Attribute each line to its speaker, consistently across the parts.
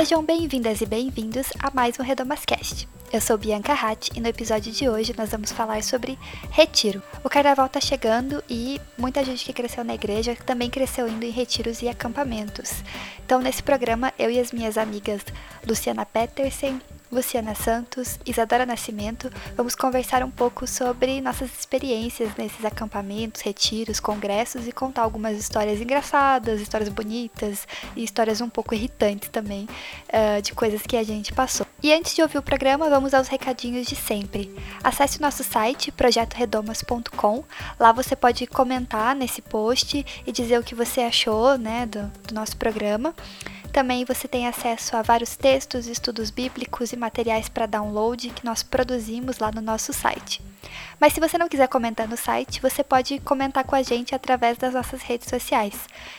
Speaker 1: Sejam bem-vindas e bem-vindos a mais um Redomascast. Eu sou Bianca Hatt e no episódio de hoje nós vamos falar sobre retiro. O carnaval tá chegando e muita gente que cresceu na igreja também cresceu indo em retiros e acampamentos. Então, nesse programa, eu e as minhas amigas Luciana Petersen, Luciana Santos, Isadora Nascimento, vamos conversar um pouco sobre nossas experiências nesses acampamentos, retiros, congressos e contar algumas histórias engraçadas, histórias bonitas e histórias um pouco irritantes também uh, de coisas que a gente passou. E antes de ouvir o programa, vamos aos recadinhos de sempre. Acesse o nosso site projetoredomas.com. Lá você pode comentar nesse post e dizer o que você achou né, do, do nosso programa. Também você tem acesso a vários textos, estudos bíblicos e materiais para download que nós produzimos lá no nosso site. Mas se você não quiser comentar no site, você pode comentar com a gente através das nossas redes sociais.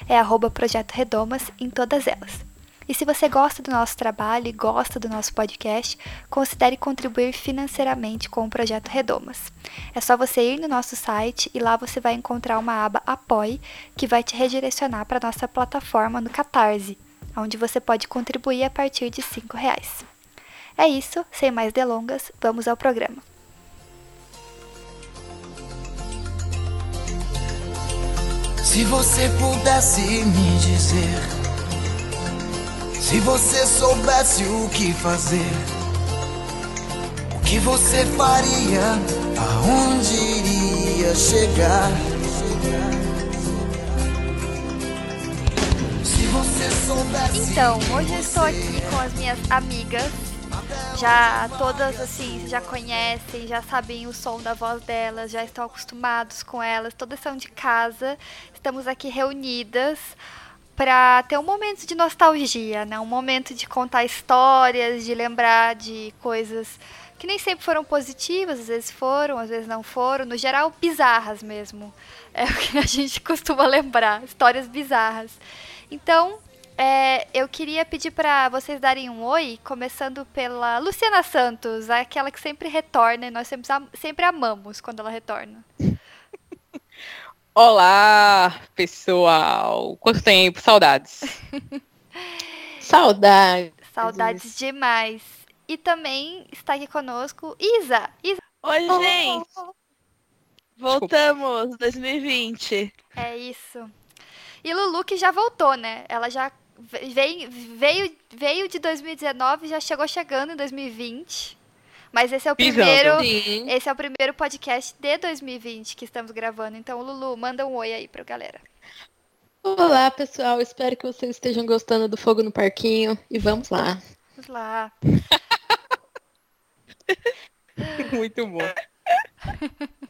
Speaker 1: É arroba Projeto Redomas em todas elas. E se você gosta do nosso trabalho e gosta do nosso podcast, considere contribuir financeiramente com o Projeto Redomas. É só você ir no nosso site e lá você vai encontrar uma aba Apoie que vai te redirecionar para a nossa plataforma no Catarse onde você pode contribuir a partir de R$ reais. É isso, sem mais delongas, vamos ao programa.
Speaker 2: Se você pudesse me dizer, se você soubesse o que fazer, o que você faria, aonde iria chegar?
Speaker 1: Então, hoje estou aqui com as minhas amigas. Já todas assim já conhecem, já sabem o som da voz delas, já estão acostumados com elas, todas são de casa. Estamos aqui reunidas para ter um momento de nostalgia, né? Um momento de contar histórias, de lembrar de coisas que nem sempre foram positivas, às vezes foram, às vezes não foram, no geral bizarras mesmo. É o que a gente costuma lembrar, histórias bizarras. Então, é, eu queria pedir para vocês darem um oi, começando pela Luciana Santos, aquela que sempre retorna e nós sempre, sempre amamos quando ela retorna.
Speaker 3: Olá, pessoal! Quanto tempo? Saudades.
Speaker 4: Saudades.
Speaker 1: Saudades demais. E também está aqui conosco Isa. Isa.
Speaker 4: Oi, gente! Voltamos, 2020.
Speaker 1: É isso. E Lulu que já voltou, né? Ela já veio, veio, veio de 2019 já chegou chegando em 2020. Mas esse é o primeiro, Sim. esse é o primeiro podcast de 2020 que estamos gravando. Então, Lulu, manda um oi aí pra galera.
Speaker 4: Olá, pessoal. Espero que vocês estejam gostando do Fogo no Parquinho e vamos lá.
Speaker 1: Vamos lá.
Speaker 3: Muito bom.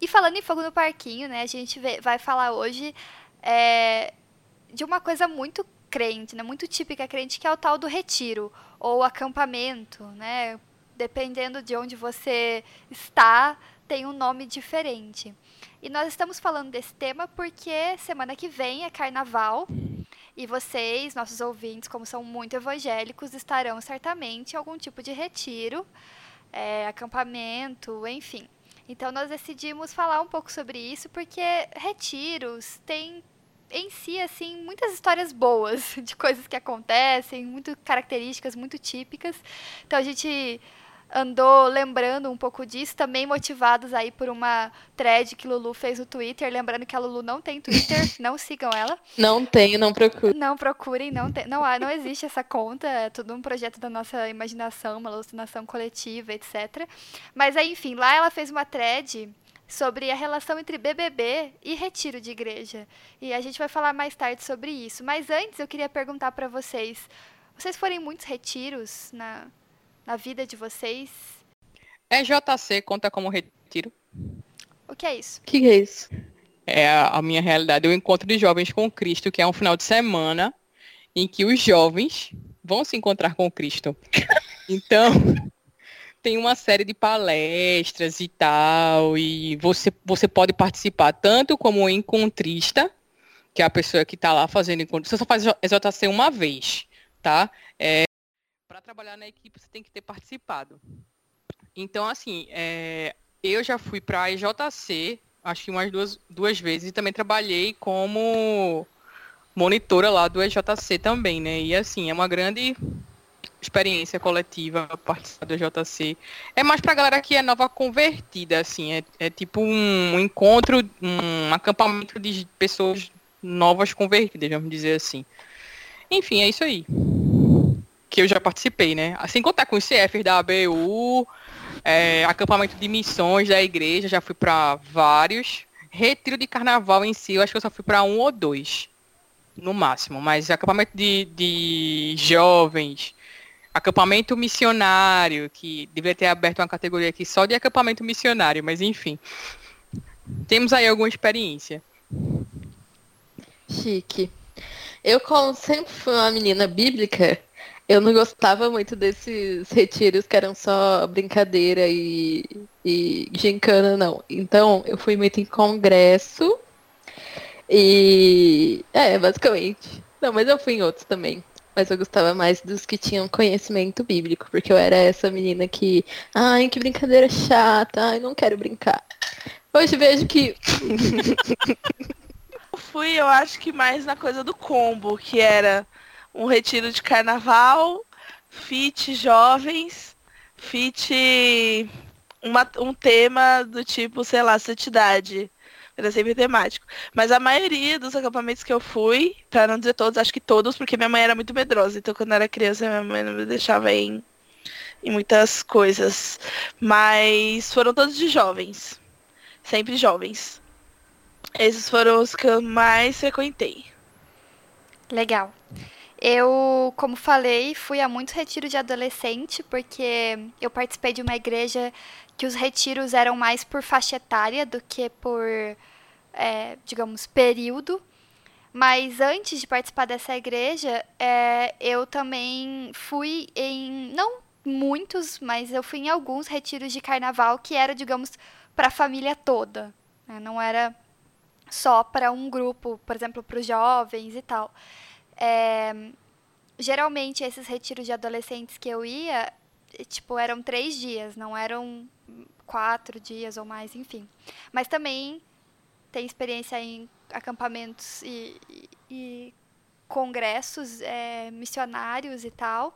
Speaker 1: e falando em Fogo no Parquinho, né? A gente vai falar hoje é, de uma coisa muito crente, né, muito típica crente, que é o tal do retiro ou acampamento, né? Dependendo de onde você está, tem um nome diferente. E nós estamos falando desse tema porque semana que vem é carnaval e vocês, nossos ouvintes, como são muito evangélicos, estarão certamente em algum tipo de retiro, é, acampamento, enfim. Então nós decidimos falar um pouco sobre isso porque retiros têm em si, assim, muitas histórias boas de coisas que acontecem, muito características, muito típicas. Então a gente andou lembrando um pouco disso, também motivados aí por uma thread que Lulu fez no Twitter, lembrando que a Lulu não tem Twitter, não sigam ela.
Speaker 4: Não tenho, não procurem.
Speaker 1: Não procurem, não tem, não, não existe essa conta, é tudo um projeto da nossa imaginação, uma alucinação coletiva, etc. Mas aí, enfim, lá ela fez uma thread sobre a relação entre BBB e retiro de igreja. E a gente vai falar mais tarde sobre isso. Mas antes eu queria perguntar para vocês: vocês forem muitos retiros na, na vida de vocês?
Speaker 3: É JC conta como retiro?
Speaker 1: O que é isso?
Speaker 4: O que é isso?
Speaker 3: É a, minha realidade, o encontro de jovens com Cristo, que é um final de semana em que os jovens vão se encontrar com Cristo. Então, tem uma série de palestras e tal, e você, você pode participar tanto como encontrista, que é a pessoa que está lá fazendo encontro. Você só faz EJC uma vez, tá? É, para trabalhar na equipe, você tem que ter participado. Então, assim, é, eu já fui para a EJC, acho que umas duas, duas vezes, e também trabalhei como monitora lá do EJC também, né? E assim, é uma grande experiência coletiva participar do EJC. É mais pra galera que é nova convertida, assim, é, é tipo um encontro, um acampamento de pessoas novas convertidas, vamos dizer assim. Enfim, é isso aí. Que eu já participei, né? Assim contar com os CFs da ABU, é, acampamento de missões da igreja, já fui para vários. Retiro de carnaval em si, eu acho que eu só fui para um ou dois, no máximo. Mas acampamento de, de jovens, acampamento missionário, que deveria ter aberto uma categoria aqui só de acampamento missionário, mas enfim. Temos aí alguma experiência.
Speaker 4: Chique. Eu, como sempre fui uma menina bíblica, eu não gostava muito desses retiros que eram só brincadeira e, e gincana, não. Então, eu fui muito em congresso e. É, basicamente. Não, mas eu fui em outros também. Mas eu gostava mais dos que tinham conhecimento bíblico, porque eu era essa menina que. Ai, que brincadeira chata, ai, não quero brincar. Hoje vejo que.
Speaker 5: eu fui, eu acho que mais na coisa do combo, que era um retiro de carnaval, fit jovens, fit uma, um tema do tipo, sei lá, santidade. Era sempre temático. Mas a maioria dos acampamentos que eu fui, para não dizer todos, acho que todos, porque minha mãe era muito medrosa. Então, quando eu era criança, minha mãe não me deixava em, em muitas coisas. Mas foram todos de jovens. Sempre jovens. Esses foram os que eu mais frequentei.
Speaker 1: Legal. Eu, como falei, fui a muitos retiros de adolescente, porque eu participei de uma igreja que os retiros eram mais por faixa etária do que por, é, digamos, período. Mas antes de participar dessa igreja, é, eu também fui em, não muitos, mas eu fui em alguns retiros de carnaval que era, digamos, para a família toda. Né? Não era só para um grupo, por exemplo, para os jovens e tal. É, geralmente, esses retiros de adolescentes que eu ia, tipo, eram três dias, não eram quatro dias ou mais, enfim. Mas também tem experiência em acampamentos e, e, e congressos é, missionários e tal.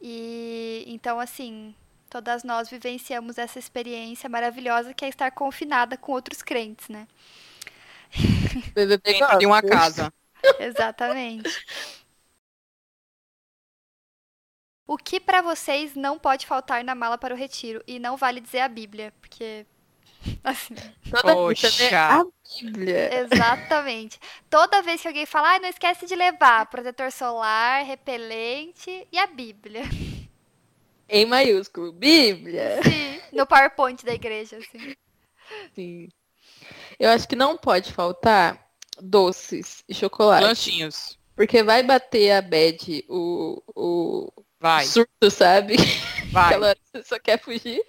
Speaker 1: E então, assim, todas nós vivenciamos essa experiência maravilhosa que é estar confinada com outros crentes, né?
Speaker 3: Dentro de uma casa.
Speaker 1: Exatamente. O que para vocês não pode faltar na mala para o retiro? E não vale dizer a Bíblia, porque. Assim.
Speaker 4: Toda Poxa. Vez, né? A Bíblia.
Speaker 1: Exatamente. Toda vez que alguém fala, ah, não esquece de levar protetor solar, repelente e a Bíblia.
Speaker 4: Em maiúsculo, Bíblia.
Speaker 1: Sim, no PowerPoint da igreja, assim.
Speaker 4: Sim. Eu acho que não pode faltar doces e chocolate.
Speaker 3: Lanchinhos.
Speaker 4: Porque vai bater a bad, o, o
Speaker 3: vai.
Speaker 4: surto, sabe?
Speaker 3: Vai.
Speaker 4: Aquela hora você só quer fugir.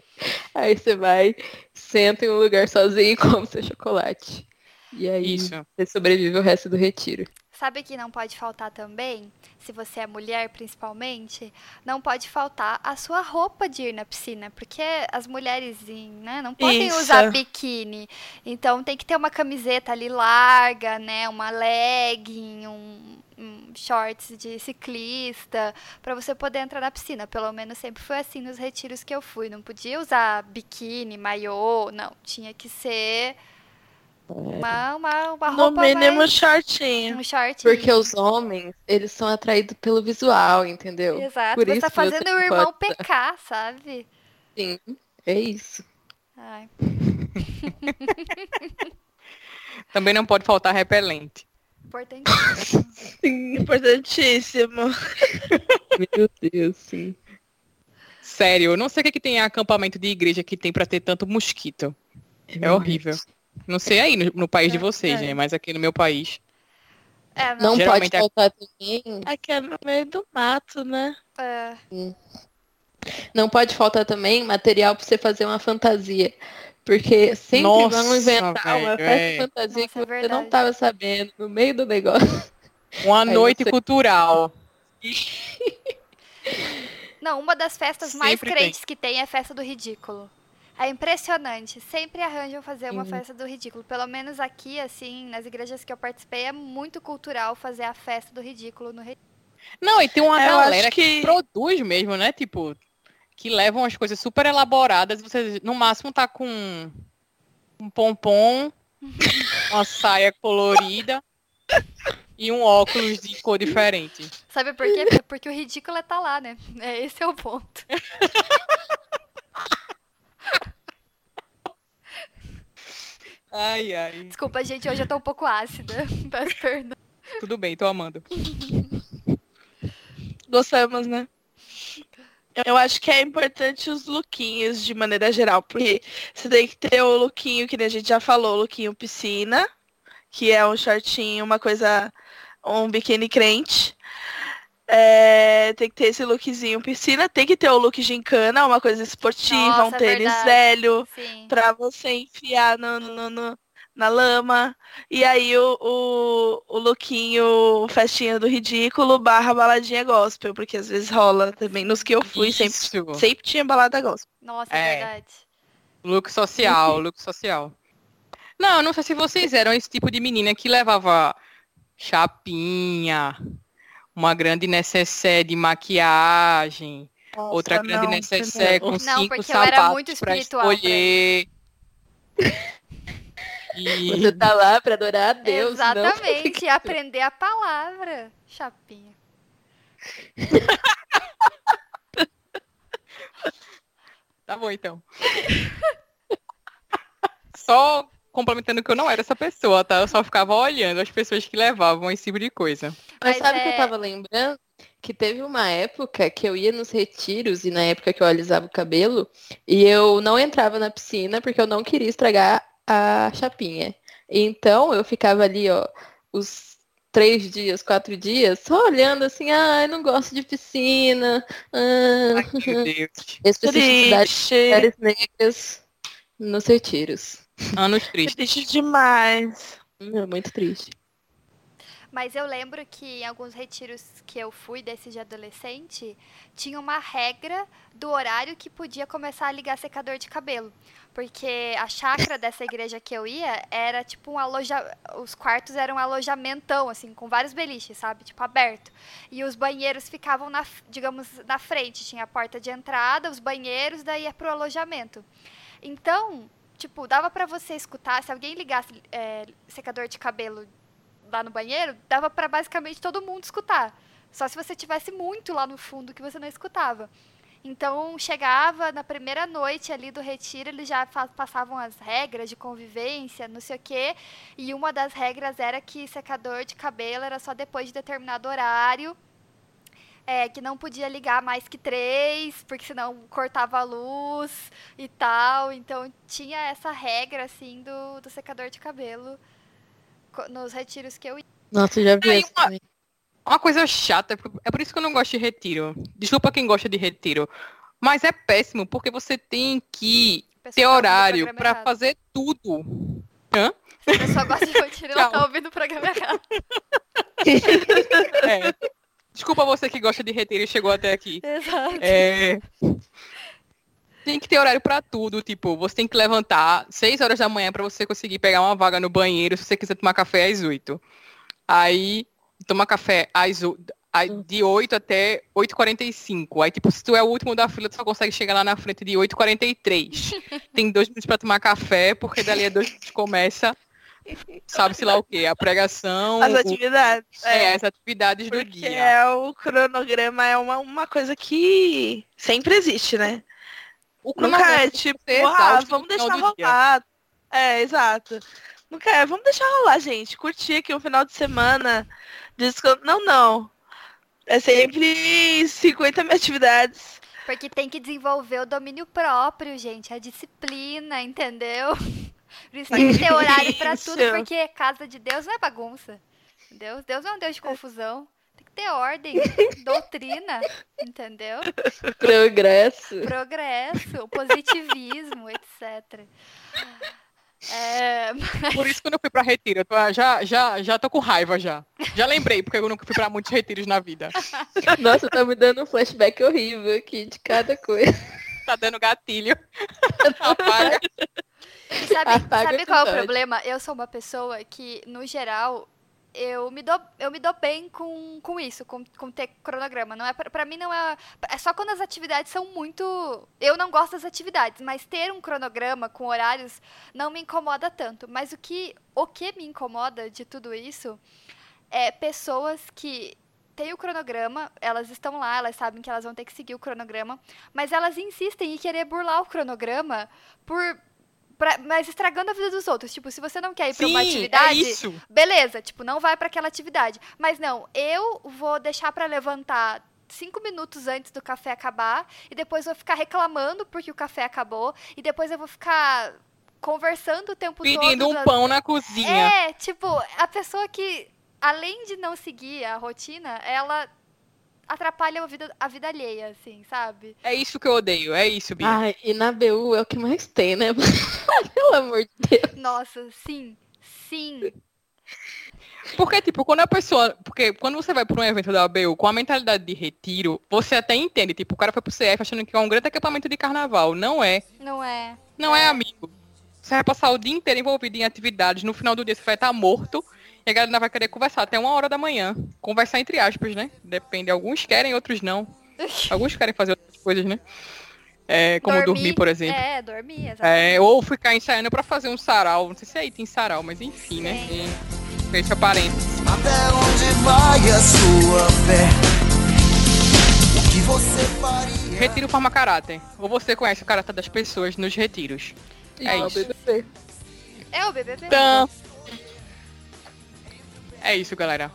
Speaker 4: Aí você vai, senta em um lugar sozinho e come seu chocolate. E aí
Speaker 3: Isso.
Speaker 4: você sobrevive o resto do retiro.
Speaker 1: Sabe que não pode faltar também, se você é mulher principalmente, não pode faltar a sua roupa de ir na piscina, porque as mulheres né, não podem
Speaker 5: Isso.
Speaker 1: usar biquíni. Então tem que ter uma camiseta ali larga, né, uma legging, um, um shorts de ciclista, para você poder entrar na piscina. Pelo menos sempre foi assim nos retiros que eu fui. Não podia usar biquíni, maiô, não. Tinha que ser uma, uma, uma
Speaker 5: No
Speaker 1: roupa
Speaker 5: mínimo
Speaker 1: mais...
Speaker 5: shortinho.
Speaker 1: um shortinho.
Speaker 4: Porque os homens, eles são atraídos pelo visual, entendeu?
Speaker 1: Exato,
Speaker 4: Por
Speaker 1: você
Speaker 4: isso
Speaker 1: tá fazendo o irmão
Speaker 4: pode-
Speaker 1: pecar, sabe?
Speaker 4: Sim, é isso.
Speaker 1: Ai.
Speaker 3: Também não pode faltar repelente.
Speaker 1: Importantíssimo.
Speaker 4: Sim,
Speaker 5: Importantíssimo.
Speaker 4: meu Deus, sim.
Speaker 3: Sério, eu não sei o que, que tem acampamento de igreja que tem pra ter tanto mosquito. É horrível. Não sei aí no, no país de vocês,
Speaker 5: É.
Speaker 3: né? Mas aqui no meu país.
Speaker 1: É, não.
Speaker 4: Não pode
Speaker 3: é-
Speaker 4: faltar também.
Speaker 5: Aqui é no meio do mato, né?
Speaker 1: é,
Speaker 4: Não pode faltar também material pra você fazer uma fantasia. Porque sempre
Speaker 3: Nossa,
Speaker 4: vão inventar uma festa
Speaker 3: é.
Speaker 4: de fantasia
Speaker 1: Nossa,
Speaker 4: que
Speaker 1: é
Speaker 4: você
Speaker 1: verdade.
Speaker 4: não tava sabendo no meio do negócio.
Speaker 3: Uma
Speaker 4: Aí
Speaker 3: noite
Speaker 4: você-
Speaker 3: cultural.
Speaker 1: Não, uma das festas mais
Speaker 3: Sempre tem.
Speaker 1: crentes que tem é a festa do ridículo. É impressionante. Sempre arranjam fazer uma
Speaker 4: Sim.
Speaker 1: festa do ridículo. Pelo menos aqui, assim, nas igrejas que eu participei, é muito cultural fazer a festa do ridículo no retiro.
Speaker 3: Não, e tem uma
Speaker 5: Eu
Speaker 3: galera que...
Speaker 5: que-
Speaker 3: produz mesmo, né? Tipo, que levam as coisas super elaboradas. Você, no máximo, tá com um pompom, uma saia colorida e um óculos de cor diferente.
Speaker 1: Sabe por quê? Porque o ridículo é tá lá, né? É, esse é o ponto.
Speaker 3: Ai, ai.
Speaker 1: Desculpa, gente, hoje eu tô um pouco ácida. Peço perdão.
Speaker 3: Tudo bem, tô amando.
Speaker 5: Gostamos, né? Eu acho que é importante os lookinhos de maneira geral, porque você tem que ter o lookinho, que a gente já falou, o lookinho piscina, que é um shortinho, uma coisa, um biquíni crente. É, tem que ter esse lookzinho piscina, tem que ter o look gincana, uma coisa esportiva,
Speaker 1: Nossa,
Speaker 5: um
Speaker 1: é
Speaker 5: tênis
Speaker 1: verdade.
Speaker 5: velho,
Speaker 1: Sim.
Speaker 5: pra você enfiar no, no- no- na lama. E aí o, o, o lookinho festinha do ridículo barra baladinha gospel, porque às vezes rola também. Nos que eu fui, sempre,
Speaker 3: Isso.
Speaker 5: sempre tinha balada gospel.
Speaker 1: Nossa, é,
Speaker 3: É.
Speaker 1: verdade.
Speaker 3: Look social, look social. Não, não sei se vocês eram esse tipo de menina que levava chapinha, uma grande necessaire de maquiagem, outra
Speaker 5: Nossa,
Speaker 3: grande
Speaker 5: não,
Speaker 3: necessaire com
Speaker 1: Não,
Speaker 3: cinco
Speaker 1: porque eu era
Speaker 3: sapatos
Speaker 1: espiritual,
Speaker 3: escolher. E
Speaker 4: Você tá lá pra adorar a Deus, não
Speaker 1: Exatamente, e aprender a palavra. Chapinha.
Speaker 3: tá bom então. Só complementando que eu não era essa pessoa, tá? Eu só ficava olhando as pessoas que levavam esse tipo de coisa.
Speaker 4: Mas
Speaker 1: Mas
Speaker 4: sabe o que
Speaker 1: é-
Speaker 4: eu tava lembrando? Que teve uma época que eu ia nos retiros, e na época que eu alisava o cabelo, e eu não entrava na piscina porque eu não queria estragar a chapinha. Então eu ficava ali, ó, os três dias, quatro dias, só olhando assim, ah, eu não gosto de piscina. Ah,
Speaker 3: Ai, meu Deus.
Speaker 4: especificidade mulheres negras nos retiros.
Speaker 3: Anos tristes.
Speaker 5: Triste demais.
Speaker 4: Hum, É muito triste.
Speaker 1: Mas eu lembro que em alguns retiros que eu fui desses de adolescente, tinha uma regra do horário que podia começar a ligar secador de cabelo. Porque a chácara dessa igreja que eu ia era tipo um alojamento. Os quartos eram um alojamentão, assim, com vários beliches, sabe? Tipo, aberto. E os banheiros ficavam, na, digamos, na frente. Tinha a porta de entrada, os banheiros, daí ia pro alojamento. Então, tipo, dava pra você escutar, se alguém ligasse é, secador de cabelo lá no banheiro, dava pra basicamente todo mundo escutar. Só se você tivesse muito lá no fundo que você não escutava. Então, chegava na primeira noite ali do retiro, eles já passavam as regras de convivência, não sei o quê. E uma das regras era que secador de cabelo era só depois de determinado horário. é, que não podia ligar mais que três, porque senão cortava a luz e tal. Então, tinha essa regra, assim, do, do secador de cabelo nos retiros que eu ia.
Speaker 4: Nossa, já vi isso
Speaker 3: uma-
Speaker 4: também.
Speaker 3: Uma coisa chata, é por isso que eu não gosto de retiro. Desculpa quem gosta de retiro. Mas é péssimo, porque você tem que ter
Speaker 1: tá
Speaker 3: horário
Speaker 1: errado.
Speaker 3: fazer tudo.
Speaker 1: Se a pessoa gosta de retiro, ela tá ouvindo o programa errado.
Speaker 3: É. Desculpa você que gosta de retiro e chegou até aqui.
Speaker 1: Exato.
Speaker 3: É, Tem que ter horário pra tudo, tipo, você tem que levantar 6 horas da manhã pra você conseguir pegar uma vaga no banheiro se você quiser tomar café às 8. Aí, toma café às, o- aí, de 8 até 8h45. Aí, tipo, se tu é o último da fila, tu só consegue chegar lá na frente de 8h43. tem dois minutos pra tomar café, porque dali a dois minutos começa, sabe-se lá o quê? A pregação,
Speaker 5: As
Speaker 3: o-
Speaker 5: atividades.
Speaker 3: é,
Speaker 5: É,
Speaker 3: as atividades do dia.
Speaker 5: é, o cronograma é uma, uma coisa que sempre existe, né?
Speaker 3: O
Speaker 5: Nunca é tipo, ah, vamos deixar rolar. É, exato. Nunca é, vamos deixar rolar, gente. Curtir aqui um final de semana. Descon... Não, não. É sempre 50 mil atividades.
Speaker 1: Porque tem que desenvolver o domínio próprio, gente. A disciplina, entendeu? Por isso tem que ter horário pra tudo, porque casa de Deus não é bagunça. Deus, Deus não é um Deus de confusão. Ter ordem, doutrina, entendeu?
Speaker 4: Progresso.
Speaker 1: Progresso, positivismo, etc. É,
Speaker 3: Por isso que eu não fui pra retiro. Eu tô- já, já, já tô com raiva já. Já lembrei, porque eu nunca fui pra muitos retiros na vida.
Speaker 4: Nossa, tá me dando um flashback horrível aqui de cada coisa.
Speaker 3: Tá dando gatilho. Apaga.
Speaker 1: Sabe,
Speaker 4: Apaga
Speaker 1: sabe qual é o problema? Eu sou uma pessoa que, no geral, eu me dou, eu me dou bem com, com isso, com, com ter cronograma. Não é pra mim não é. É só quando as atividades são muito. Eu não gosto das atividades, mas ter um cronograma com horários não me incomoda tanto. Mas o que, o que me incomoda de tudo isso é pessoas que têm o cronograma, elas estão lá, elas sabem que elas vão ter que seguir o cronograma, mas elas insistem em querer burlar o cronograma por. Pra- mas estragando a vida dos outros. Tipo, se você não quer ir pra uma
Speaker 3: Sim, é
Speaker 1: atividade,
Speaker 3: isso.
Speaker 1: beleza, tipo, não vai pra aquela atividade. Mas não, eu vou deixar pra levantar cinco minutos antes do café acabar e depois vou ficar reclamando porque o café acabou e depois eu vou ficar conversando o tempo
Speaker 3: Pedindo
Speaker 1: todo.
Speaker 3: um
Speaker 1: da-
Speaker 3: pão na cozinha.
Speaker 1: É, tipo, a pessoa que, além de não seguir a rotina, ela atrapalha a vida, a vida alheia, assim, sabe?
Speaker 3: É isso que eu odeio. É isso, Bia.
Speaker 4: Ai, e na BU é o que mais tem, né? Pelo amor de Deus.
Speaker 1: Nossa, sim, sim.
Speaker 3: Porque, tipo, quando a pessoa. Porque quando você vai para um evento da ABU com a mentalidade de retiro, você até entende. Tipo, o cara foi pro CF achando que é um grande acampamento de carnaval. Não é.
Speaker 1: Não é.
Speaker 3: Não é, amigo. Você vai passar o dia inteiro envolvido em atividades. No final do dia você vai estar morto. E a galera vai querer conversar até uma hora da manhã. Conversar entre aspas, né? Depende. Alguns querem, outros não. Alguns querem fazer outras coisas, né? É, como dormir, por exemplo.
Speaker 1: É, dormir, exatamente.
Speaker 3: É, ou ficar ensaiando pra fazer um sarau. Não sei se aí tem sarau, mas enfim, né? E fecha parênteses.
Speaker 2: Até onde vai a sua fé? O que você faria?
Speaker 3: Retiro forma caráter. Ou você conhece o caráter das pessoas nos retiros. É
Speaker 4: Igual
Speaker 3: isso.
Speaker 4: BBB.
Speaker 1: É o BBB.
Speaker 3: Então... É isso, galera.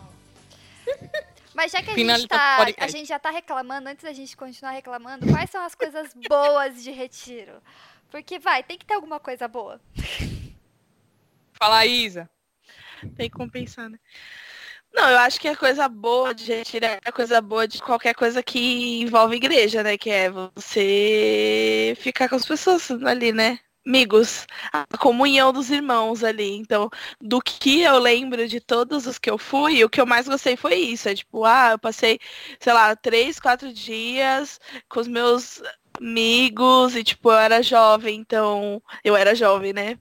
Speaker 1: Mas já que a gente, tá, a gente já tá reclamando, antes da gente continuar reclamando, quais são as coisas boas de retiro? Porque vai, tem que ter alguma coisa boa.
Speaker 3: Fala, Isa.
Speaker 5: Tem que compensar, né? Não, eu acho que a coisa boa de retiro é a coisa boa de qualquer coisa que envolve igreja, né? Que é você ficar com as pessoas ali, né? Amigos, a comunhão dos irmãos ali. Então, do que eu lembro de todos os que eu fui, o que eu mais gostei foi isso. É tipo, ah, eu passei, sei lá, três, quatro dias com os meus amigos e, tipo, eu era jovem, então. Eu era jovem, né?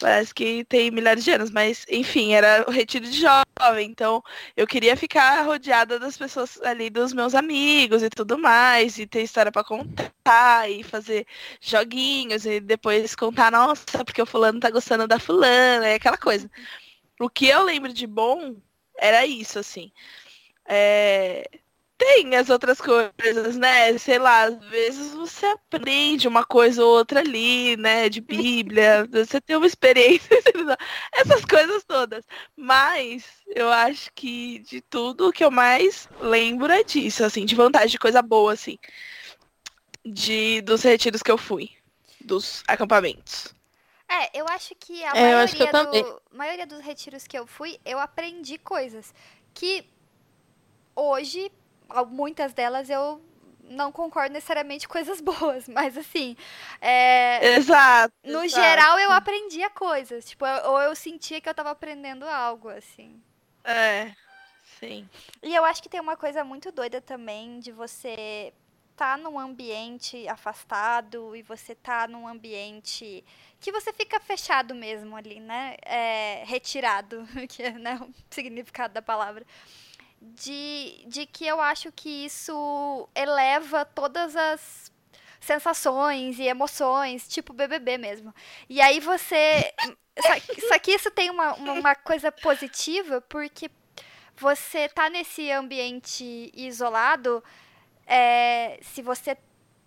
Speaker 5: Parece que tem milhares de anos, mas enfim, era o retiro de jovem, então eu queria ficar rodeada das pessoas ali, dos meus amigos e tudo mais, e ter história pra contar, e fazer joguinhos, e depois contar, nossa, porque o fulano tá gostando da fulana, é aquela coisa. O que eu lembro de bom era isso, assim. É, Tem as outras coisas, né? Sei lá, às vezes você aprende uma coisa ou outra ali, né? De Bíblia, você tem uma experiência, essas coisas todas. Mas eu acho que de tudo o que eu mais lembro é disso, assim, de vantagem, de coisa boa, assim. De, dos retiros que eu fui. Dos acampamentos.
Speaker 1: É, eu acho que a
Speaker 4: É, eu acho que eu
Speaker 1: maioria,
Speaker 4: também.
Speaker 1: do, maioria dos retiros que eu fui, eu aprendi coisas que hoje, muitas delas eu não concordo necessariamente com coisas boas, mas assim, é,
Speaker 5: Exato.
Speaker 1: no
Speaker 5: exato.
Speaker 1: geral eu aprendia coisas, tipo, eu- ou eu sentia que eu tava aprendendo algo, assim.
Speaker 5: É. Sim.
Speaker 1: E eu acho que tem uma coisa muito doida também de você tá num ambiente afastado e você tá num ambiente que você fica fechado mesmo ali, né? É, retirado, que é né, o significado da palavra. De, de que eu acho que isso eleva todas as sensações e emoções, tipo BBB mesmo. E aí você. Só, que isso tem uma, uma, uma coisa positiva, porque você tá nesse ambiente isolado, é, se você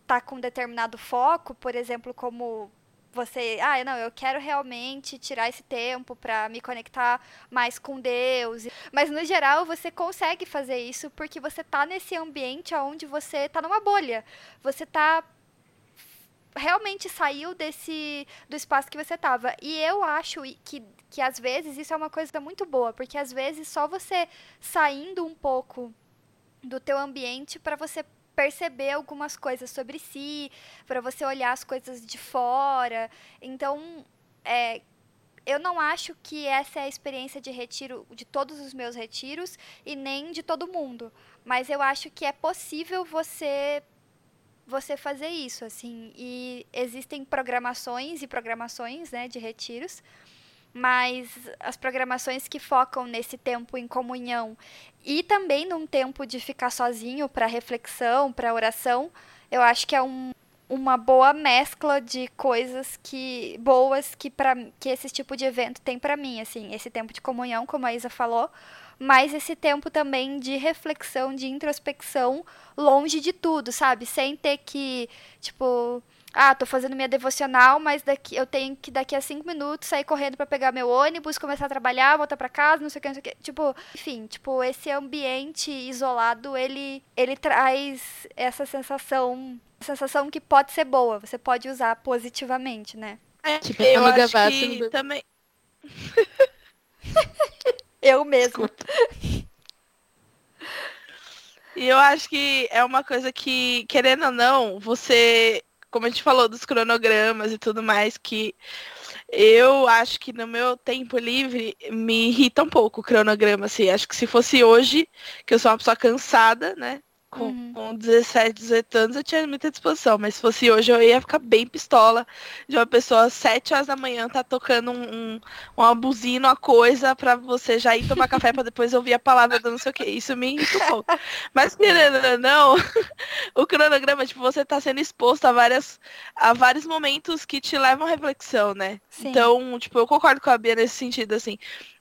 Speaker 1: tá com determinado foco, por exemplo, como você, ah, não, eu quero realmente tirar esse tempo para me conectar mais com Deus. Mas no geral você consegue fazer isso porque você tá nesse ambiente onde você tá numa bolha. Você tá realmente saiu desse do espaço que você tava. E eu acho que, que às vezes isso é uma coisa muito boa, porque às vezes só você saindo um pouco do teu ambiente para você perceber algumas coisas sobre si, para você olhar as coisas de fora. Então, é, eu não acho que essa é a experiência de retiro de todos os meus retiros e nem de todo mundo, mas eu acho que é possível você você fazer isso assim. E existem programações e programações né de retiros mas as programações que focam nesse tempo em comunhão e também num tempo de ficar sozinho para reflexão para oração eu acho que é um uma boa mescla de coisas que boas que para que esse tipo de evento tem para mim, assim, esse tempo de comunhão, como a Isa falou, mas esse tempo também de reflexão, de introspecção, longe de tudo, sabe? Sem ter que, tipo, ah, tô fazendo minha devocional, mas daqui eu tenho que daqui a cinco minutos sair correndo para pegar meu ônibus, começar a trabalhar, voltar para casa, não sei o que, não sei o que. Tipo, enfim, tipo, esse ambiente isolado, ele ele traz essa sensação sensação que pode ser boa, você pode usar positivamente, né?
Speaker 5: É, tipo, eu acho que também.
Speaker 1: eu mesmo.
Speaker 5: E eu acho que é uma coisa que, querendo ou não, você, como a gente falou dos cronogramas e tudo mais, que eu acho que no meu tempo livre me irrita um pouco o cronograma, assim. Acho que se fosse hoje, que eu sou uma pessoa cansada, né? Com, uhum. com 17, 18 anos eu tinha muita disposição, mas se fosse hoje eu ia ficar bem pistola de uma pessoa às 7 horas da manhã tá tocando um, um, uma buzina, uma coisa pra você já ir tomar café pra depois ouvir a palavra do não sei o que. Isso me pouco. Mas querendo ou não, o cronograma, tipo, você tá sendo exposto a, várias, a vários momentos que te levam à reflexão, né? Sim. Então, tipo, eu concordo com a Bia nesse sentido, assim.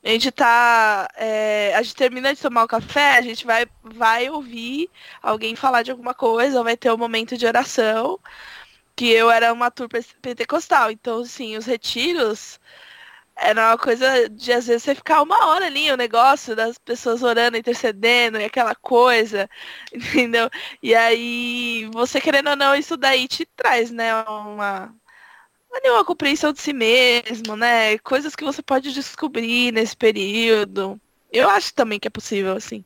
Speaker 5: A gente tá. É, a gente termina de tomar o café, a gente vai, vai ouvir alguém falar de alguma coisa, vai ter um momento de oração. Que eu era uma tour pentecostal. Então, assim, os retiros era uma coisa de às vezes você ficar uma hora ali, o negócio das pessoas orando, intercedendo e aquela coisa, entendeu? E aí, você querendo ou não, isso daí te traz, né, uma, ali uma compreensão de si mesmo, né? Coisas que você pode descobrir nesse período. Eu acho também que é possível, assim.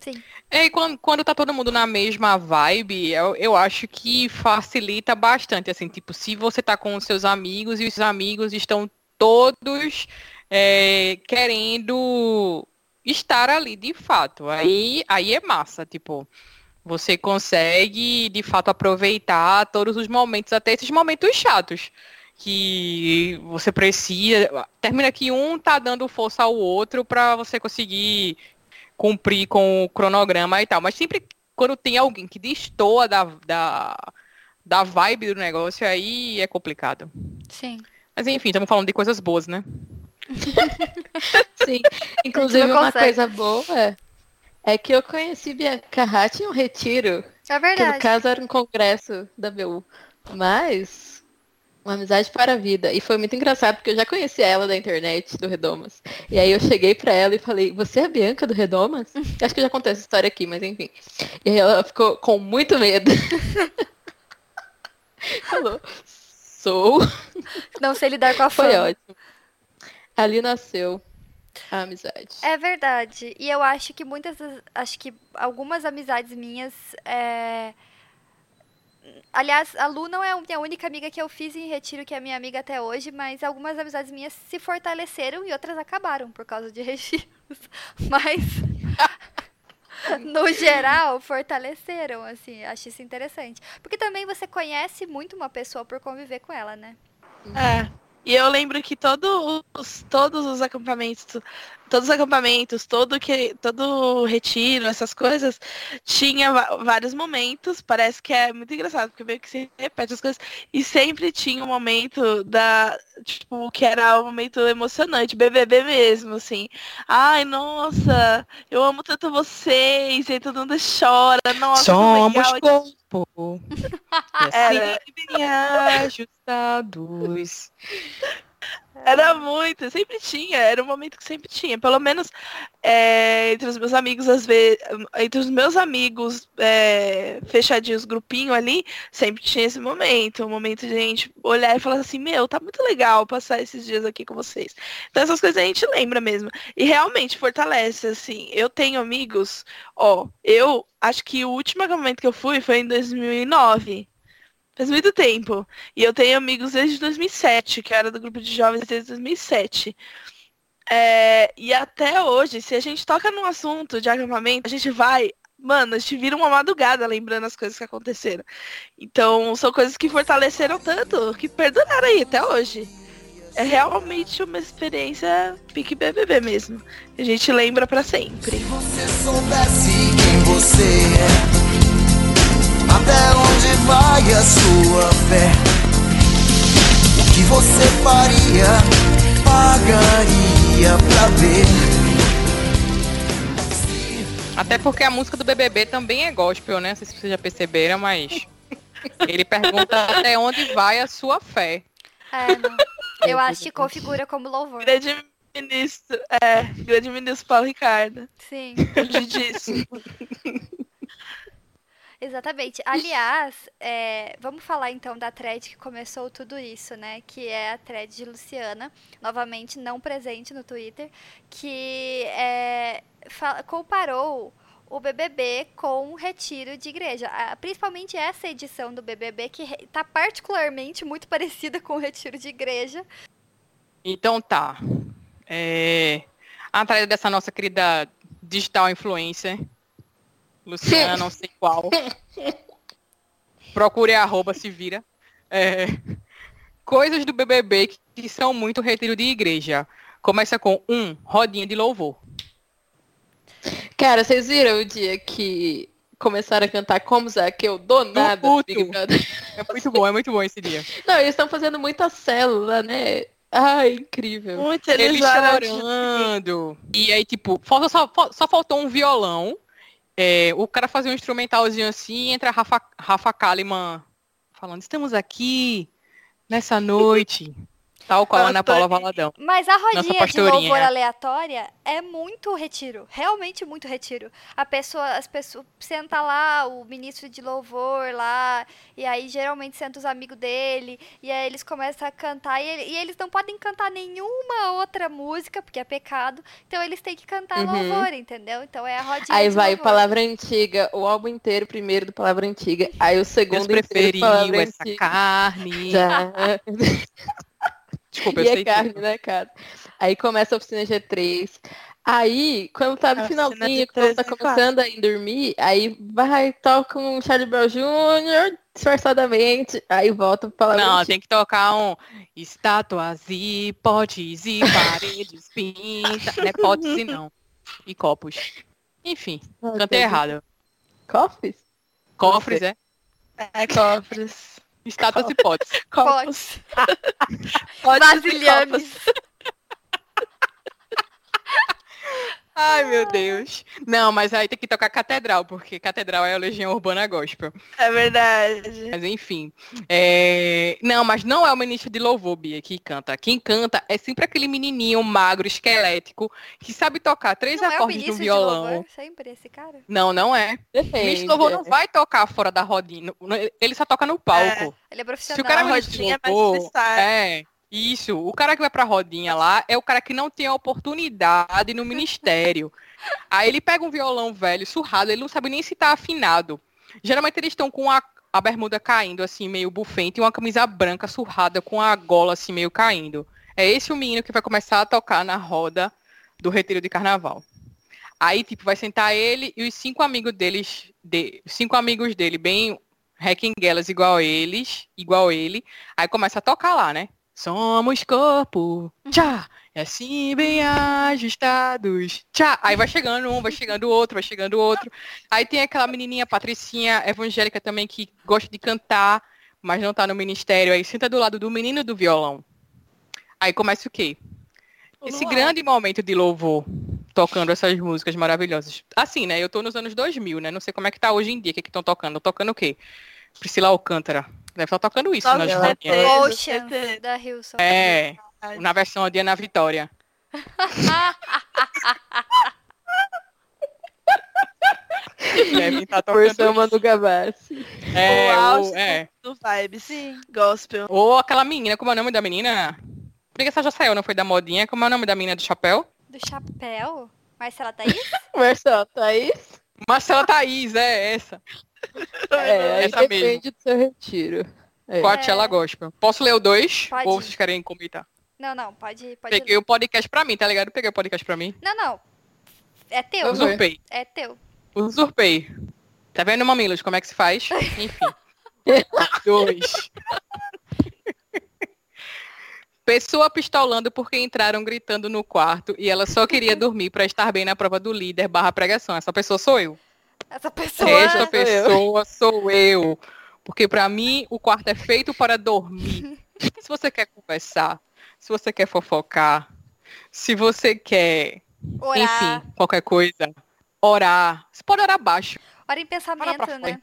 Speaker 1: Sim.
Speaker 3: E quando, quando tá todo mundo na mesma vibe, eu, eu acho que facilita bastante, assim, tipo, se você tá com os seus amigos e os amigos estão todos é, querendo estar ali de fato. Aí, aí é massa, tipo, você consegue, de fato, aproveitar todos os momentos, até esses momentos chatos. Que você precisa. Termina que um tá dando força ao outro para você conseguir cumprir com o cronograma e tal. Mas sempre quando tem alguém que destoa da, da, da vibe do negócio, aí é complicado.
Speaker 1: Sim.
Speaker 3: Mas enfim, estamos falando de coisas boas, né?
Speaker 4: Sim. Inclusive uma coisa boa é que eu conheci Bianca Hatt em um retiro.
Speaker 1: É verdade.
Speaker 4: Que no caso era um congresso da BU. Mas, uma amizade para a vida. E foi muito engraçado, porque eu já conhecia ela da internet, do Redomas. E aí eu cheguei para ela e falei, você é a Bianca do Redomas? Acho que eu já contei essa história aqui, mas enfim. E aí ela ficou com muito medo. Falou, sou.
Speaker 1: Não sei lidar com a fama.
Speaker 4: Foi ótimo. Ali nasceu a amizade.
Speaker 1: É verdade. E eu acho que muitas. Acho que algumas amizades minhas. É... Aliás, a Lu não é a única amiga que eu fiz em retiro, que é minha amiga até hoje, mas algumas amizades minhas se fortaleceram e outras acabaram por causa de retiros. Mas. no geral, fortaleceram, assim, acho isso interessante. Porque também você conhece muito uma pessoa por conviver com ela, né?
Speaker 5: É. E eu lembro que todos, todos os acampamentos, todos os acampamentos, todo que todo retiro, essas coisas, tinha vários momentos. Parece que é muito engraçado, porque meio que se repete as coisas. E sempre tinha um momento da, tipo, que era um momento emocionante, BBB mesmo, assim. Ai, nossa, eu amo tanto vocês, e todo mundo chora. Nossa,
Speaker 3: Somos corpo. assim bem ajustados.
Speaker 5: Era muito, sempre tinha, era um momento que sempre tinha. Pelo menos é, entre os meus amigos, às vezes, entre os meus amigos é, fechadinhos, grupinho ali, sempre tinha esse momento. Um momento de a gente olhar e falar assim, meu, tá muito legal passar esses dias aqui com vocês. Então essas coisas a gente lembra mesmo. E realmente fortalece, assim. Eu tenho amigos, ó, eu acho que o último acampamento que eu fui foi em 2009. Faz muito tempo. E eu tenho amigos desde 2007, que era do grupo de jovens desde 2007. É, e até hoje, se a gente toca num assunto de acampamento, a gente vai. Mano, a gente vira uma madrugada lembrando as coisas que aconteceram. Então, são coisas que fortaleceram tanto, que perduraram aí até hoje. É realmente uma experiência pique BBB mesmo. A gente lembra para sempre.
Speaker 2: Se você soubesse quem você é, até onde vai a sua fé, o que você faria, pagaria pra ver.
Speaker 3: Até porque a música do BBB também é gospel, né? Não sei se vocês já perceberam, mas ele pergunta até onde vai a sua fé.
Speaker 1: É, não. Eu acho que configura como louvor.
Speaker 5: Grande ministro, é, grande ministro Paulo Ricardo.
Speaker 1: Sim,
Speaker 5: disso.
Speaker 1: exatamente. Aliás, é, vamos falar então da thread que começou tudo isso, né? Que é a thread de Luciana, novamente não presente no Twitter, que é, comparou o BBB com o retiro de igreja. Principalmente essa edição do BBB, que está particularmente muito parecida com o retiro de igreja.
Speaker 3: Então tá. É, atrás dessa nossa querida digital influencer, Luciana, não sei qual. Procure a arroba, se vira. É, coisas do BBB que, que são muito retiro de igreja. Começa com um, rodinha de louvor.
Speaker 4: Cara, vocês viram o dia que começaram a cantar Como Zaqueu do nada? Brother?
Speaker 3: É muito bom, é muito bom esse dia.
Speaker 4: Não, eles estão fazendo muita célula, né? Ai, incrível.
Speaker 5: Muito
Speaker 3: Ele
Speaker 5: eles
Speaker 3: chorando. E aí, tipo, só, fal- só faltou um violão. É, o cara fazia um instrumentalzinho assim, entra Rafa, Rafa Kalimann falando, estamos aqui nessa noite. Tal qual a Ana Paula Valadão.
Speaker 1: Mas a rodinha de louvor aleatória é muito retiro, realmente muito retiro. A pessoa, as pessoas senta lá, o ministro de louvor lá, e aí geralmente senta os amigos dele, e aí eles começam a cantar, e, ele- e eles não podem cantar nenhuma outra música, porque é pecado, então eles têm que cantar
Speaker 4: Uhum.
Speaker 1: louvor, entendeu? Então é a rodinha
Speaker 4: Aí
Speaker 1: de
Speaker 4: vai
Speaker 1: louvor.
Speaker 4: Palavra Antiga, o álbum inteiro primeiro do Palavra Antiga. Aí o segundo
Speaker 3: Deus
Speaker 4: inteiro
Speaker 3: preferiu essa
Speaker 4: Antiga.
Speaker 3: carne.
Speaker 4: Já.
Speaker 3: Desculpa, eu
Speaker 4: e é
Speaker 3: sei
Speaker 4: carne,
Speaker 3: tudo.
Speaker 4: né, cara? Aí começa a oficina G3. Aí, quando tá no
Speaker 5: A
Speaker 4: finalzinho, quando tá
Speaker 5: 3 e
Speaker 4: começando a ir dormir, aí vai, toca um Charlie Brown Jr., disfarçadamente, aí volta pra palavra
Speaker 3: Não, tem que tocar um estátuas e potes e paredes pinta. Não é potes e não. E copos. Enfim,
Speaker 4: Ai,
Speaker 3: cantei errado.
Speaker 4: Cofres?
Speaker 3: Cofres, é?
Speaker 5: É, cofres.
Speaker 3: Estátuas e potes.
Speaker 5: Copos.
Speaker 1: Potes,
Speaker 5: Potes e
Speaker 1: vasilhames.
Speaker 3: Ai, meu Deus. Não, mas aí tem que tocar Catedral, porque Catedral é a Legião Urbana Gospel.
Speaker 5: É verdade.
Speaker 3: Mas enfim. é, Não, mas não é o ministro de louvor, Bia, que canta. Quem canta é sempre aquele menininho magro, esquelético, que sabe tocar três
Speaker 1: Não é o
Speaker 3: acordes no
Speaker 1: ministro de
Speaker 3: violão.
Speaker 1: louvor, sempre esse cara?
Speaker 3: Não, não é. O ministro
Speaker 4: Depende.
Speaker 3: de louvor não vai tocar fora da rodinha. Ele só toca no palco.
Speaker 1: Ele é profissional.
Speaker 3: Se o cara é
Speaker 5: a
Speaker 3: ministro de
Speaker 5: rodinha é mais
Speaker 3: louvor, é, isso. O cara que vai pra rodinha lá é o cara que não tem a oportunidade no ministério. Aí ele pega um violão velho, surrado, ele não sabe nem se tá afinado. Geralmente eles estão com a, a bermuda caindo, assim, meio bufente, e uma camisa branca surrada com a gola, assim, meio caindo. É esse o menino que vai começar a tocar na roda do retiro de carnaval. Aí, tipo, vai sentar ele e os cinco amigos deles, de, cinco amigos dele, bem requenguelas igual eles, igual ele. Aí começa a tocar lá, né? Somos corpo, tchá, e assim bem ajustados, tchá. Aí vai chegando um, vai chegando outro, vai chegando outro. Aí tem aquela menininha, Patricinha, evangélica também, que gosta de cantar, mas não tá no ministério. Aí senta do lado do menino do violão. Aí começa o quê? Esse grande momento de louvor, tocando essas músicas maravilhosas. Assim, né? Eu tô nos anos 2000, né? Não sei como é que tá hoje em dia, o que que estão tocando. Tocando o quê? Priscila Alcântara. Deve estar tocando isso nas
Speaker 5: Nossa,
Speaker 3: rodinhas.
Speaker 5: certeza.
Speaker 1: da Hilson.
Speaker 3: É. Na versão de Ana Vitória. Kevin tá tocando.
Speaker 4: Versão Manu Gavassi.
Speaker 3: É,
Speaker 5: o
Speaker 3: é.
Speaker 5: do Vibes. Gospel.
Speaker 3: Ou aquela menina, como é o nome da menina? Porque essa já saiu, não foi da modinha? Como é o nome da menina do chapéu?
Speaker 1: Do chapéu? Marcela Thaís?
Speaker 4: Versão Thaís.
Speaker 3: Marcela Thaís, é essa.
Speaker 4: É,
Speaker 3: essa
Speaker 4: depende do seu retiro. É.
Speaker 3: Coachella Gospel. Posso ler o dois?
Speaker 1: Pode.
Speaker 3: Ou vocês querem comentar?
Speaker 1: Não, não, pode. pode...
Speaker 3: Peguei o podcast pra mim, tá ligado? Peguei o podcast pra mim.
Speaker 1: Não, não. É teu.
Speaker 4: Eu.
Speaker 3: Usurpei.
Speaker 1: É teu.
Speaker 3: Usurpei. Tá vendo, mamilos, como é que se faz? Enfim. Dois. Pessoa pistolando porque entraram gritando no quarto e ela só queria dormir pra estar bem na prova do líder barra pregação. Essa pessoa sou eu.
Speaker 1: Essa pessoa.
Speaker 3: Esta
Speaker 4: sou eu.
Speaker 3: pessoa sou eu. Porque pra mim o quarto é feito para dormir. Se você quer conversar, se você quer fofocar, se você quer,
Speaker 1: Orar.
Speaker 3: enfim, qualquer coisa, orar. Você pode orar baixo.
Speaker 1: Ora em pensamento,
Speaker 3: fora,
Speaker 1: né?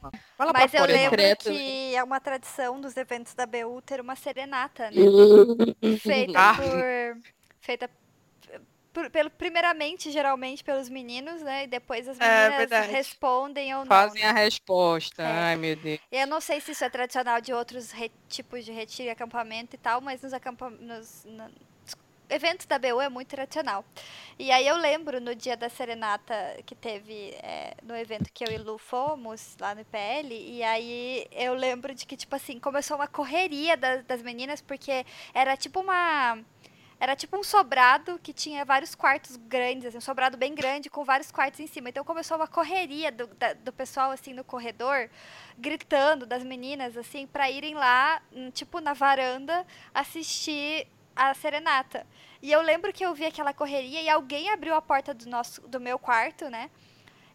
Speaker 1: Mas eu
Speaker 3: fora,
Speaker 1: lembro
Speaker 4: Secreto,
Speaker 1: que é uma tradição dos eventos da BU ter uma serenata, né? Feita
Speaker 3: Ah.
Speaker 1: por. Feita pelo, primeiramente, geralmente, pelos meninos, né? E depois as
Speaker 5: É,
Speaker 1: meninas
Speaker 5: verdade.
Speaker 1: respondem ou não.
Speaker 3: Fazem
Speaker 1: né?
Speaker 3: a resposta.
Speaker 1: É.
Speaker 3: Ai, meu Deus.
Speaker 1: Eu não sei se isso é tradicional de outros tipos de retiro e acampamento e tal, mas nos, acampa nos na- eventos da BU é muito tradicional. E aí eu lembro no dia da serenata que teve é, no evento que eu e Lu fomos lá no IPL, e aí eu lembro de que, tipo assim, começou uma correria das, das meninas, porque era tipo uma. Era tipo um sobrado que tinha vários quartos grandes, assim, um sobrado bem grande com vários quartos em cima. Então começou uma correria do, da- do pessoal assim no corredor, gritando das meninas assim para irem lá, hum, tipo na varanda, assistir a serenata. E eu lembro que eu vi aquela correria e alguém abriu a porta do nosso do meu quarto, né?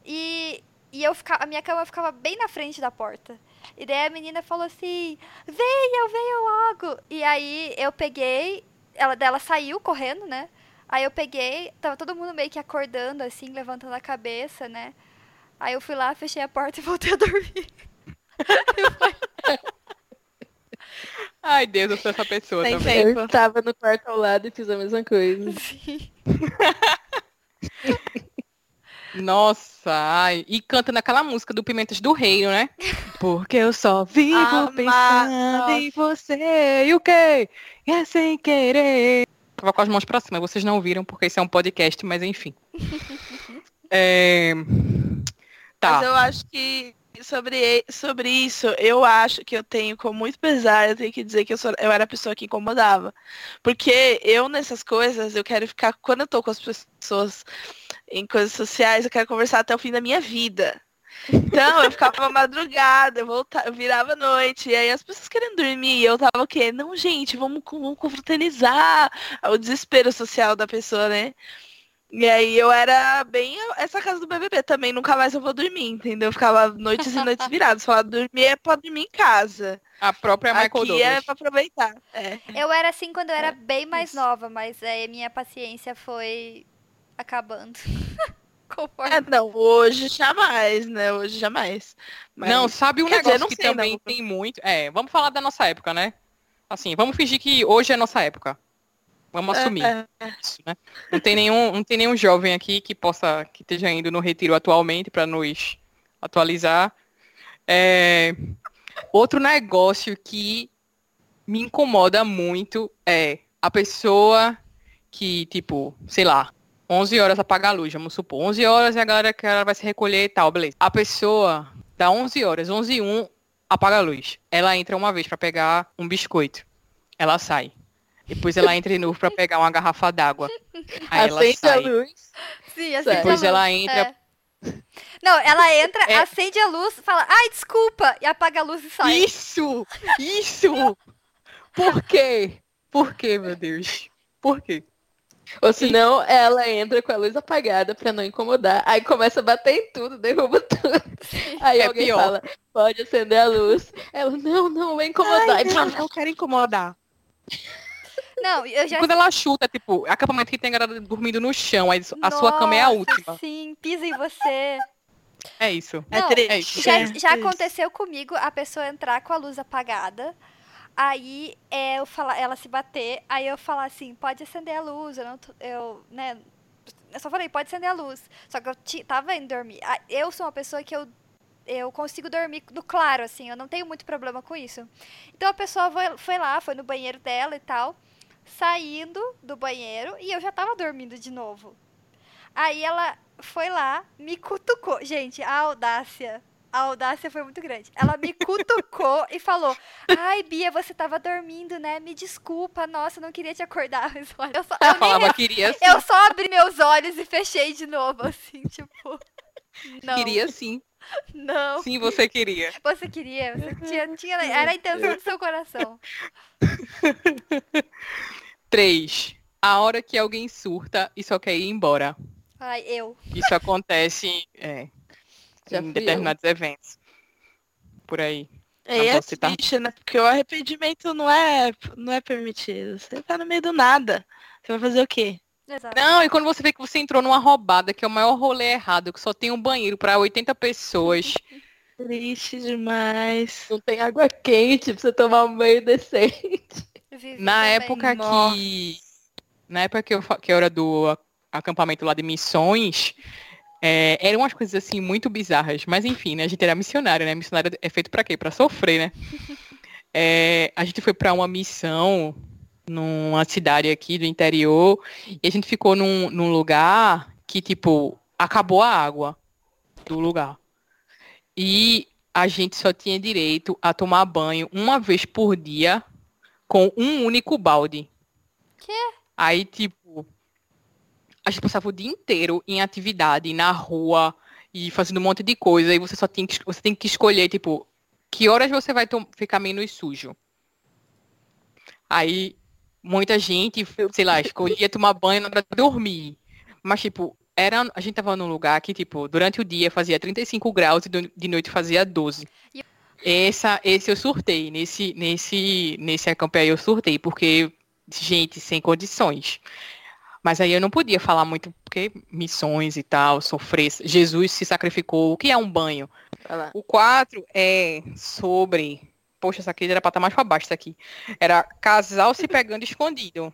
Speaker 1: E e eu ficava, a minha cama ficava bem na frente da porta. E daí a menina falou assim: "Venha, venha logo". E aí eu peguei, ela dela saiu correndo, né? Aí eu peguei, tava todo mundo meio que acordando assim, levantando a cabeça, né? Aí eu fui lá, fechei a porta e voltei a dormir.
Speaker 3: Ai, Deus, eu sou essa pessoa
Speaker 5: Tem
Speaker 3: também.
Speaker 5: tempo.
Speaker 4: Eu estava no quarto ao lado e fiz a mesma coisa.
Speaker 3: Nossa, ai. E canta naquela música do Pimentas do Reino, né? Porque eu só vivo pensando em você. E o quê? É sem querer. Tava com as mãos pra cima, vocês não viram porque isso é um podcast, mas enfim. É... Tá.
Speaker 5: Mas eu acho que sobre, sobre isso, eu acho que eu tenho, com muito pesar, eu tenho que dizer que eu, sou, eu era a pessoa que incomodava. Porque eu, nessas coisas, eu quero ficar, quando eu tô com as pessoas em coisas sociais, eu quero conversar até o fim da minha vida. Então, eu ficava madrugada, eu, voltava, eu virava à noite, e aí as pessoas querendo dormir, e eu tava o quê? Não, gente, vamos, vamos confraternizar o desespero social da pessoa, né? E aí eu era bem essa casa do BBB também, nunca mais eu vou dormir, entendeu? Eu ficava noites e noites viradas, falava dormir é pra dormir em casa.
Speaker 3: A própria Michael
Speaker 5: Aqui
Speaker 3: Douglas.
Speaker 5: é pra aproveitar. É.
Speaker 1: Eu era assim quando eu era bem mais
Speaker 5: isso.
Speaker 1: nova, mas aí minha paciência foi acabando. Conforme.
Speaker 5: É, não, hoje jamais, né? Hoje jamais. Mas-
Speaker 3: Não, sabe um
Speaker 5: Quer dizer,
Speaker 3: negócio
Speaker 5: não
Speaker 3: que
Speaker 5: sei,
Speaker 3: também
Speaker 5: não.
Speaker 3: tem muito. É, vamos falar da nossa época, né? Assim, vamos fingir que hoje é nossa época. Vamos assumir
Speaker 5: É,
Speaker 3: isso, né? Não tem nenhum, não tem nenhum jovem aqui que possa, que esteja indo no retiro atualmente para nos atualizar. É, outro negócio que me incomoda muito é a pessoa que, tipo, sei lá, 11 horas apaga a luz, vamos supor. 11 horas e a galera que ela vai se recolher e tal, beleza. A pessoa dá 11 horas, 11 e 1, apaga a luz. Ela entra uma vez para pegar um biscoito. Ela sai. Depois ela entra de novo para pegar uma garrafa d'água. Aí ela
Speaker 4: Acende a luz.
Speaker 1: Sim, acende
Speaker 4: Depois
Speaker 1: a luz.
Speaker 3: ela entra-
Speaker 1: É. Não, ela entra,
Speaker 3: É.
Speaker 1: acende a luz, fala, ai, desculpa, e apaga a luz e sai.
Speaker 3: Isso! Isso! Por quê? Por quê, meu Deus? Por quê?
Speaker 4: Ou senão ela entra com a luz apagada pra não incomodar. Aí começa a bater em tudo, derruba tudo. Aí
Speaker 3: É
Speaker 4: alguém
Speaker 3: pior.
Speaker 4: fala, pode acender a luz. Ela, não, não, vai incomodar.
Speaker 5: Ai,
Speaker 4: E
Speaker 5: não, eu quero incomodar.
Speaker 1: Não, eu já
Speaker 3: Quando ela chuta, tipo, acampamento que tem galera dormindo no chão, aí a sua cama é a
Speaker 1: Nossa,
Speaker 3: última.
Speaker 1: Sim, pisa em você.
Speaker 3: É isso.
Speaker 5: É
Speaker 1: Não,
Speaker 5: triste.
Speaker 3: é isso.
Speaker 1: Já,
Speaker 5: é
Speaker 1: já
Speaker 5: triste.
Speaker 1: aconteceu comigo a pessoa entrar com a luz apagada. Aí é, eu fala, ela se bater, aí eu falar assim, pode acender a luz, eu não eu, né, eu só falei, pode acender a luz. Só que eu tava indo dormir. Eu sou uma pessoa que eu eu consigo dormir no claro, assim, eu não tenho muito problema com isso. Então a pessoa foi lá, foi no banheiro dela e tal, saindo do banheiro e eu já tava dormindo de novo. Aí ela foi lá, me cutucou. Gente, a audácia. A audácia foi muito grande. Ela me cutucou e falou: Ai, Bia, você tava dormindo, né? Me desculpa, nossa, não queria te acordar. Eu só, eu
Speaker 3: Ela
Speaker 1: nem
Speaker 3: falava, queria
Speaker 1: eu só abri meus olhos e fechei de novo, assim, tipo. Não,
Speaker 3: queria sim.
Speaker 1: não.
Speaker 3: Sim, você queria.
Speaker 1: Você queria, você tinha, tinha, era a intenção do seu coração.
Speaker 3: Três. A hora que alguém surta e só quer ir embora.
Speaker 1: Ai, eu.
Speaker 3: Isso acontece é,
Speaker 4: Já
Speaker 3: em determinados eventos. Por aí. Não
Speaker 5: é
Speaker 3: citar.
Speaker 5: triste, né? Porque o arrependimento não é, não é permitido. Você tá no meio do nada. Você vai fazer o quê?
Speaker 1: Exato.
Speaker 3: Não, e quando você vê que você entrou numa roubada, que é o maior rolê errado, que só tem um banheiro pra 80 pessoas.
Speaker 5: Triste demais.
Speaker 4: Não tem água quente pra você tomar um banho decente.
Speaker 1: Vivi
Speaker 3: Na
Speaker 1: também.
Speaker 3: época
Speaker 5: Nossa.
Speaker 3: que. Na época que eu, que eu era do acampamento lá de missões, é, eram umas coisas assim muito bizarras. Mas enfim, né? A gente era missionário, né? Missionário é feito pra quê? Pra sofrer, né? É, a gente foi pra uma missão numa cidade aqui do interior e a gente ficou num, num lugar que, tipo, acabou a água do lugar. E a gente só tinha direito a tomar banho uma vez por dia com um único balde.
Speaker 1: Quê?
Speaker 3: Aí, tipo, a gente passava o dia inteiro em atividade, na rua, e fazendo um monte de coisa, e você só tem que, você tem que escolher, tipo, que horas você vai ficar menos sujo. Aí, muita gente, sei lá, escolhia tomar banho na hora de dormir. Mas, tipo, era, a gente tava num lugar que, tipo, durante o dia fazia 35 graus e de noite fazia 12.
Speaker 1: E-
Speaker 3: Essa, esse eu surtei, nesse, nesse, nesse acampe aí eu surtei, porque, gente, sem condições. Mas aí eu não podia falar muito, porque missões e tal, sofrer. Jesus se sacrificou. O que é um banho? O 4 é sobre. Poxa, essa aqui era pra estar mais pra baixo, isso aqui. Era casal se pegando escondido.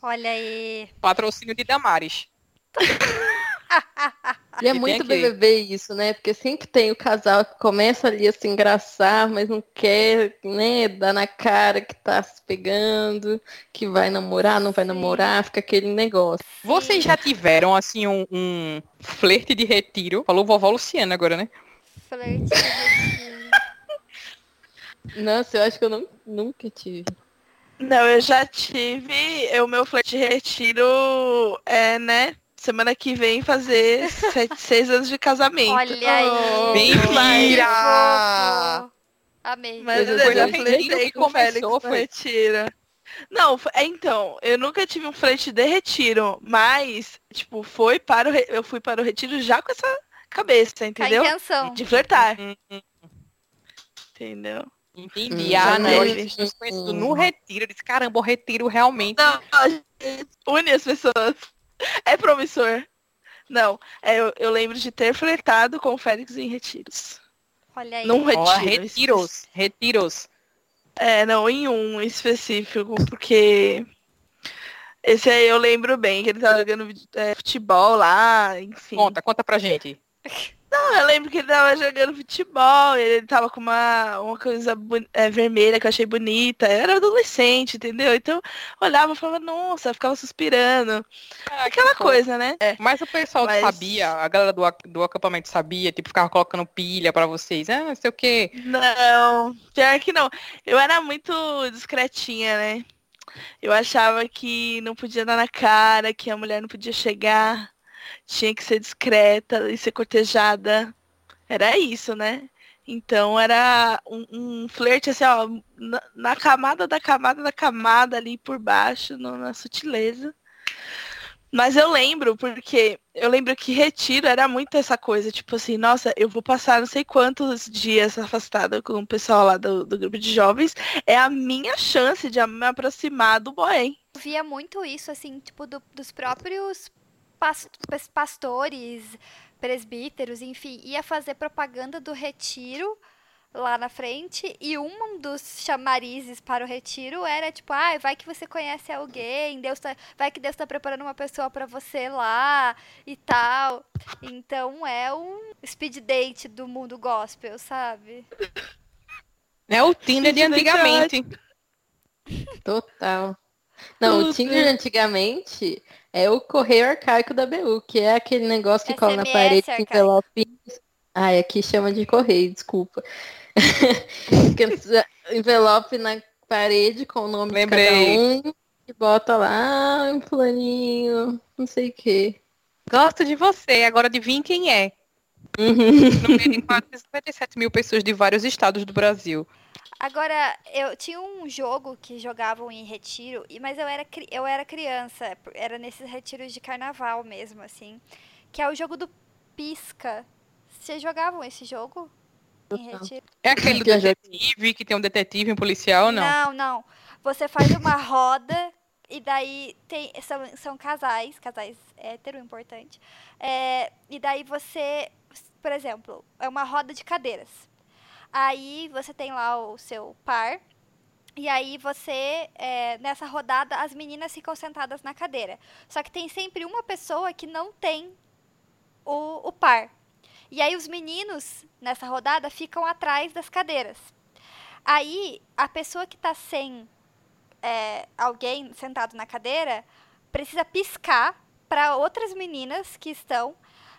Speaker 1: Olha aí.
Speaker 3: Patrocínio de Damares.
Speaker 4: E é
Speaker 3: E
Speaker 4: muito. BBB isso, né? Porque sempre tem o casal que começa ali a se engraçar, mas não quer, né, dar na cara que tá se pegando, que vai namorar, não vai namorar, fica aquele negócio.
Speaker 3: Vocês já tiveram, assim, um, um flerte de retiro? Falou vovó Luciana agora, né?
Speaker 1: Flerte de retiro.
Speaker 4: Nossa, eu acho que eu não, nunca tive.
Speaker 5: Não, eu já tive. O meu flerte de retiro é, né? Semana que vem fazer sete, seis anos de casamento.
Speaker 1: Olha aí.
Speaker 5: Oh,
Speaker 3: Mentira!
Speaker 1: Amei.
Speaker 5: Mas
Speaker 4: Coisa
Speaker 5: eu já flertei com o Félix
Speaker 3: foi-
Speaker 5: retiro. Não, é, então, eu nunca tive um flerte de retiro, mas, tipo, foi para o re- eu fui para o retiro já com essa cabeça,
Speaker 1: Com a
Speaker 5: entendeu?
Speaker 1: intenção.
Speaker 5: De flertar,
Speaker 3: Hum, hum,
Speaker 5: entendeu?
Speaker 3: Entendi.
Speaker 4: Hum,
Speaker 3: ah, conhecido no retiro. Eu disse, caramba, o retiro realmente.
Speaker 5: Não, a gente une as pessoas. É promissor. Não, é, eu, eu lembro de ter flertado com o Félix em retiros.
Speaker 1: Olha aí.
Speaker 5: Num
Speaker 3: Ó,
Speaker 5: retiro.
Speaker 3: retiros. Retiros.
Speaker 5: É, não, em um específico, porque esse aí eu lembro bem, que ele tava jogando é, futebol lá, enfim.
Speaker 3: Conta, conta pra gente.
Speaker 5: Não, eu lembro que ele tava jogando futebol, ele tava com uma, uma coisa bu- é, vermelha que eu achei bonita. Eu era adolescente, entendeu? Então olhava e falava, nossa, ficava suspirando. Aquela coisa, né? É.
Speaker 3: Mas o pessoal
Speaker 5: Mas-
Speaker 3: sabia, a galera do, do acampamento sabia, tipo, ficava colocando pilha pra vocês. Ah, não sei o quê.
Speaker 5: Não, pior que não. Eu era muito discretinha, né? Eu achava que não podia dar na cara, que a mulher não podia chegar, tinha que ser discreta e ser cortejada. Era isso, né? Então era um, um flerte assim, ó, na, na camada da camada da camada ali por baixo, no- na sutileza. Mas eu lembro, porque eu lembro que retiro era muito essa coisa, tipo assim, nossa, eu vou passar não sei quantos dias afastada com o pessoal lá do, do grupo de jovens, é a minha chance de me aproximar do boy.
Speaker 1: Eu via muito isso, assim, tipo, do- dos próprios pastores, presbíteros, enfim, ia fazer propaganda do retiro lá na frente e um dos chamarizes para o retiro era tipo, ah, vai que você conhece alguém, Deus tá, vai que Deus está preparando uma pessoa para você lá e tal. Então é um speed date do mundo gospel, sabe?
Speaker 3: É o Tinder de antigamente.
Speaker 4: Total. Não, o Tinder antigamente é o correio arcaico da BU, que é aquele negócio que cola na
Speaker 1: SMS
Speaker 4: parede com
Speaker 1: arcaico.
Speaker 4: envelopinhos. Ai, aqui chama de correio, desculpa. Aqueles envelope na parede com o nome
Speaker 3: Lembrei.
Speaker 4: de cada um e bota lá um planinho, não sei o quê.
Speaker 3: Gosto de você, agora adivinha quem é.
Speaker 4: Uhum.
Speaker 3: No meio de 457 mil pessoas de vários estados do Brasil.
Speaker 1: Agora, eu tinha um jogo que jogavam em retiro, e- mas eu era, eu era criança, era nesses retiros de carnaval mesmo, assim, que é o jogo do Pisca. Vocês jogavam esse jogo? Em retiro?
Speaker 3: É aquele do detetive, que tem um detetive um policial, não?
Speaker 1: Não, não. Você faz uma roda e daí tem são, são casais, casais hétero, importante. É, e daí você, por exemplo, é uma roda de cadeiras. Aí você tem lá o seu par. E aí você, é, nessa rodada, as meninas ficam sentadas na cadeira. Só que tem sempre uma pessoa que não tem o, o par. E aí os meninos, nessa rodada, ficam atrás das cadeiras. Aí, a pessoa que tá sem é, alguém sentado na cadeira precisa piscar para outras meninas que estão.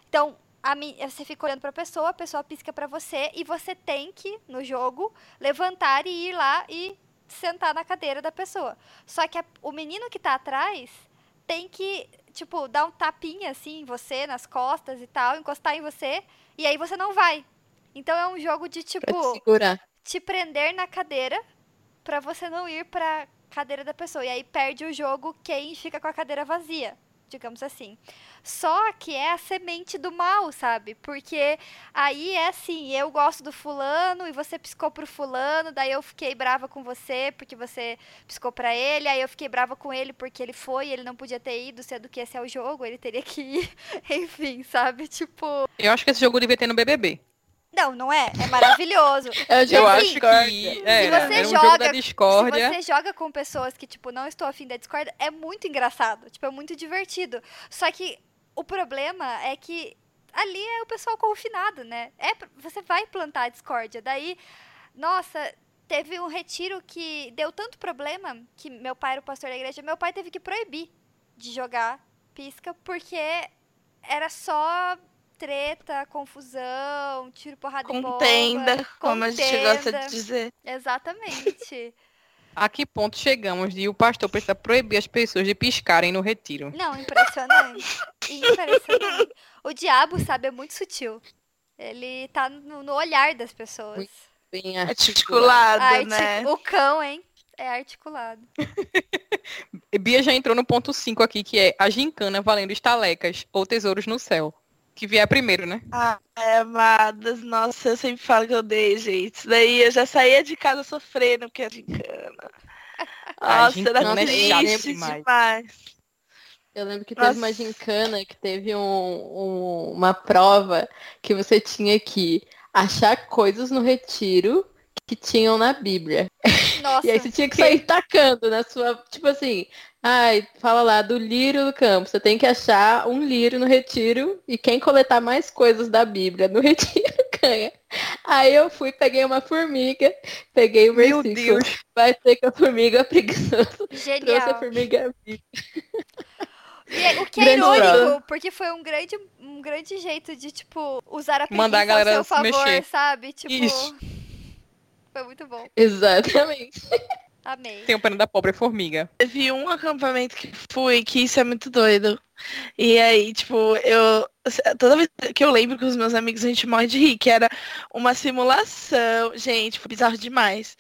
Speaker 1: Então, a você fica olhando para a pessoa, a pessoa pisca para você e você tem que, no jogo, levantar e ir lá e sentar na cadeira da pessoa. Só que a- o menino que tá atrás tem que, tipo, dar um tapinha assim em você, nas costas e tal, encostar em você, e aí você não vai. Então é um jogo de
Speaker 4: Pra te
Speaker 1: tipo
Speaker 4: segurar.
Speaker 1: te prender na cadeira pra você não ir pra cadeira da pessoa. E aí perde o jogo quem fica com a cadeira vazia, digamos assim. Só que é a semente do mal, sabe? Porque aí é assim, eu gosto do fulano e você piscou pro fulano, daí eu fiquei brava com você porque você piscou pra ele, aí eu fiquei brava com ele porque ele foi, ele não podia ter ido, sendo que esse é o jogo, ele teria que ir. Enfim, sabe? Tipo,
Speaker 3: Eu acho que esse jogo devia ter no BBB.
Speaker 1: Não, não é? É maravilhoso.
Speaker 4: Eu,
Speaker 3: Eu
Speaker 1: assim,
Speaker 3: acho que era,
Speaker 1: você
Speaker 3: era um
Speaker 1: joga-
Speaker 3: jogo da
Speaker 1: Se
Speaker 3: discórdia.
Speaker 1: você joga com pessoas que, tipo, não estou afim da discórdia, é muito engraçado. Tipo, é muito divertido. Só que o problema é que ali é o pessoal confinado, né? É, você vai plantar a discórdia. Daí, nossa, teve um retiro que deu tanto problema que meu pai era o pastor da igreja, meu pai teve que proibir de jogar pisca porque era só treta, confusão, tiro, porrada e bomba.
Speaker 5: Contenda, como a gente gosta
Speaker 1: contenda.
Speaker 5: de dizer.
Speaker 1: Exatamente.
Speaker 3: A que ponto chegamos de o pastor precisa proibir as pessoas de piscarem no retiro?
Speaker 1: Não, impressionante. Impressionante. O diabo, sabe, é muito sutil. Ele tá no, no olhar das pessoas.
Speaker 4: Muito Bem
Speaker 5: Articulado,
Speaker 1: Arti-
Speaker 5: né?
Speaker 1: O cão, hein? É articulado.
Speaker 3: Bia já entrou no ponto 5 aqui, que é a gincana valendo estalecas ou tesouros no céu. Que vier primeiro, né?
Speaker 5: Ai, amadas, nossa, eu sempre falo que eu odeio, gente. Isso daí eu já saía de casa sofrendo porque é gincana.
Speaker 3: Ai,
Speaker 5: Nossa, era
Speaker 3: gincana
Speaker 4: é chato
Speaker 5: triste
Speaker 3: demais.
Speaker 5: demais.
Speaker 4: Eu lembro que teve uma
Speaker 5: Nossa.
Speaker 4: gincana que teve um, um- uma prova que você tinha que achar coisas no retiro que tinham na Bíblia.
Speaker 1: Nossa.
Speaker 4: E aí você tinha que sair tacando na sua. Tipo assim, ai, fala lá do lírio do campo. Você tem que achar um lírio no retiro e quem coletar mais coisas da Bíblia no retiro ganha. Aí eu fui, peguei uma formiga, peguei o
Speaker 3: Meu
Speaker 4: versículo.
Speaker 3: Deus.
Speaker 4: Vai ser que a formiga é preguiçosa. Trouxe a
Speaker 1: Genial.
Speaker 4: formiga viva.
Speaker 1: E é- o que é
Speaker 4: Grande
Speaker 1: irônico, porque foi um grande, um grande jeito de, tipo, usar a preguiça
Speaker 3: Mandar a galera
Speaker 1: seu
Speaker 3: se
Speaker 1: favor,
Speaker 3: mexer.
Speaker 1: sabe? Tipo,
Speaker 3: Isso.
Speaker 1: Foi muito bom.
Speaker 4: Exatamente.
Speaker 1: Amei.
Speaker 3: Tem o pena da pobre formiga.
Speaker 5: Teve um acampamento que fui que isso é muito doido. E aí, tipo, eu. Toda vez que eu lembro com os meus amigos, a gente morre de rir, que era uma simulação. Gente, foi bizarro demais.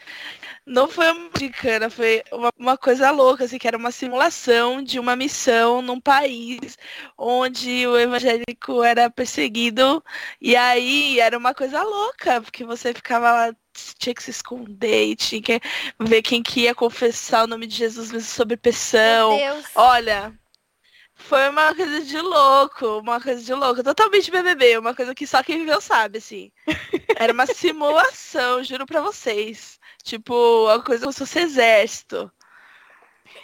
Speaker 5: Não foi uma americana, foi uma, uma coisa louca, assim, que era uma simulação de uma missão num país onde o evangélico era perseguido. E aí era uma coisa louca, porque você ficava lá, tinha que se esconder e tinha que ver quem que ia confessar o nome de Jesus mesmo sob pressão. Olha, Foi uma coisa de louco, uma coisa de louco. Totalmente BBB, uma coisa que só quem viveu sabe, assim. Era uma simulação, juro pra vocês. Tipo, uma coisa como se fosse exército.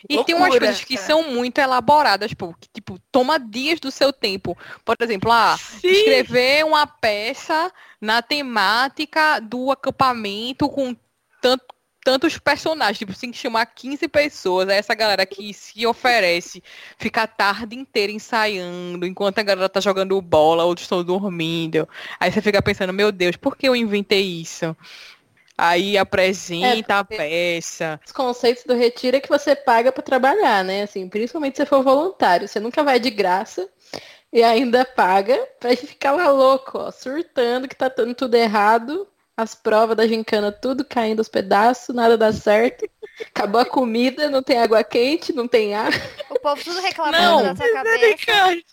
Speaker 3: E tem umas
Speaker 5: Loucura,
Speaker 3: coisas que
Speaker 5: cara.
Speaker 3: são muito elaboradas, pô, que, tipo, toma dias do seu tempo. Por exemplo, ah,
Speaker 5: Sim.
Speaker 3: escrever uma peça na temática do acampamento com tanto, tantos personagens. Tipo, você tem que chamar 15 pessoas. Aí essa galera que se oferece fica a tarde inteira ensaiando, enquanto a galera tá jogando bola, outros estão dormindo. Aí você fica pensando, meu Deus, por que eu inventei isso? Aí apresenta a peça.
Speaker 4: Os conceitos do retiro é que você paga pra trabalhar, né? Assim, principalmente se for voluntário. Você nunca vai de graça e ainda paga pra ficar lá louco, ó, surtando que tá dando tudo errado. As provas da gincana, tudo caindo aos pedaços, nada dá certo. Acabou a comida, não tem água quente, não tem ar.
Speaker 1: O povo tudo reclamando
Speaker 3: Não.
Speaker 1: na sua cabeça.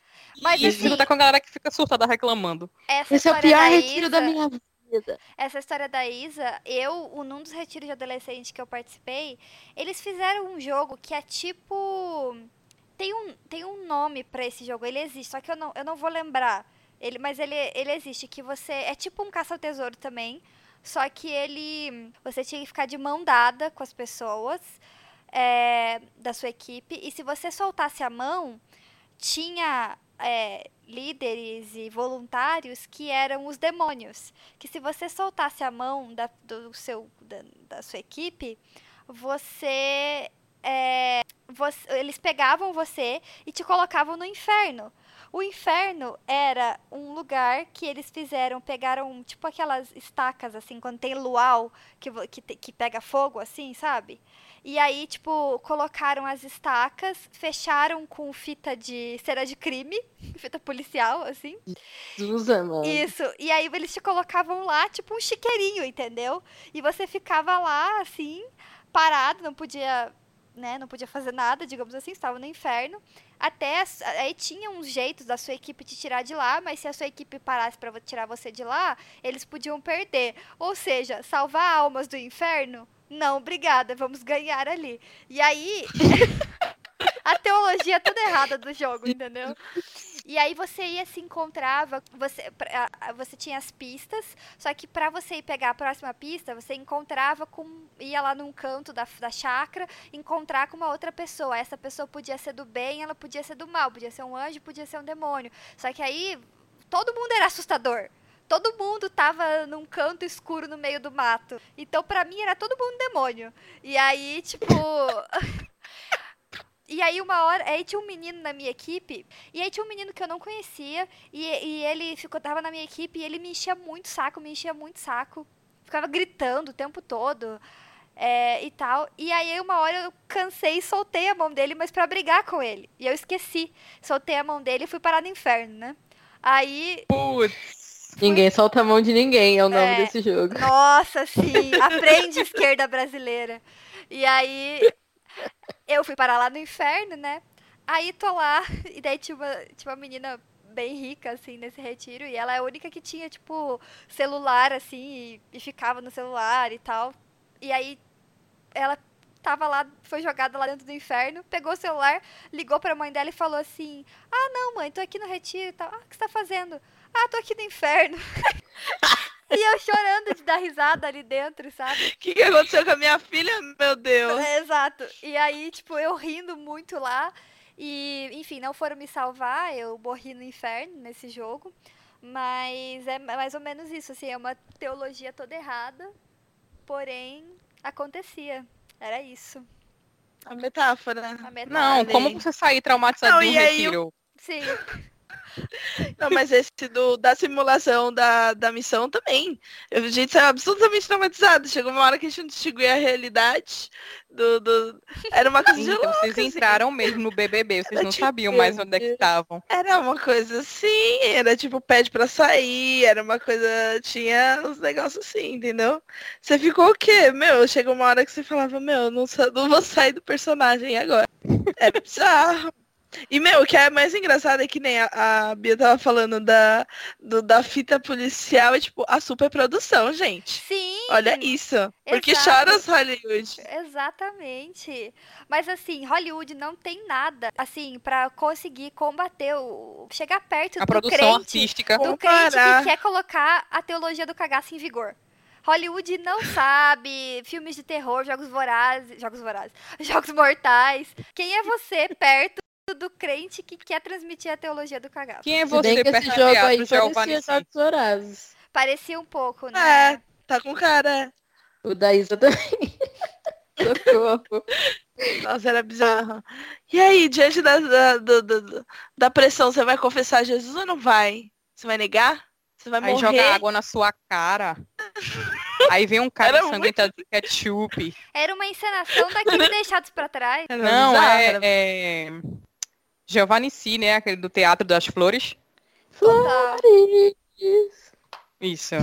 Speaker 1: Mas
Speaker 3: E
Speaker 1: assim,
Speaker 3: tá com a galera que fica surtada reclamando.
Speaker 1: essa
Speaker 4: Esse é o
Speaker 1: história
Speaker 4: pior
Speaker 1: da
Speaker 4: retiro
Speaker 1: Isa,
Speaker 4: da minha vida.
Speaker 1: Essa história da Isa, eu, num dos retiros de adolescente que eu participei, eles fizeram um jogo que é tipo. Tem um, tem um nome pra esse jogo, ele existe, só que eu não, eu não vou lembrar. Ele, mas ele, ele existe, que você. É tipo um caça ao tesouro também. Só que ele. Você tinha que ficar de mão dada com as pessoas é, da sua equipe. E se você soltasse a mão, tinha é, líderes e voluntários que eram os demônios. Que se você soltasse a mão da, do seu, da, da sua equipe, você, é, você- Eles pegavam você e te colocavam no inferno. O inferno era um lugar que eles fizeram, pegaram tipo aquelas estacas, assim, quando tem luau que, que, que pega fogo, assim, sabe? E aí, tipo, colocaram as estacas, fecharam com fita de cera de crime, fita policial, assim.
Speaker 4: Usa, mano.
Speaker 1: Isso. E aí eles te colocavam lá, tipo um chiqueirinho, entendeu? E você ficava lá, assim, parado, não podia, né, não podia fazer nada, digamos assim, estava no inferno. Até aí tinha uns jeitos da sua equipe te tirar de lá, mas se a sua equipe parasse para tirar você de lá, eles podiam perder. Ou seja, salvar almas do inferno? Não, obrigada, vamos ganhar ali. E aí a teologia toda errada do jogo, entendeu? E aí você ia se encontrava, você, você tinha as pistas, só que pra você ir pegar a próxima pista, você encontrava com. ia lá num canto da, da chácara, encontrar com uma outra pessoa. Essa pessoa podia ser do bem, ela podia ser do mal, podia ser um anjo, podia ser um demônio. Só que aí todo mundo era assustador. Todo mundo tava num canto escuro no meio do mato. Então, pra mim, era todo mundo demônio. E aí, tipo. E aí uma hora, aí tinha um menino na minha equipe, e aí tinha um menino que eu não conhecia, e, e ele ficou, tava na minha equipe, e ele me enchia muito saco, me enchia muito saco. Ficava gritando o tempo todo, é, e tal. E aí uma hora eu cansei e soltei a mão dele, mas pra brigar com ele. E eu esqueci. Soltei a mão dele e fui parar no inferno, né? Aí,
Speaker 3: Putz.
Speaker 4: Ninguém solta a mão de ninguém, é o nome
Speaker 1: É.
Speaker 4: desse jogo.
Speaker 1: Nossa, sim, aprende esquerda brasileira. E aí eu fui parar lá no inferno, né? Aí tô lá, e daí tinha uma, tinha uma menina bem rica, assim, nesse retiro, e ela é a única que tinha, tipo, celular, assim, e, e ficava no celular e tal. E aí ela tava lá, foi jogada lá dentro do inferno, pegou o celular, ligou pra mãe dela e falou assim: Ah, não, mãe, tô aqui no retiro e tal. Ah, o que você tá fazendo? Ah, tô aqui no inferno. e eu chorando de dar risada ali dentro, sabe?
Speaker 5: O que, que aconteceu com a minha filha? Meu Deus.
Speaker 1: É, exato. E aí, tipo, eu rindo muito lá. E, enfim, não foram me salvar, eu morri no inferno nesse jogo. Mas é mais ou menos isso, assim, é uma teologia toda errada. Porém, acontecia. Era isso.
Speaker 5: A metáfora.
Speaker 1: A metáfora.
Speaker 3: Não, como você sair traumatizado
Speaker 5: Não, aí
Speaker 3: retiro?
Speaker 1: Sim.
Speaker 5: Não, mas esse do, da simulação da, da missão também. A gente saiu absolutamente traumatizado. Chegou uma hora que a gente não distinguia a realidade do. do... Era uma coisa de
Speaker 3: Então
Speaker 5: louco,
Speaker 3: vocês
Speaker 5: assim.
Speaker 3: entraram mesmo no BBB, vocês
Speaker 5: Era
Speaker 3: não
Speaker 5: tipo,
Speaker 3: sabiam mais onde é que estavam.
Speaker 5: Era uma coisa assim, era tipo pede pra sair, era uma coisa. Tinha uns negócios assim, entendeu? Você ficou o quê? Meu, chegou uma hora que você falava, meu, não, não vou sair do personagem agora. Era bizarro. E, meu, o que é mais engraçado é que nem a, a Bia tava falando da, do- da fita policial, é tipo, a superprodução, gente.
Speaker 1: Sim,
Speaker 5: Olha isso. Porque chora os Hollywood.
Speaker 1: Exatamente. Mas assim, Hollywood não tem nada assim pra conseguir combater o chegar perto
Speaker 3: A
Speaker 1: do
Speaker 3: produção
Speaker 1: crente,
Speaker 3: artística.
Speaker 1: do crente
Speaker 5: Comparar.
Speaker 1: que quer colocar a teologia do cagaço em vigor. Hollywood não sabe, filmes de terror, jogos vorazes, jogos vorazes, jogos mortais. Quem é você perto do crente que quer transmitir a teologia do cagaço?
Speaker 3: Quem é você
Speaker 4: que
Speaker 3: perto
Speaker 4: esse jogo aí parecia? Jogos Vorazes.
Speaker 1: Parecia um pouco, né?
Speaker 5: É, tá com cara.
Speaker 4: O da Isa também. Socorro.
Speaker 5: Nossa, era bizarro. E aí, diante da, da, do- da pressão, você vai confessar Jesus ou não vai? Você vai negar? Você vai
Speaker 3: Aí
Speaker 5: morrer?
Speaker 3: joga água na sua cara. Aí vem um cara
Speaker 5: Era
Speaker 3: ensanguentado de ketchup.
Speaker 1: Era uma encenação daquele Deixados pra Trás.
Speaker 3: Não,
Speaker 5: bizarro,
Speaker 3: é, é... Giovanni Si, né? Aquele do Teatro das Flores.
Speaker 1: Total.
Speaker 3: Isso.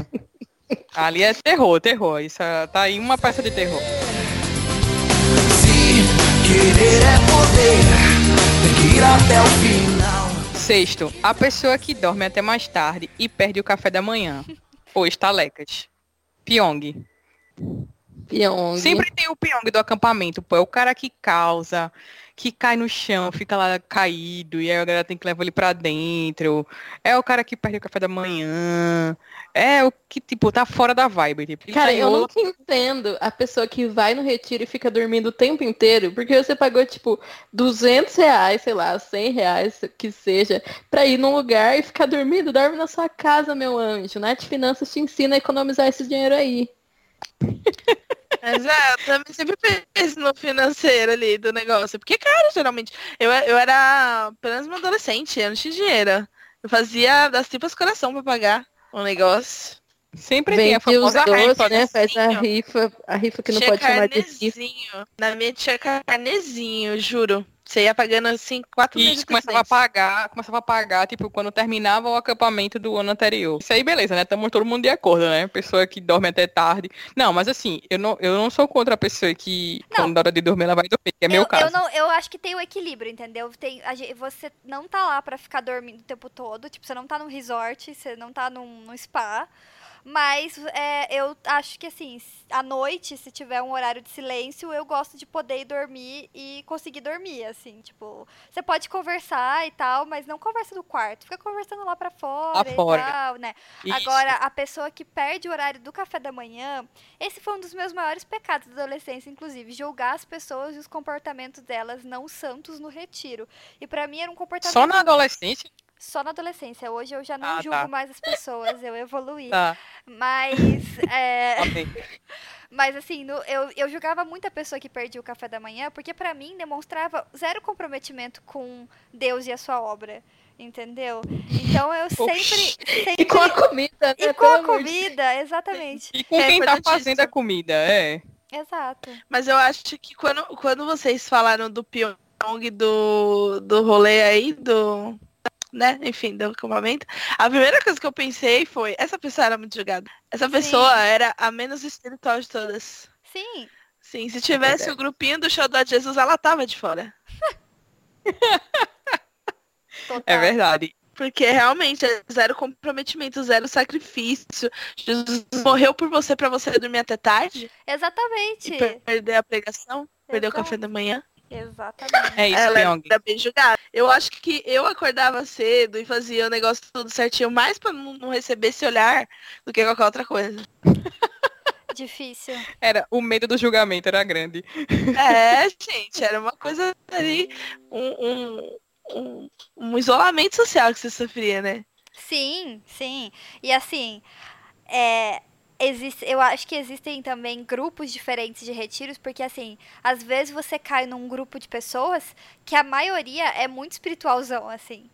Speaker 3: Ali é terror, terror. Isso é- tá aí uma peça de terror.
Speaker 2: Se querer é poder, tem que ir até o final.
Speaker 3: Sexto, a pessoa que dorme até mais tarde e perde o café da manhã. Ou estalecas. Pyong.
Speaker 4: Pyong.
Speaker 3: Sempre tem o Pyong do acampamento, pô. É o cara que causa, que cai no chão, fica lá caído, e aí a galera tem que levar ele pra dentro. É o cara que perde o café da manhã. É o que, tipo, tá fora da vibe. Tipo,
Speaker 4: Cara,
Speaker 3: em
Speaker 4: eu
Speaker 3: outro-
Speaker 4: nunca entendo a pessoa que vai no retiro e fica dormindo o tempo inteiro, porque você pagou, tipo, 200 reais, sei lá, 100 reais, que seja, pra ir num lugar e ficar dormindo. Dorme na sua casa, meu anjo. Nath Finanças te ensina a economizar esse dinheiro aí.
Speaker 5: É, eu também sempre penso no financeiro ali do negócio. Porque, cara, geralmente, eu, eu era apenas uma adolescente, eu não tinha dinheiro. Eu fazia das tripas coração pra pagar o negócio.
Speaker 3: Sempre tem a famosa
Speaker 4: doces,
Speaker 3: rifa,
Speaker 4: né? Faz a rifa, a rifa que não
Speaker 5: tinha
Speaker 4: pode chamar de rifa.
Speaker 5: carnezinho. Na minha tinha carnezinho, juro. Você ia pagando assim, quatro
Speaker 3: E
Speaker 5: meses
Speaker 3: começava a pagar, começava a pagar, tipo, quando terminava o acampamento do ano anterior. Isso aí, beleza, né? Estamos todo mundo de acordo, né? Pessoa que dorme até tarde. Não, mas assim, eu não, eu não sou contra a pessoa que,
Speaker 1: Não.
Speaker 3: quando na hora de dormir, ela vai dormir, que é meu
Speaker 1: eu,
Speaker 3: caso.
Speaker 1: Eu, não, eu acho que tem o equilíbrio, entendeu? Tem, a gen- você não tá lá pra ficar dormindo o tempo todo. Tipo, você não tá num resort, você não tá num, num spa. Mas é, eu acho que assim, à noite, se tiver um horário de silêncio, eu gosto de poder ir dormir e conseguir dormir, assim, tipo, você pode conversar e tal, mas não conversa no quarto, fica conversando lá pra fora e
Speaker 3: fora.
Speaker 1: tal, né?
Speaker 3: Isso.
Speaker 1: Agora, a pessoa que perde o horário do café da manhã, esse foi um dos meus maiores pecados da adolescência, inclusive, julgar as pessoas e os comportamentos delas não santos no retiro. E pra mim era um comportamento
Speaker 3: Só na adolescência?
Speaker 1: Só na adolescência. Hoje eu já não
Speaker 3: Ah,
Speaker 1: julgo
Speaker 3: tá.
Speaker 1: mais as pessoas, eu evoluí.
Speaker 3: Tá,
Speaker 1: Mas, é, mas assim, no- eu, eu julgava muita pessoa que perdia o café da manhã, porque pra mim demonstrava zero comprometimento com Deus e a sua obra. Entendeu? Então eu sempre. sempre
Speaker 4: E com a comida, né?
Speaker 1: e com a comida, exatamente.
Speaker 3: E com
Speaker 5: É
Speaker 3: quem tá
Speaker 5: importantíssimo.
Speaker 3: fazendo a comida, é.
Speaker 1: Exato.
Speaker 5: Mas eu acho que quando, quando vocês falaram do Pyong do, do rolê aí, do. Né? Enfim, do acampamento, a primeira coisa que eu pensei foi, essa pessoa era muito julgada. Essa pessoa era a menos espiritual de todas.
Speaker 1: Sim,
Speaker 5: Sim, se tivesse o grupinho do show do Jesus, ela tava de fora.
Speaker 3: É verdade.
Speaker 5: Porque realmente é zero comprometimento, zero sacrifício. Jesus morreu por você pra você dormir até tarde
Speaker 1: Exatamente.
Speaker 5: e per- perder a pregação, perder o
Speaker 1: Exato.
Speaker 5: café da manhã.
Speaker 1: Exatamente.
Speaker 3: É isso,
Speaker 5: Ela
Speaker 3: Pyong.
Speaker 5: era bem julgada. Eu acho que eu acordava cedo e fazia o negócio tudo certinho, mais pra não, não receber esse olhar do que qualquer outra coisa.
Speaker 1: Difícil.
Speaker 3: Era, o medo do julgamento era grande.
Speaker 5: É, gente, era uma coisa ali, um, um, um, um isolamento social que você sofria, né?
Speaker 1: Sim, sim. E assim, é, existe, eu acho que existem também grupos diferentes de retiros, porque assim, às vezes você cai num grupo de pessoas que a maioria é muito espiritualzão, assim.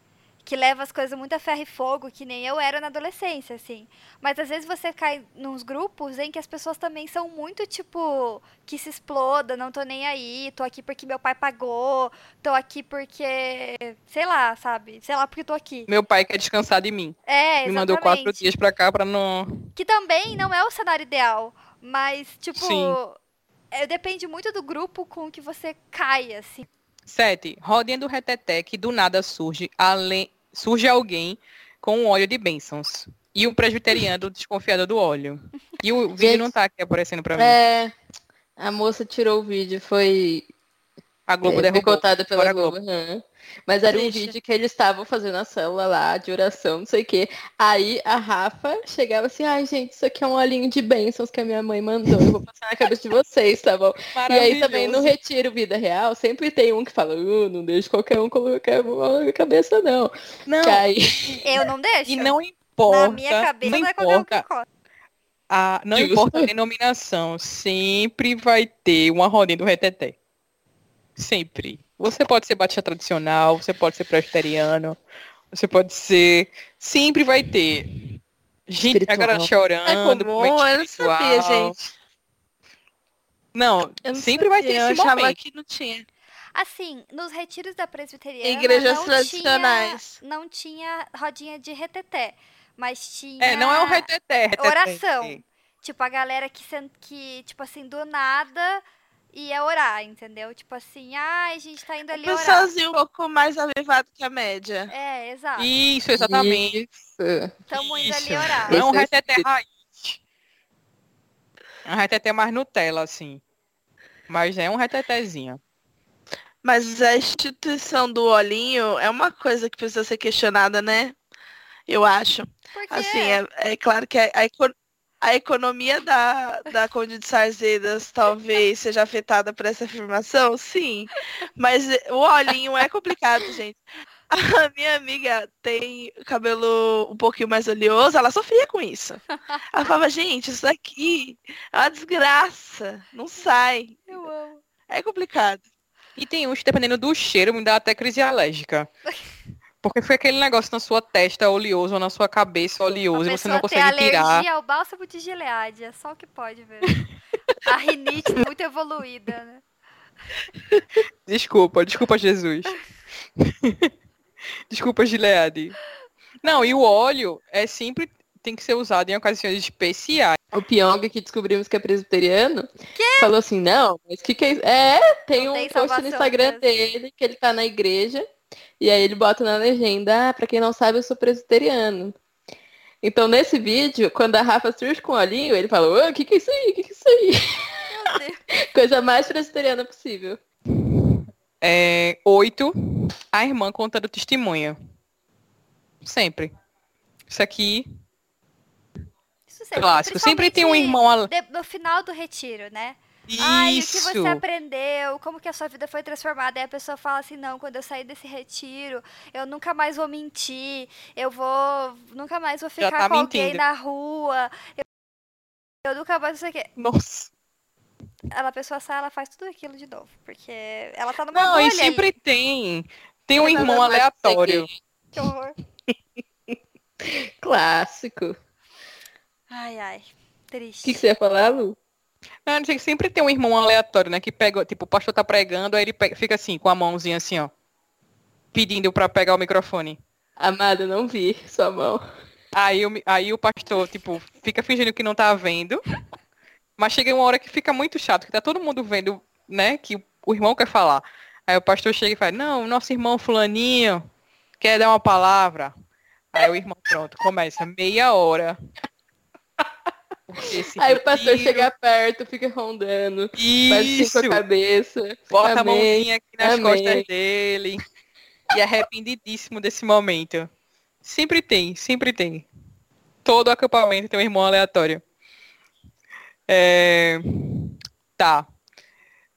Speaker 1: Que leva as coisas muito a ferro e fogo, que nem eu era na adolescência, assim. Mas às vezes você cai nos grupos em que as pessoas também são muito, tipo, que se exploda, não tô nem aí, tô aqui porque meu pai pagou, tô aqui porque, sei lá, sabe? Sei lá porque tô aqui.
Speaker 3: Meu pai quer descansar de mim.
Speaker 1: É,
Speaker 3: Me mandou quatro
Speaker 1: exatamente.
Speaker 3: dias pra cá pra não.
Speaker 1: Que também não é o cenário ideal, mas, tipo,
Speaker 3: Sim.
Speaker 1: é, depende muito do grupo com que você cai, assim.
Speaker 3: Sete, rodinha do reteté que do nada surge, além, surge alguém com um óleo de bênçãos. E o presbiteriano desconfiado do óleo. E o vídeo
Speaker 4: Gente,
Speaker 3: não tá aqui aparecendo pra mim.
Speaker 4: É. A moça tirou o vídeo, foi
Speaker 3: A Globo
Speaker 4: é,
Speaker 3: derrubou.
Speaker 4: boicotada pela
Speaker 3: Fora
Speaker 4: Globo. aham. Mas era um
Speaker 5: Triste.
Speaker 4: vídeo que eles estavam fazendo a célula lá de oração, não sei o quê. Aí a Rafa chegava assim, ai gente, isso aqui é um olhinho de bênçãos que a minha mãe mandou. Eu vou passar na cabeça de vocês, tá bom? E aí também no. Retiro Vida Real, sempre tem um que fala, "Uh, não deixa qualquer um colocar a mão na cabeça, não.
Speaker 3: Não,
Speaker 4: Que aí,
Speaker 1: Eu não deixo.
Speaker 3: e não importa.
Speaker 1: Na minha cabeça
Speaker 3: não
Speaker 1: não é qualquer um que
Speaker 3: importa. A, não
Speaker 4: Justo.
Speaker 3: importa a denominação, sempre vai ter uma rodinha do reteté. Sempre. Você pode ser batista tradicional, você pode ser presbiteriano, você pode ser. Sempre vai ter. Gente,
Speaker 4: Espiritual.
Speaker 3: chorando.
Speaker 5: É comum,
Speaker 3: momento
Speaker 5: eu não sabia, gente.
Speaker 3: Não,
Speaker 5: não
Speaker 3: sempre vai ter
Speaker 5: sabia, eu
Speaker 3: esse
Speaker 5: achava
Speaker 3: momento.
Speaker 5: que não tinha.
Speaker 1: Assim, nos retiros da presbiteriana
Speaker 5: Igrejas
Speaker 1: não
Speaker 5: tradicionais.
Speaker 1: Tinha, não tinha rodinha de reteté, mas tinha
Speaker 3: É, não é um reteté. reteté.
Speaker 1: oração. Tipo, a galera que, que, tipo assim, do nada ia orar, entendeu? Tipo assim, ai, a gente tá indo ali orar.
Speaker 5: Pessoalzinho um pouco mais avivado que a média.
Speaker 1: É, exato.
Speaker 3: Isso, exatamente.
Speaker 4: Isso.
Speaker 1: Tamo indo ali orar.
Speaker 3: Não é um
Speaker 4: é
Speaker 3: reteté raiz. É um reteté mais Nutella, assim. Mas é um retetézinho.
Speaker 5: Mas a instituição do olhinho é uma coisa que precisa ser questionada, né? Eu acho.
Speaker 1: Porque
Speaker 5: Assim, é, é claro que a, a eco- a economia da, da Conde de Sarzeidas talvez seja afetada por essa afirmação, sim. Mas o olhinho é complicado, gente. A minha amiga tem cabelo um pouquinho mais oleoso, ela sofria com isso. Ela falava, gente, isso aqui é uma desgraça. Não sai.
Speaker 1: eu amo.
Speaker 5: É complicado.
Speaker 3: E tem uns, dependendo do cheiro, me dá até crise alérgica. Porque foi aquele negócio na sua testa oleoso ou na sua cabeça
Speaker 1: A
Speaker 3: oleoso e você não
Speaker 1: pessoa tem
Speaker 3: consegue tirar.
Speaker 1: alergia ao bálsamo de Gilead, é só o que pode ver. A rinite muito evoluída, né?
Speaker 3: Desculpa, desculpa, Jesus. desculpa, Gilead. Não, e o óleo é sempre tem que ser usado em ocasiões especiais.
Speaker 4: O Pyong, que descobrimos que é presbiteriano, falou assim, não, mas o que, que é isso? É, tem
Speaker 1: Não
Speaker 4: um
Speaker 1: tem
Speaker 4: post no Instagram
Speaker 1: mesmo.
Speaker 4: dele que ele tá na igreja, e aí ele bota na legenda, ah, pra quem não sabe, eu sou presbiteriano. Então, nesse vídeo, quando a Rafa surge com o olhinho, ele fala, o que que é isso aí? O que que é isso aí? Coisa mais presbiteriana possível.
Speaker 3: É, oito, a irmã contando testemunho. Sempre. Isso aqui,
Speaker 1: Isso sempre,
Speaker 3: clássico. Sempre tem um irmão
Speaker 1: de- no final do retiro, né? Ai, o que você aprendeu? Como que a sua vida foi transformada? Aí a pessoa fala assim, não, quando eu sair desse retiro, eu nunca mais vou mentir, eu vou, nunca mais vou
Speaker 3: Já
Speaker 1: ficar
Speaker 3: tá
Speaker 1: com alguém
Speaker 3: mentindo.
Speaker 1: na rua, eu, eu nunca mais não sei o quê.
Speaker 3: Nossa.
Speaker 1: Ela, a pessoa sai, ela faz tudo aquilo de novo, porque ela tá numa
Speaker 3: Não,
Speaker 1: bolha
Speaker 3: e
Speaker 1: aí.
Speaker 3: sempre tem. Tem um
Speaker 4: Nada
Speaker 3: irmão aleatório.
Speaker 1: Que horror.
Speaker 4: Clássico.
Speaker 1: Ai, ai,
Speaker 4: O
Speaker 1: triste.
Speaker 4: que, que você ia falar, Lu?
Speaker 3: Não, não sei, sempre tem um irmão aleatório, né? Que pega, tipo, o pastor tá pregando, aí ele pega- fica assim, com a mãozinha assim, ó. Pedindo pra pegar o microfone.
Speaker 4: Amada, eu não vi sua mão.
Speaker 3: Aí o, mi- aí o pastor, tipo, fica fingindo que não tá vendo. Mas chega uma hora que fica muito chato, que tá todo mundo vendo, né? Que o, o irmão quer falar. Aí o pastor chega e fala, não, nosso irmão fulaninho quer dar uma palavra. Aí o irmão, pronto, começa meia hora.
Speaker 4: Aí o pastor
Speaker 3: retiro-
Speaker 4: chega perto, fica rondando, faz assim
Speaker 3: Isso!
Speaker 4: com a cabeça.
Speaker 3: Bota a
Speaker 4: Amém.
Speaker 3: mãozinha aqui nas
Speaker 4: Amém.
Speaker 3: costas dele. E arrependidíssimo desse momento. Sempre tem, sempre tem. Todo acampamento tem um irmão aleatório. É... Tá.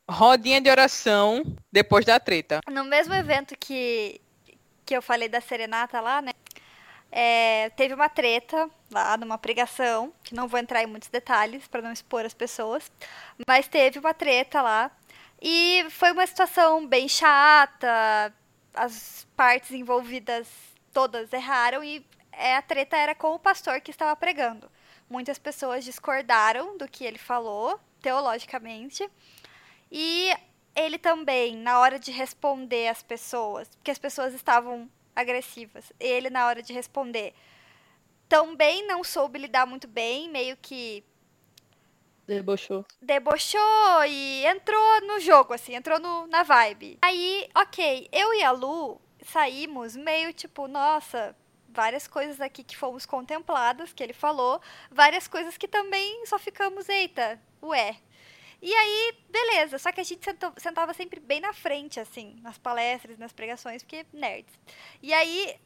Speaker 3: Rodinha de oração depois da treta.
Speaker 1: No mesmo evento que, que eu falei da serenata lá, né? é, teve uma treta lá numa pregação, que não vou entrar em muitos detalhes para não expor as pessoas, mas teve uma treta lá e foi uma situação bem chata, as partes envolvidas todas erraram e é, a treta era com o pastor que estava pregando. Muitas pessoas discordaram do que ele falou, teologicamente, e ele também, na hora de responder às pessoas, porque as pessoas estavam agressivas, ele, na hora de responder, também não soube lidar muito bem, meio que
Speaker 4: Debochou.
Speaker 1: debochou e entrou no jogo, assim, entrou no, na vibe. Aí, ok, eu e a Lu saímos meio tipo, nossa, várias coisas aqui que fomos contempladas, que ele falou, várias coisas que também só ficamos, eita, ué. E aí, beleza, só que a gente sentou, sentava sempre bem na frente, assim, nas palestras, nas pregações, porque nerds. E aí,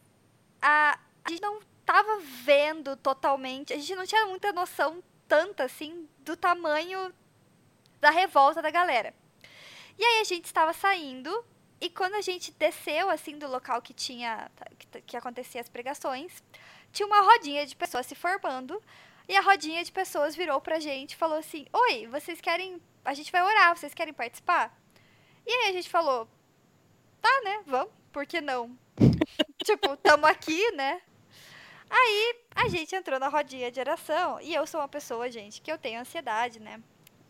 Speaker 1: a, a gente não tava vendo totalmente, a gente não tinha muita noção tanta, assim, do tamanho da revolta da galera. E aí a gente estava saindo e quando a gente desceu assim do local que tinha que, que acontecia as pregações, tinha uma rodinha de pessoas se formando e a rodinha de pessoas virou pra gente e falou assim: "Oi, vocês querem, a gente vai orar, vocês querem participar?" E aí a gente falou: "Tá, né? Vamos, por que não?" tipo, tamo aqui, né? Aí a gente entrou na rodinha de oração e eu sou uma pessoa, gente, que eu tenho ansiedade, né?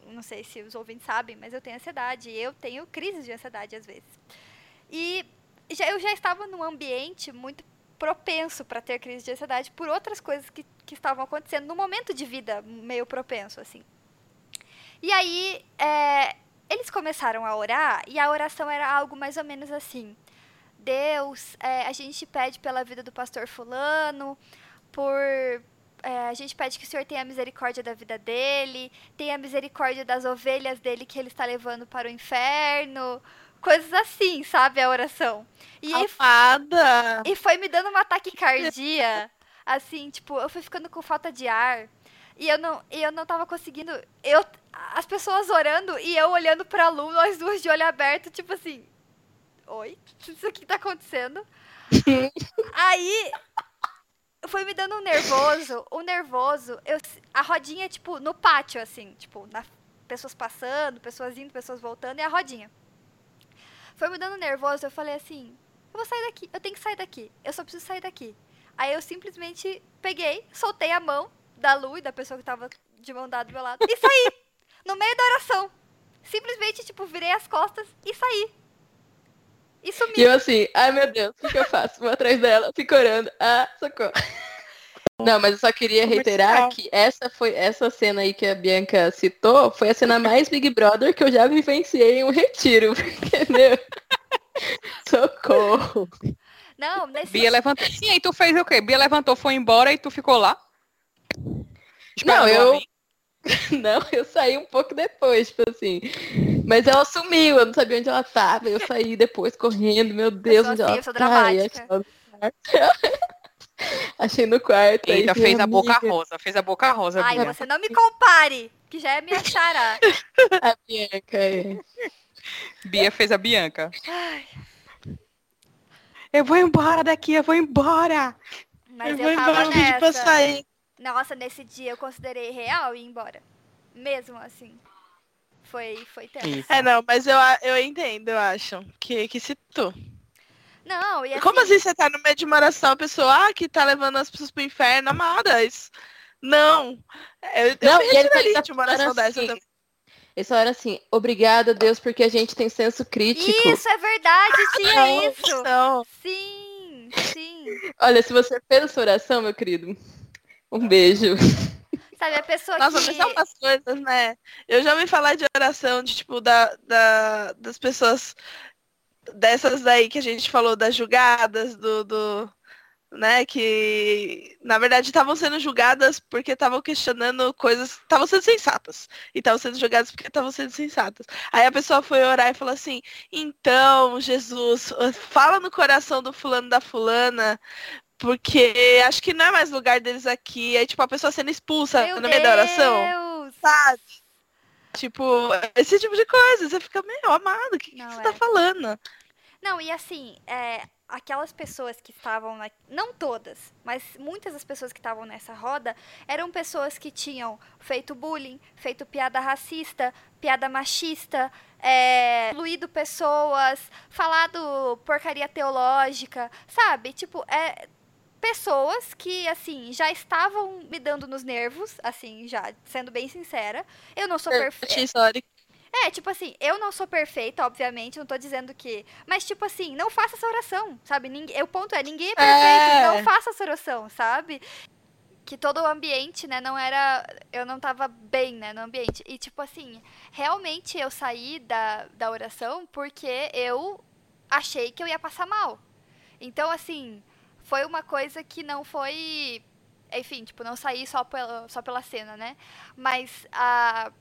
Speaker 1: Não sei se os ouvintes sabem, mas eu tenho ansiedade. Eu tenho crises de ansiedade às vezes. E já, eu já estava num ambiente muito propenso para ter crise de ansiedade por outras coisas que, que estavam acontecendo no momento de vida meio propenso, assim. E aí, é, eles começaram a orar e a oração era algo mais ou menos assim. Deus, é, a gente pede pela vida do pastor fulano, por é, a gente pede que o Senhor tenha misericórdia da vida dele, tenha misericórdia das ovelhas dele que ele está levando para o inferno, coisas assim, sabe, a oração. E,
Speaker 5: Amada.
Speaker 1: e foi me dando uma taquicardia, assim, tipo, eu fui ficando com falta de ar. E eu não, eu não tava conseguindo. Eu, as pessoas orando e eu olhando pra Lu, nós duas de olho aberto, tipo assim. Oi? Isso aqui tá acontecendo? Aí foi me dando um nervoso, um nervoso. Eu, a rodinha, tipo, no pátio, assim, tipo, na, pessoas passando, pessoas indo, pessoas voltando, e a rodinha. Foi me dando nervoso, eu falei assim, eu vou sair daqui, eu tenho que sair daqui, eu só preciso sair daqui. Aí eu simplesmente peguei, soltei a mão da Lu e da pessoa que tava de mão dada do meu lado, e saí, no meio da oração. Simplesmente, tipo, virei as costas e saí. E sumi.
Speaker 4: E eu assim, ai meu Deus, o que, que eu faço? Vou atrás dela, fico orando. Ah, socorro. Não, mas eu só queria reiterar que essa foi essa cena aí que a Bianca citou foi a cena mais Big Brother que eu já vivenciei em um retiro, entendeu? Socorro.
Speaker 1: Não, nesse
Speaker 3: Bia levantou. Sim, aí tu fez o quê? Bia levantou, foi embora e tu ficou lá?
Speaker 4: Não, eu. Não, eu saí um pouco depois, tipo assim. Mas ela sumiu, eu não sabia onde ela tava. Eu saí depois correndo, meu Deus, onde
Speaker 1: assim,
Speaker 4: ela
Speaker 1: eu sou
Speaker 4: tá? Aí
Speaker 1: dramática.
Speaker 4: achei ela no quarto. Achei no quarto. aí
Speaker 3: Eita,
Speaker 4: falei,
Speaker 3: fez a boca
Speaker 4: "Amiga,
Speaker 3: rosa, fez a boca rosa,
Speaker 1: Ai, você não me compare, que já é minha xará.
Speaker 4: A Bianca, é.
Speaker 3: Bia fez a Bianca.
Speaker 1: Ai,
Speaker 3: Eu vou embora daqui, eu vou embora.
Speaker 1: mas
Speaker 5: eu
Speaker 1: eu,
Speaker 5: vou
Speaker 1: tava
Speaker 5: embora, eu pedi pra
Speaker 1: nessa.
Speaker 5: sair.
Speaker 1: Nossa, nesse dia eu considerei real ir embora. Mesmo assim. Foi, foi tenso.
Speaker 5: É, não, mas eu, eu entendo, eu acho. Que, que se tu.
Speaker 1: Não, e assim,
Speaker 5: Como assim você tá no meio de uma oração, a pessoa ah, que tá levando as pessoas pro inferno, amada? Isso... Não. Eu, eu
Speaker 4: Não,
Speaker 5: me
Speaker 4: e ele
Speaker 5: retiraria
Speaker 4: tá
Speaker 5: de uma oração
Speaker 4: falando
Speaker 5: dessa
Speaker 4: assim,
Speaker 5: também.
Speaker 4: Eles falaram assim, obrigada, Deus, porque a gente tem senso crítico.
Speaker 1: Isso é verdade, tinha isso.
Speaker 5: Não.
Speaker 1: Sim, sim.
Speaker 4: Olha, se você fez essa oração, meu querido, um beijo.
Speaker 1: Sabe, a pessoa
Speaker 5: Nossa,
Speaker 1: que.
Speaker 5: mas são umas coisas, né? Eu já ouvi falar de oração, de tipo, da, da, das pessoas dessas daí que a gente falou, das julgadas, do, do né, que na verdade estavam sendo julgadas porque estavam questionando coisas, estavam sendo sensatas. E estavam sendo julgadas porque estavam sendo sensatas. Aí a pessoa foi orar e falou assim: "Então, Jesus, fala no coração do fulano da fulana, porque acho que não é mais lugar deles aqui". Aí tipo a pessoa sendo expulsa
Speaker 1: Meu
Speaker 5: no meio da oração,
Speaker 1: Deus!
Speaker 5: sabe? Tipo, esse tipo de coisa, você fica meio amado, o que, que você
Speaker 1: é.
Speaker 5: tá falando?
Speaker 1: Não, e assim, é, aquelas pessoas que estavam, na, não todas, mas muitas das pessoas que estavam nessa roda eram pessoas que tinham feito bullying, feito piada racista, piada machista, é, excluído pessoas, falado porcaria teológica, sabe? Tipo, é pessoas que, assim, já estavam me dando nos nervos, assim, já, sendo bem sincera. Eu não sou perfeita. É, tipo assim, eu não sou perfeita, obviamente, não tô dizendo que. Mas, tipo assim, não faça essa oração, sabe? Ninguém, o ponto é, ninguém é perfeito,
Speaker 5: É.
Speaker 1: não faça essa oração, sabe? Que todo o ambiente, né, não era. Eu não tava bem, né, no ambiente. E, tipo assim, realmente eu saí da, da oração porque eu achei que eu ia passar mal. Então, assim, foi uma coisa que não foi. Enfim, tipo, não saí só pela, só pela cena, né? Mas a.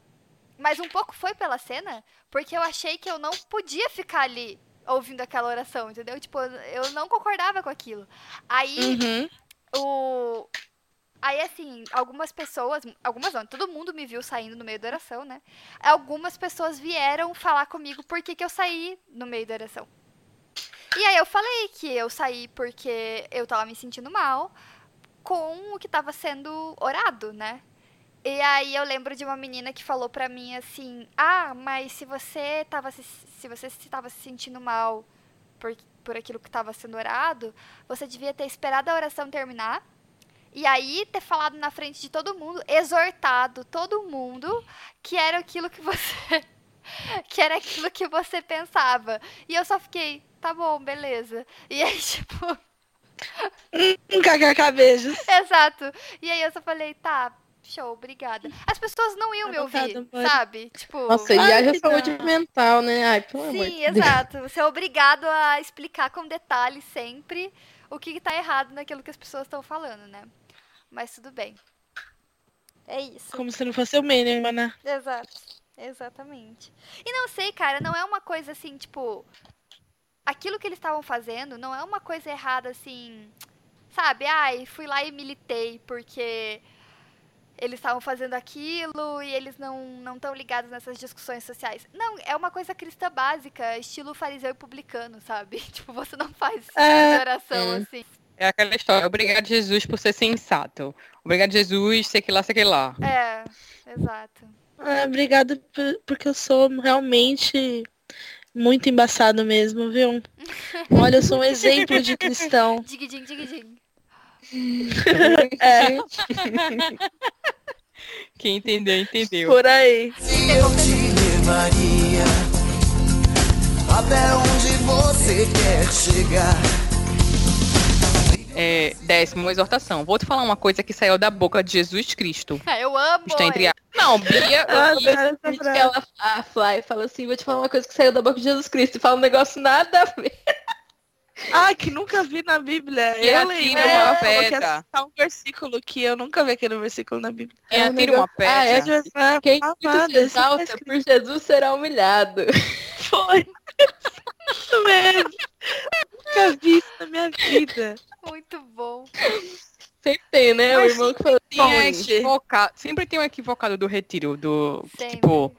Speaker 1: Mas um pouco foi pela cena, porque eu achei que eu não podia ficar ali ouvindo aquela oração, entendeu? Tipo, eu não concordava com aquilo. Aí
Speaker 5: Uhum.
Speaker 1: o. Aí, assim, algumas pessoas, algumas não, todo mundo me viu saindo no meio da oração, né? Algumas pessoas vieram falar comigo por que, que eu saí no meio da oração. E aí eu falei que eu saí porque eu tava me sentindo mal com o que tava sendo orado, né? E aí eu lembro de uma menina que falou pra mim assim: "Ah, mas se você tava se, se você estava se sentindo mal por, por aquilo que estava sendo orado, você devia ter esperado a oração terminar e aí ter falado na frente de todo mundo, exortado todo mundo que era aquilo que você que era aquilo que você pensava. E eu só fiquei, tá bom, beleza. E aí, tipo,
Speaker 5: Um kkk beijos.
Speaker 1: exato. E aí eu só falei, tá, show, obrigada. As pessoas não iam me ouvir, sabe? Tipo,
Speaker 4: Nossa, e haja saúde mental, né? Ai, pelo amor de
Speaker 1: Sim,
Speaker 4: Deus.
Speaker 1: exato. Você é obrigado a explicar com detalhe sempre o que tá errado naquilo que as pessoas estão falando, né? Mas tudo bem. É isso.
Speaker 5: Como se não fosse o mínimo, né?
Speaker 1: Exato. Exatamente. E não sei, cara, não é uma coisa assim, tipo. Aquilo que eles estavam fazendo não é uma coisa errada assim. Sabe? Ai, fui lá e militei porque eles estavam fazendo aquilo e eles não não estão ligados nessas discussões sociais. Não, é uma coisa cristã básica, estilo fariseu e publicano, sabe? Tipo, você não faz
Speaker 5: É,
Speaker 1: oração
Speaker 4: é.
Speaker 1: assim.
Speaker 3: É aquela história. Obrigado, Jesus, por ser sensato. Obrigado, Jesus, sei que lá, sei que lá.
Speaker 1: É, exato.
Speaker 5: Ah, obrigada por- porque eu sou realmente muito embaçado mesmo, viu? Olha, eu sou um exemplo de cristão.
Speaker 1: Diguidim, diguidim.
Speaker 5: É,
Speaker 3: Quem entendeu, entendeu.
Speaker 5: por aí.
Speaker 2: Eu te levaria até onde você quer chegar.
Speaker 3: É, décimo, exortação. Vou te falar uma coisa que saiu da boca de Jesus Cristo.
Speaker 1: Ah, Eu amo.
Speaker 3: Está entre a... Não, Bia,
Speaker 5: Ah,
Speaker 3: eu-
Speaker 5: cara, essa frase.
Speaker 4: ela, a Fly fala assim, vou te falar uma coisa que saiu da boca de Jesus Cristo. E fala um negócio nada a ver.
Speaker 5: Ah, que nunca vi na Bíblia.
Speaker 3: E
Speaker 5: Eu
Speaker 3: atira
Speaker 5: lembro.
Speaker 3: uma pedra.
Speaker 5: um versículo que eu nunca vi aquele versículo na Bíblia.
Speaker 3: quem
Speaker 4: É um
Speaker 3: atira uma
Speaker 4: negócio- Ah, é
Speaker 3: pedra.
Speaker 5: ah,
Speaker 4: Quem
Speaker 5: ah, nada,
Speaker 4: se exalta
Speaker 5: escrito.
Speaker 4: por Jesus será humilhado.
Speaker 5: Foi. Isso mesmo. Nunca vi isso na minha vida.
Speaker 1: Muito bom.
Speaker 4: Sempre tem, né?
Speaker 5: Mas
Speaker 4: o irmão que
Speaker 3: um
Speaker 5: Gente.
Speaker 3: equivocado, sempre tem um equivocado do retiro, do
Speaker 1: Sempre.
Speaker 3: tipo,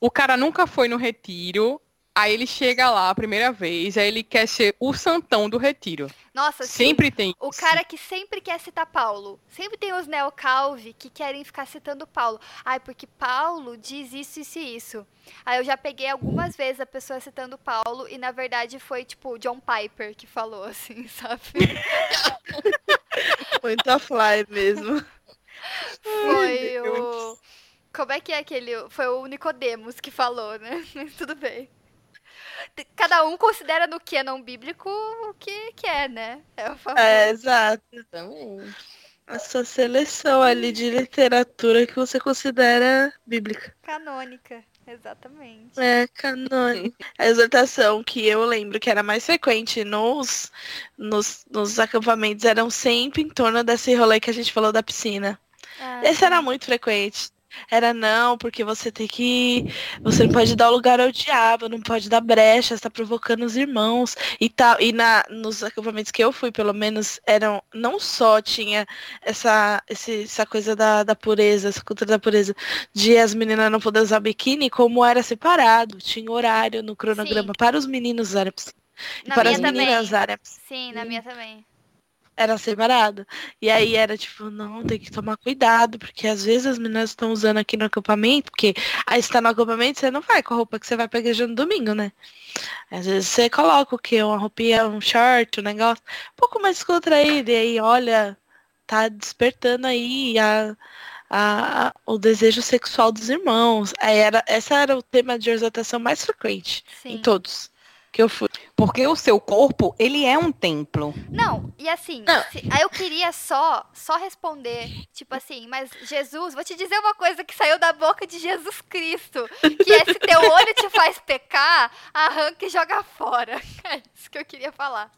Speaker 3: o cara nunca foi no retiro, aí ele chega lá a primeira vez, aí ele quer ser o santão do retiro.
Speaker 1: Nossa, sim.
Speaker 3: Sempre tem
Speaker 1: O
Speaker 3: isso.
Speaker 1: cara que sempre quer citar Paulo. Sempre tem os neocalvi que querem ficar citando Paulo. Ai, porque Paulo diz isso, isso e isso. Aí eu já peguei algumas vezes a pessoa citando Paulo e na verdade foi tipo John Piper que falou assim, sabe?
Speaker 5: Muito a fly mesmo.
Speaker 1: Foi o. Como é que é aquele. Foi o Nicodemos que falou, né? Mas tudo bem. Cada um considera no canon bíblico o que quer, né? É o favor.
Speaker 5: É, exato.
Speaker 4: também.
Speaker 5: A sua seleção ali de literatura que você considera bíblica.
Speaker 1: Canônica, exatamente.
Speaker 5: É, canônica. A exortação que eu lembro que era mais frequente nos, nos, nos acampamentos eram sempre em torno desse rolê que a gente falou da piscina.
Speaker 1: Ah,
Speaker 5: Esse era muito frequente. Era não, porque você tem que. Você não pode dar lugar ao diabo, não pode dar brecha, está provocando os irmãos e tal. E na, nos acampamentos que eu fui, pelo menos, eram. Não só tinha essa, esse- essa coisa da, da pureza, essa cultura da pureza, de as meninas não poderem usar biquíni, como era separado. Tinha horário no cronograma para os meninos piscina. E para as meninas
Speaker 1: também.
Speaker 5: piscina
Speaker 1: Sim, na minha também.
Speaker 5: Era separado. E aí era tipo, não, tem que tomar cuidado, porque às vezes as meninas estão usando aqui no acampamento, porque aí você tá no acampamento, você não vai com a roupa que você vai peguejando no domingo, né? Às vezes você coloca o quê? Uma roupinha, um short, um negócio, um pouco mais descontraído, e aí, olha, tá despertando aí a, a, a- o desejo sexual dos irmãos. Aí era, essa era o tema de exortação mais frequente
Speaker 1: Sim.
Speaker 5: em todos que eu fui.
Speaker 3: Porque o seu corpo, ele é um templo.
Speaker 1: Não, e assim,
Speaker 4: Não.
Speaker 1: se- aí eu queria só, só responder, tipo assim, mas Jesus, vou te dizer uma coisa que saiu da boca de Jesus Cristo, que é se teu olho te faz pecar, arranca e joga fora. É isso que eu queria falar.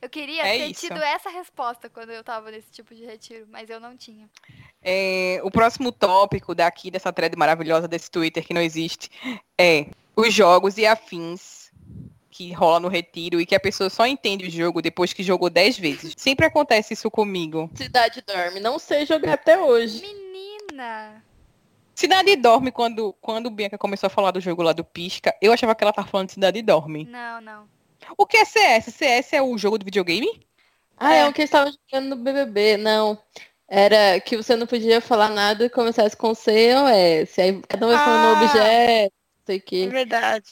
Speaker 1: Eu queria
Speaker 3: É
Speaker 1: ter
Speaker 3: isso.
Speaker 1: tido essa resposta quando eu tava nesse tipo de retiro, mas eu não tinha.
Speaker 3: É, o próximo tópico daqui, dessa thread maravilhosa desse Twitter que não existe, é os jogos e afins que rola no retiro e que a pessoa só entende o jogo depois que jogou 10 vezes. Sempre acontece isso comigo.
Speaker 4: Cidade dorme. Não sei jogar até hoje.
Speaker 1: Menina!
Speaker 3: Cidade Dorme, quando, quando Bianca começou a falar do jogo lá do Pisca, eu achava que ela tava falando de Cidade Dorme.
Speaker 1: Não, não.
Speaker 3: O que é CS? CS é o jogo do videogame?
Speaker 4: Ah, é,
Speaker 5: É.
Speaker 4: um que eles estavam jogando no BBB. Não. Era que você não podia falar nada e começasse com C ou S. Aí cada um vai falando
Speaker 5: Ah.
Speaker 4: um objeto, não sei o
Speaker 5: É
Speaker 4: quê.
Speaker 5: verdade.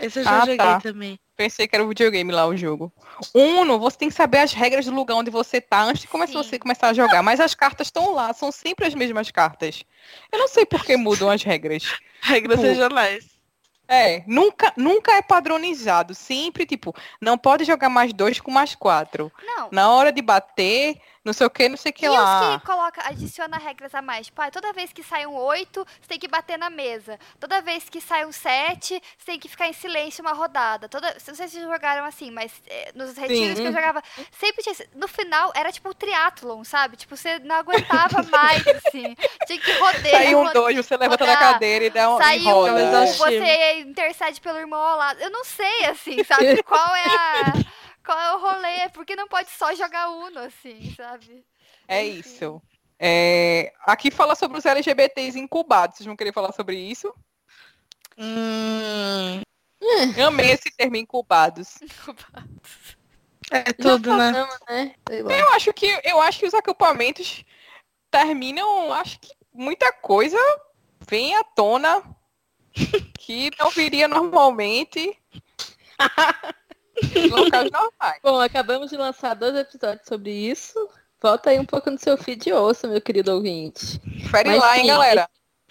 Speaker 5: Esse eu já
Speaker 3: Ah,
Speaker 5: joguei
Speaker 3: tá.
Speaker 5: também.
Speaker 3: Pensei que era o videogame lá o jogo. Uno, você tem que saber as regras do lugar onde você tá antes de começar você começar a jogar. Mas as cartas estão lá, são sempre as mesmas cartas. Eu não sei por que mudam as regras.
Speaker 5: Regras
Speaker 3: Pô.
Speaker 5: regionais.
Speaker 3: É, nunca, nunca é padronizado. Sempre, tipo, não pode jogar mais dois com mais quatro.
Speaker 1: Não.
Speaker 3: Na hora de bater, não sei o que, não sei o que
Speaker 1: e
Speaker 3: lá.
Speaker 1: os que coloca, adiciona regras a mais? Tipo, ah, toda vez que sai um 8, você tem que bater na mesa. Toda vez que sai um 7, você tem que ficar em silêncio uma rodada. Toda, não sei se vocês jogaram assim, mas eh, nos retiros que eu jogava, sempre tinha. No final, era tipo o triatlon, sabe? Tipo, você não aguentava mais, assim. Tinha que rodear.
Speaker 3: Sai um dois, você levanta da
Speaker 1: rodar.
Speaker 3: cadeira e dá um e
Speaker 1: Sai um,
Speaker 3: roda.
Speaker 5: exaustivo.
Speaker 1: você intercede pelo irmão ao lado. Eu não sei, assim, sabe? Qual é a. Qual é o rolê? Porque não pode só jogar Uno, assim, sabe?
Speaker 3: É
Speaker 1: Enfim.
Speaker 3: isso. É, aqui fala sobre os LGBTs incubados. Vocês vão querer falar sobre isso?
Speaker 5: Hum,
Speaker 3: Amei esse termo incubados.
Speaker 5: é tudo, né?
Speaker 4: Falamos, né? Lá.
Speaker 3: Eu acho que eu acho que os acampamentos terminam, acho que muita coisa vem à tona que não viria normalmente locais normais.
Speaker 4: Bom, acabamos de lançar dois episódios sobre isso. Volta aí um pouco no seu feed e ouça, meu querido ouvinte.
Speaker 3: Confere
Speaker 4: Mas
Speaker 3: lá, hein,
Speaker 4: sim,
Speaker 3: galera.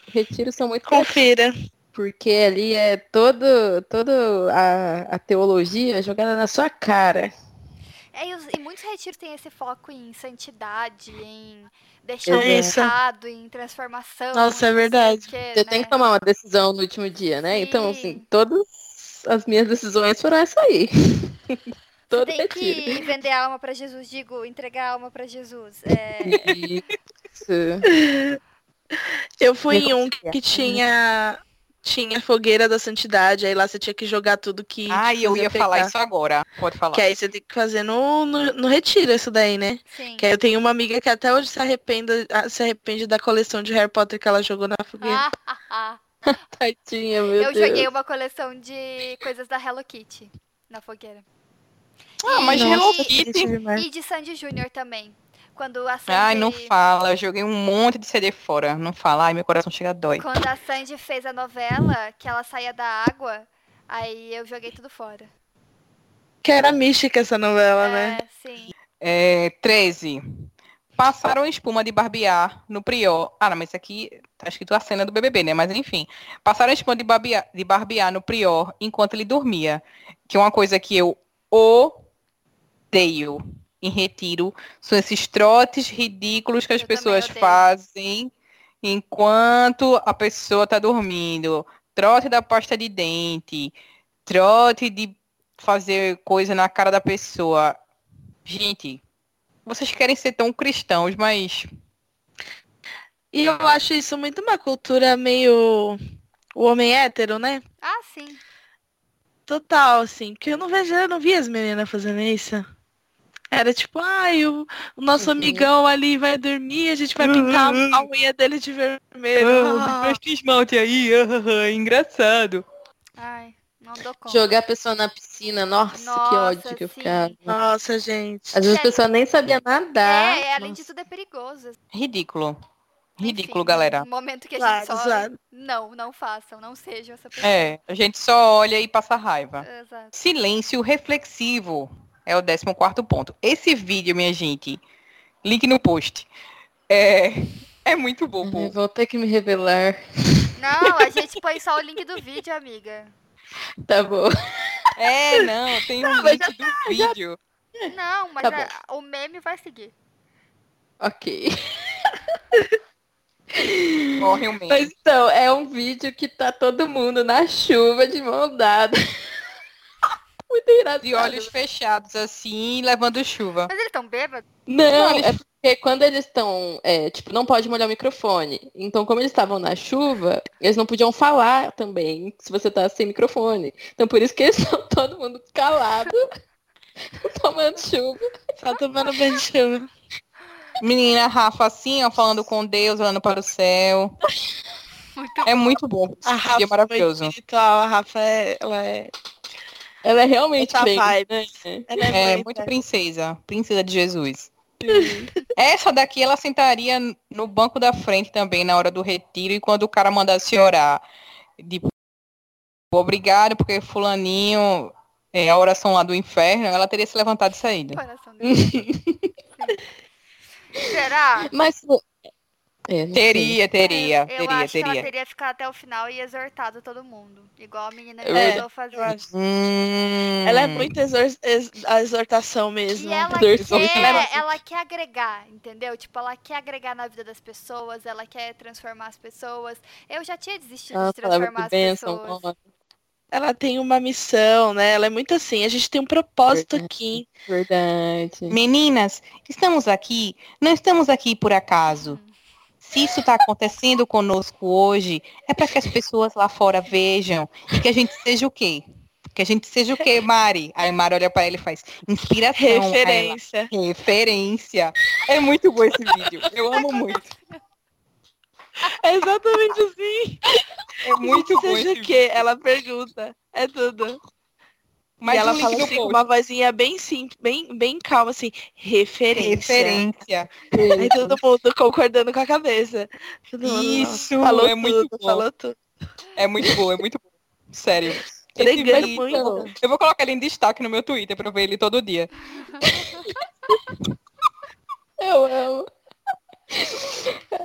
Speaker 4: Retiros são muito
Speaker 5: Confira.
Speaker 4: porque ali é todo, todo a, a teologia jogada na sua cara.
Speaker 1: É, e, os- e muitos retiros têm esse foco em santidade, em deixar um recado, em transformação.
Speaker 5: Nossa, é verdade.
Speaker 4: Você tem
Speaker 1: né?
Speaker 4: que tomar uma decisão no último dia, né? Então,
Speaker 1: Sim.
Speaker 4: assim, todas as minhas decisões foram essa aí. Todo
Speaker 1: tem
Speaker 4: retiro.
Speaker 1: que vender a alma pra Jesus, digo, entregar a alma pra Jesus. É,
Speaker 4: Isso.
Speaker 5: Eu fui em um que tinha tinha fogueira da santidade, aí lá você tinha que jogar tudo que
Speaker 3: Ai, eu ia falar
Speaker 5: pecar.
Speaker 3: isso agora. Pode falar.
Speaker 5: Que aí você tem que fazer no, no, no retiro isso daí, né?
Speaker 1: sim.
Speaker 5: Que aí eu tenho uma amiga que até hoje se arrepende, ah, se arrepende da coleção de Harry Potter que ela jogou na fogueira.
Speaker 1: Ah, ah, ah.
Speaker 4: Tadinha, meu
Speaker 1: Eu
Speaker 4: Deus.
Speaker 1: joguei uma coleção de coisas da Hello Kitty na fogueira.
Speaker 3: Ah, mas
Speaker 1: E-
Speaker 3: Hello
Speaker 1: e-
Speaker 3: Kitty.
Speaker 5: triste demais.
Speaker 1: E de Sandy Júnior também. Quando a Sandy,
Speaker 3: Ai, não fala. Eu joguei um monte de CD fora. Não fala. Ai, meu coração chega a dói.
Speaker 1: quando a Sandy fez a novela, que ela saía da água, aí eu joguei tudo fora.
Speaker 5: Que era mística essa novela, né?
Speaker 1: É, sim.
Speaker 3: É, 13. Passaram espuma de barbear no Prior. Ah, não, mas isso aqui tá escrito a cena do BBB, né? Mas enfim. Passaram espuma de barbear, de barbear no Prior enquanto ele dormia. Que é uma coisa que eu odeio em retiro. São esses trotes ridículos que as
Speaker 1: Eu
Speaker 3: pessoas fazem enquanto a pessoa tá dormindo. Trote da pasta de dente. Trote de fazer coisa na cara da pessoa. Gente, vocês querem ser tão cristãos, mas
Speaker 5: E eu acho isso muito uma cultura meio o homem hétero, né?
Speaker 1: Ah, sim.
Speaker 5: Total, assim. Porque eu não vejo, eu não vi as meninas fazendo isso. Era tipo, ai, o, o nosso
Speaker 4: Uhum.
Speaker 5: amigão ali vai dormir, a gente vai pintar a unha dele de vermelho. Ah.
Speaker 3: esmalte aí, engraçado.
Speaker 1: Ai, não dou conta.
Speaker 4: Jogar a pessoa na piscina, nossa, que
Speaker 1: Nossa,
Speaker 4: ódio que eu ficava.
Speaker 5: Nossa, gente.
Speaker 4: Às vezes a pessoa nem sabia nadar.
Speaker 1: É, além
Speaker 4: Nossa.
Speaker 1: de tudo é perigoso.
Speaker 3: Ridículo. Ridículo,
Speaker 1: Enfim,
Speaker 3: galera.
Speaker 1: No momento que a
Speaker 5: Zoado,
Speaker 1: gente só...
Speaker 5: zoado.
Speaker 1: Não, não façam, não sejam essa pessoa.
Speaker 3: É, a gente só olha e passa raiva.
Speaker 1: Exato.
Speaker 3: Silêncio reflexivo é o 14 ponto. Esse vídeo, minha gente, link no post. É, é muito bobo.
Speaker 4: Vou ter que me revelar.
Speaker 1: Não, a gente põe só o link do vídeo, amiga.
Speaker 4: Tá bom.
Speaker 3: É, não, tem um
Speaker 4: Não,
Speaker 3: link do vídeo.
Speaker 1: Não, mas
Speaker 4: Tá
Speaker 1: a- o meme vai seguir.
Speaker 4: Ok.
Speaker 3: Morre um meme.
Speaker 4: Mas então, é um vídeo que tá todo mundo na chuva de mão dada. Muito engraçado.
Speaker 3: De olhos fechados, assim, levando chuva.
Speaker 1: Mas eles estão bêbados?
Speaker 4: Não,
Speaker 3: eles-
Speaker 4: é porque quando eles estão, é, tipo, não pode molhar o microfone. Então, como eles estavam na chuva, eles não podiam falar também se você tá sem microfone. Então, por isso que eles estão todo mundo calado, tomando chuva.
Speaker 5: Só tomando banho de chuva.
Speaker 3: Menina Rafa, assim, ó, falando com Deus, olhando para o céu.
Speaker 1: Muito
Speaker 3: É muito bom.
Speaker 5: A Rafa
Speaker 3: é maravilhoso.
Speaker 5: espiritual, a Rafa é, ela é,
Speaker 4: Ela é realmente bem, né?
Speaker 5: ela é,
Speaker 3: É, muito princesa. Princesa de Jesus. Essa daqui, ela sentaria no banco da frente também, na hora do retiro, e quando o cara mandasse orar. De obrigado, porque fulaninho é a oração lá do inferno, ela teria se levantado e saído.
Speaker 1: Será?
Speaker 4: Mas. É.
Speaker 3: Teria, teria,
Speaker 1: eu
Speaker 3: teria,
Speaker 1: acho que ela
Speaker 3: teria.
Speaker 1: teria ficado até o final e exortado todo mundo. Igual a menina
Speaker 5: É,
Speaker 1: tentou fazer.
Speaker 3: Hum,
Speaker 5: Ela é muito exor- ex- a exortação mesmo.
Speaker 1: E ela
Speaker 4: Exortação.
Speaker 1: quer, ela quer agregar, entendeu? Tipo, ela quer agregar na vida das pessoas, ela quer transformar as pessoas. Eu já tinha desistido
Speaker 4: Ah,
Speaker 1: de
Speaker 4: palavra
Speaker 1: transformar as
Speaker 4: bênção.
Speaker 1: pessoas.
Speaker 4: ó,
Speaker 5: Ela tem uma missão, né? Ela é muito assim. A gente tem um propósito
Speaker 4: Verdade.
Speaker 5: aqui.
Speaker 4: Verdade.
Speaker 3: Meninas, estamos aqui, não estamos aqui por acaso. Se isso está acontecendo conosco hoje, é para que as pessoas lá fora vejam e que a gente seja o quê? Que a gente seja o quê, Mari? Aí Mari olha para ele e faz inspiração.
Speaker 5: Referência.
Speaker 3: Referência. É muito bom esse vídeo. Eu amo muito.
Speaker 5: É exatamente assim.
Speaker 3: É muito bom
Speaker 5: Seja o quê? Ela pergunta. É tudo.
Speaker 3: Mas
Speaker 5: e ela
Speaker 3: link
Speaker 5: fala assim com uma vozinha bem simples, bem, bem calma, assim. Referência.
Speaker 3: Referência.
Speaker 5: Aí todo mundo concordando com a cabeça. Todo mundo,
Speaker 3: Isso,
Speaker 5: falou
Speaker 3: é muito
Speaker 5: tudo,
Speaker 3: bom.
Speaker 5: falou tudo.
Speaker 3: É muito bom, é muito bom. Sério. Vídeo-
Speaker 5: muito.
Speaker 3: Eu vou colocar ele em destaque no meu Twitter pra eu ver ele todo dia.
Speaker 4: Eu amo.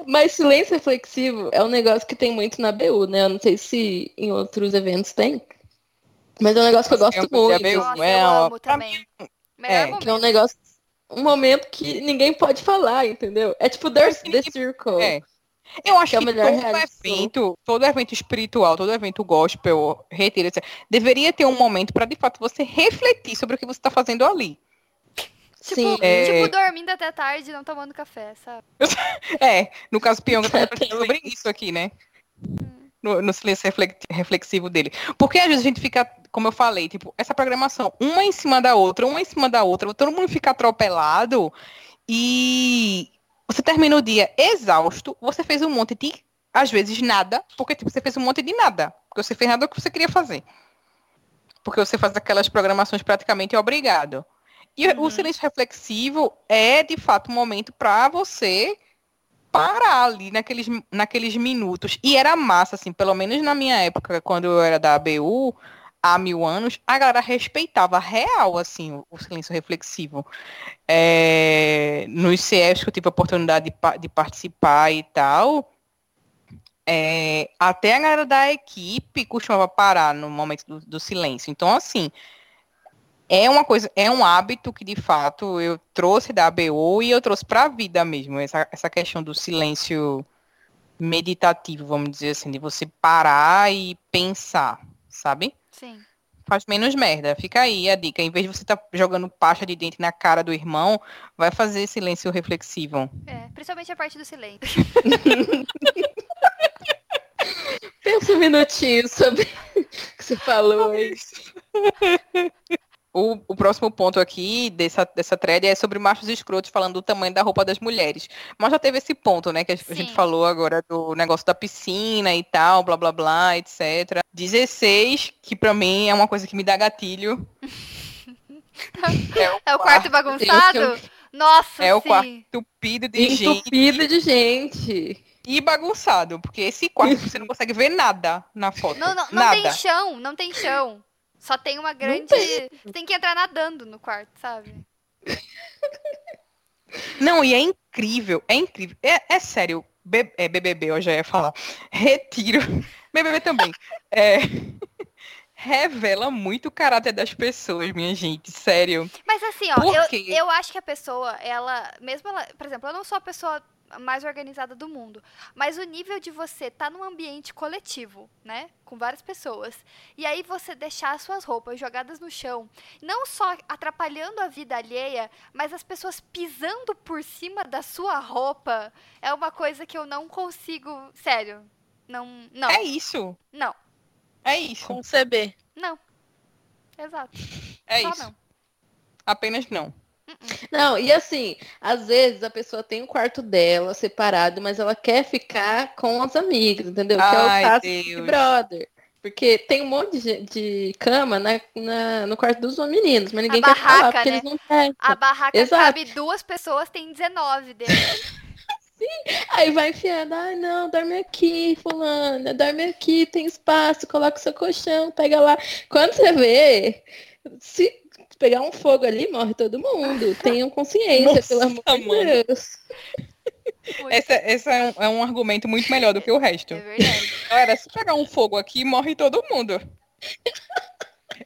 Speaker 4: Mas silêncio reflexivo é um negócio que tem muito na BU, né? Eu não sei se em outros eventos tem. Mas é um negócio que eu gosto
Speaker 3: curti a
Speaker 4: muito.
Speaker 3: BU.
Speaker 1: Nossa,
Speaker 3: é,
Speaker 1: eu amo também.
Speaker 3: É.
Speaker 4: Que é um negócio. Um momento que ninguém pode falar, entendeu? É tipo The, The Circle.
Speaker 3: É. Eu acho
Speaker 4: Que é
Speaker 3: que,
Speaker 4: melhor
Speaker 3: todo evento, todo evento espiritual, todo evento gospel, retiro, etc., deveria ter um momento para de fato você refletir sobre o que você está fazendo ali.
Speaker 1: Tipo,
Speaker 4: Sim.
Speaker 3: É.
Speaker 1: tipo, dormindo até tarde e não tomando café, sabe?
Speaker 3: É, no caso Pionga tá sobre isso aqui, né? No, no silêncio reflexivo dele. Porque às vezes a gente fica, como eu falei, tipo, essa programação, uma em cima da outra, uma em cima da outra, todo mundo fica atropelado e você termina o dia exausto, você fez um monte de, às vezes, nada, porque tipo, você fez um monte de nada, porque você fez nada do que você queria fazer. Porque você faz aquelas programações praticamente obrigado. E o silêncio reflexivo é, de fato, um momento para você parar ali naqueles, naqueles minutos. E era massa, assim, pelo menos na minha época, quando eu era da ABU, há mil anos, a galera respeitava real, assim, o, silêncio reflexivo. É, nos CEFs que eu tive a oportunidade de, de participar e tal, é, até a galera da equipe costumava parar no momento do, do silêncio. Então, assim, é uma coisa, é um hábito que de fato eu trouxe da ABO e eu trouxe para a vida mesmo, essa, essa questão do silêncio meditativo, vamos dizer assim, de você parar e pensar, sabe?
Speaker 1: Sim.
Speaker 3: Faz menos merda. Fica aí a dica. Em vez de você estar jogando pasta de dente na cara do irmão, vai fazer silêncio reflexivo.
Speaker 1: É, principalmente a parte do silêncio.
Speaker 4: Pensa um minutinho sobre o que você falou aí.
Speaker 3: O, o próximo ponto aqui dessa, dessa thread é sobre machos escrotos falando do tamanho da roupa das mulheres. Mas já teve esse ponto, né? Que a, a gente
Speaker 1: Sim.
Speaker 3: falou agora do negócio da piscina e tal, blá blá blá, etc. 16, que pra mim é uma coisa que me dá gatilho.
Speaker 1: É o quarto bagunçado? Nossa,
Speaker 3: É o
Speaker 1: sim.
Speaker 3: quarto entupido de gente
Speaker 4: Entupido de gente.
Speaker 3: e bagunçado. Porque esse quarto você não consegue ver nada na foto.
Speaker 1: Não, não, não
Speaker 3: nada.
Speaker 1: tem chão, não tem chão. Só tem uma grande. Tem que entrar nadando no quarto, sabe?
Speaker 3: Não, e é incrível, é incrível. É, é sério, B- é, BBB, eu já ia falar. Retiro. BBB também. É, revela muito o caráter das pessoas, minha gente, sério.
Speaker 1: Mas assim, ó, eu, eu acho que a pessoa, ela. Mesmo ela. Por exemplo, eu não sou a pessoa mais organizada do mundo. Mas o nível de você tá num ambiente coletivo, né? Com várias pessoas. E aí você deixar as suas roupas jogadas no chão, não só atrapalhando a vida alheia, mas as pessoas pisando por cima da sua roupa, é uma coisa que eu não consigo. Sério. Não. Não.
Speaker 3: É isso.
Speaker 1: Não.
Speaker 3: É isso.
Speaker 5: Conceber.
Speaker 1: Não. Exato.
Speaker 3: É
Speaker 1: Só
Speaker 3: isso.
Speaker 1: não.
Speaker 3: Apenas não.
Speaker 4: Não, e assim, às vezes a pessoa tem o quarto dela separado, mas ela quer ficar com as amigas, entendeu? que é
Speaker 3: Ai,
Speaker 4: o caso do. Brother. Porque tem um monte de, de cama na, na- no quarto dos meninos, mas ninguém
Speaker 1: A
Speaker 4: quer falar porque
Speaker 1: né?
Speaker 4: eles não querem.
Speaker 1: A barraca
Speaker 4: Exato.
Speaker 1: cabe duas pessoas, tem 19 deles.
Speaker 4: Aí vai enfiando, ai não, dorme aqui, fulana, dorme aqui, tem espaço, coloca o seu colchão, pega lá. Quando você vê, se pegar um fogo ali, morre todo mundo. Tenham consciência,
Speaker 3: Nossa,
Speaker 4: pelo amor de. Deus.
Speaker 3: Esse, esse é, um, é um argumento muito melhor do que o resto.
Speaker 1: É verdade.
Speaker 3: Galera, se pegar um fogo aqui, morre todo mundo.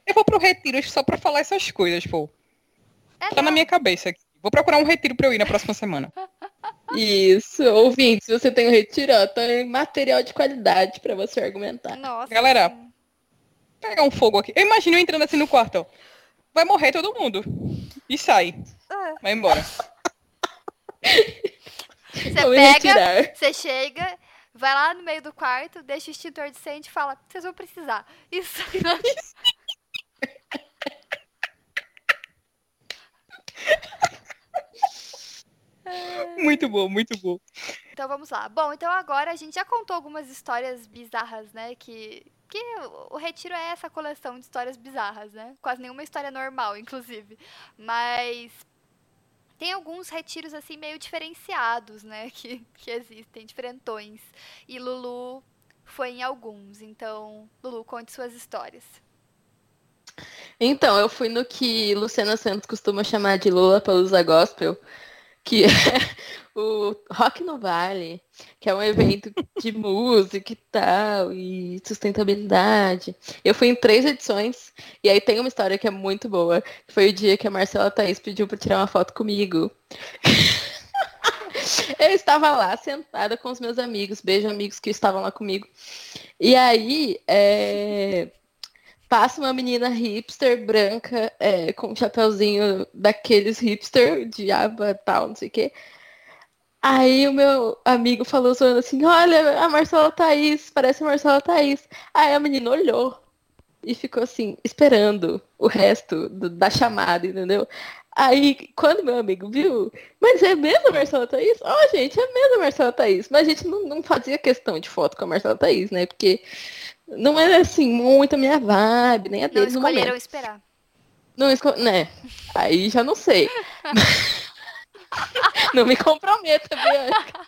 Speaker 3: Eu vou pro retiro só pra falar essas coisas, pô.
Speaker 1: É
Speaker 3: Tá na
Speaker 1: não.
Speaker 3: minha cabeça aqui. Vou procurar um retiro pra eu ir na próxima semana.
Speaker 4: Isso, ouvinte, se você tem um retiro, ó, tem material de qualidade pra você argumentar.
Speaker 1: Nossa.
Speaker 3: Galera. Pegar um fogo aqui. Eu imagino eu entrando assim no quarto, ó. Vai morrer todo mundo. E sai.
Speaker 1: É.
Speaker 3: Vai embora.
Speaker 1: Você pega, você chega, vai lá no meio do quarto, deixa o extintor de incêndio e fala, vocês vão precisar. Isso.
Speaker 3: Muito bom, muito bom.
Speaker 1: Então vamos lá. Bom, então agora a gente já contou algumas histórias bizarras, né? Que, que o- o Retiro é essa coleção de histórias bizarras, né? Quase nenhuma história normal, inclusive. Mas tem alguns retiros assim meio diferenciados, né? Que, que existem, diferentões. E Lulu foi em alguns. Então, Lulu, conte suas histórias.
Speaker 4: Então, eu fui no que Luciana Santos costuma chamar de Lula Palusa Gospel, que é o Rock no Vale, que é um evento de música e tal, e sustentabilidade. Eu fui em três edições, e aí tem uma história que é muito boa, que foi o dia que a Marcela Thaís pediu pra tirar uma foto comigo. Eu estava lá sentada com os meus amigos, beijo amigos que estavam lá comigo. E aí, é, passa uma menina hipster branca é, com um chapeuzinho daqueles hipster de aba tal, não sei o quê. Aí o meu amigo falou zoando assim, olha, a Marcela Thaís, parece a Marcela Thaís. Aí a menina olhou e ficou assim, esperando o resto do- da chamada, entendeu? Aí, quando meu amigo viu, mas é mesmo a Marcela Thaís? Ó, gente, é mesmo a Marcela Thaís. Mas a gente não, não fazia questão de foto com a Marcela Thaís, né? Porque não era assim, muito a minha vibe, nem a
Speaker 1: Não
Speaker 4: deles momento.
Speaker 1: escolheram esperar.
Speaker 4: Não esco... Né? Aí já não sei. não me comprometa, Bianca.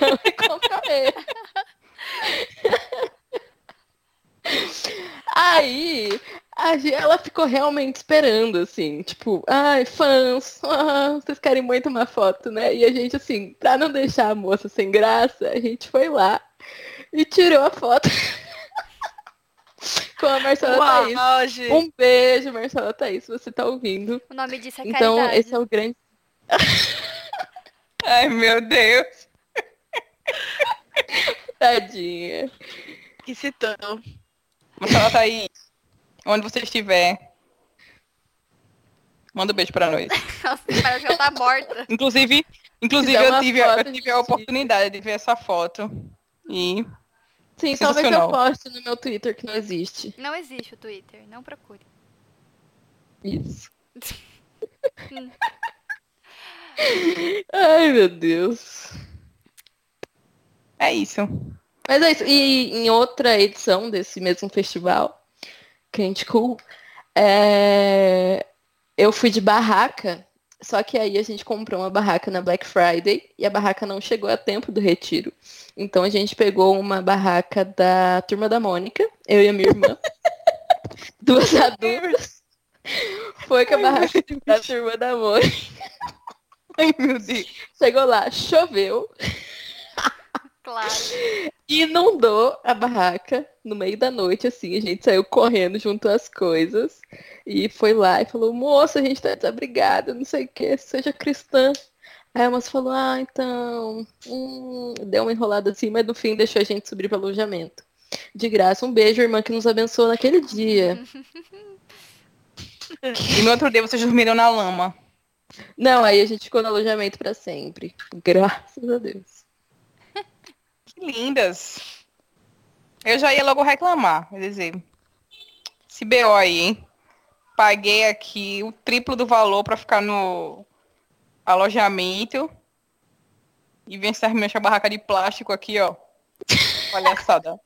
Speaker 4: não me comprometa. Aí, a Gi- ela ficou realmente esperando, assim, tipo, ai, fãs, ah, vocês querem muito uma foto, né? E a gente, assim, pra não deixar a moça sem graça, a gente foi lá e tirou a foto com a Marcela Thaís.
Speaker 5: Uau, gente.
Speaker 4: Um beijo, Marcela Thaís, se você tá ouvindo.
Speaker 1: O nome disso é
Speaker 4: Então,
Speaker 1: caridade.
Speaker 4: esse é o grande.
Speaker 3: Ai, meu Deus.
Speaker 4: Tadinha.
Speaker 5: Que citou.
Speaker 3: Marcela Thaís, onde você estiver, manda um beijo pra nós.
Speaker 1: Nossa, parece que ela tá morta.
Speaker 3: Inclusive, inclusive eu tive,
Speaker 4: foto,
Speaker 3: eu tive a oportunidade de ver essa foto. E
Speaker 4: Sim, talvez eu
Speaker 3: Sensacional.
Speaker 4: poste no meu Twitter que não existe.
Speaker 1: Não existe o Twitter, não procure.
Speaker 4: Isso. Ai, meu Deus.
Speaker 3: é isso.
Speaker 4: Mas é isso. E em outra edição desse mesmo festival, Candy Cool, é, eu fui de barraca, só que aí a gente comprou uma barraca na Black Friday e a barraca não chegou a tempo do retiro. Então a gente pegou uma barraca da Turma da Mônica, eu e a minha irmã, duas adultas. Foi com a barraca da Turma da Mônica.
Speaker 3: Ai, meu Deus.
Speaker 4: Chegou lá, choveu,
Speaker 1: Claro.
Speaker 4: inundou a barraca no meio da noite, assim, a gente saiu correndo junto às coisas e foi lá e falou, moça, a gente tá desabrigada, não sei o que, seja cristã. Aí a moça falou, ah, então. Hum, deu uma enrolada assim, mas no fim deixou a gente subir para alojamento. De graça. Um beijo, irmã, que nos abençoou naquele dia.
Speaker 3: E no outro dia vocês dormiram na lama.
Speaker 4: Não, aí a gente ficou no alojamento para sempre. Graças a Deus.
Speaker 3: Que lindas. Eu já ia logo reclamar. Quer dizer, esse BO aí, hein? Paguei aqui o triplo do valor para ficar no alojamento. E vem essa minha barraca de plástico aqui, ó. Palhaçada.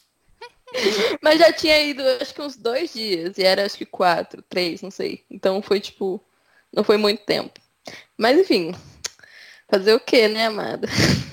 Speaker 4: Mas já tinha ido, acho que uns dois dias. E era, acho que quatro, três, não sei. Então foi, tipo, não foi muito tempo. Mas, enfim. Fazer o quê, né, amada?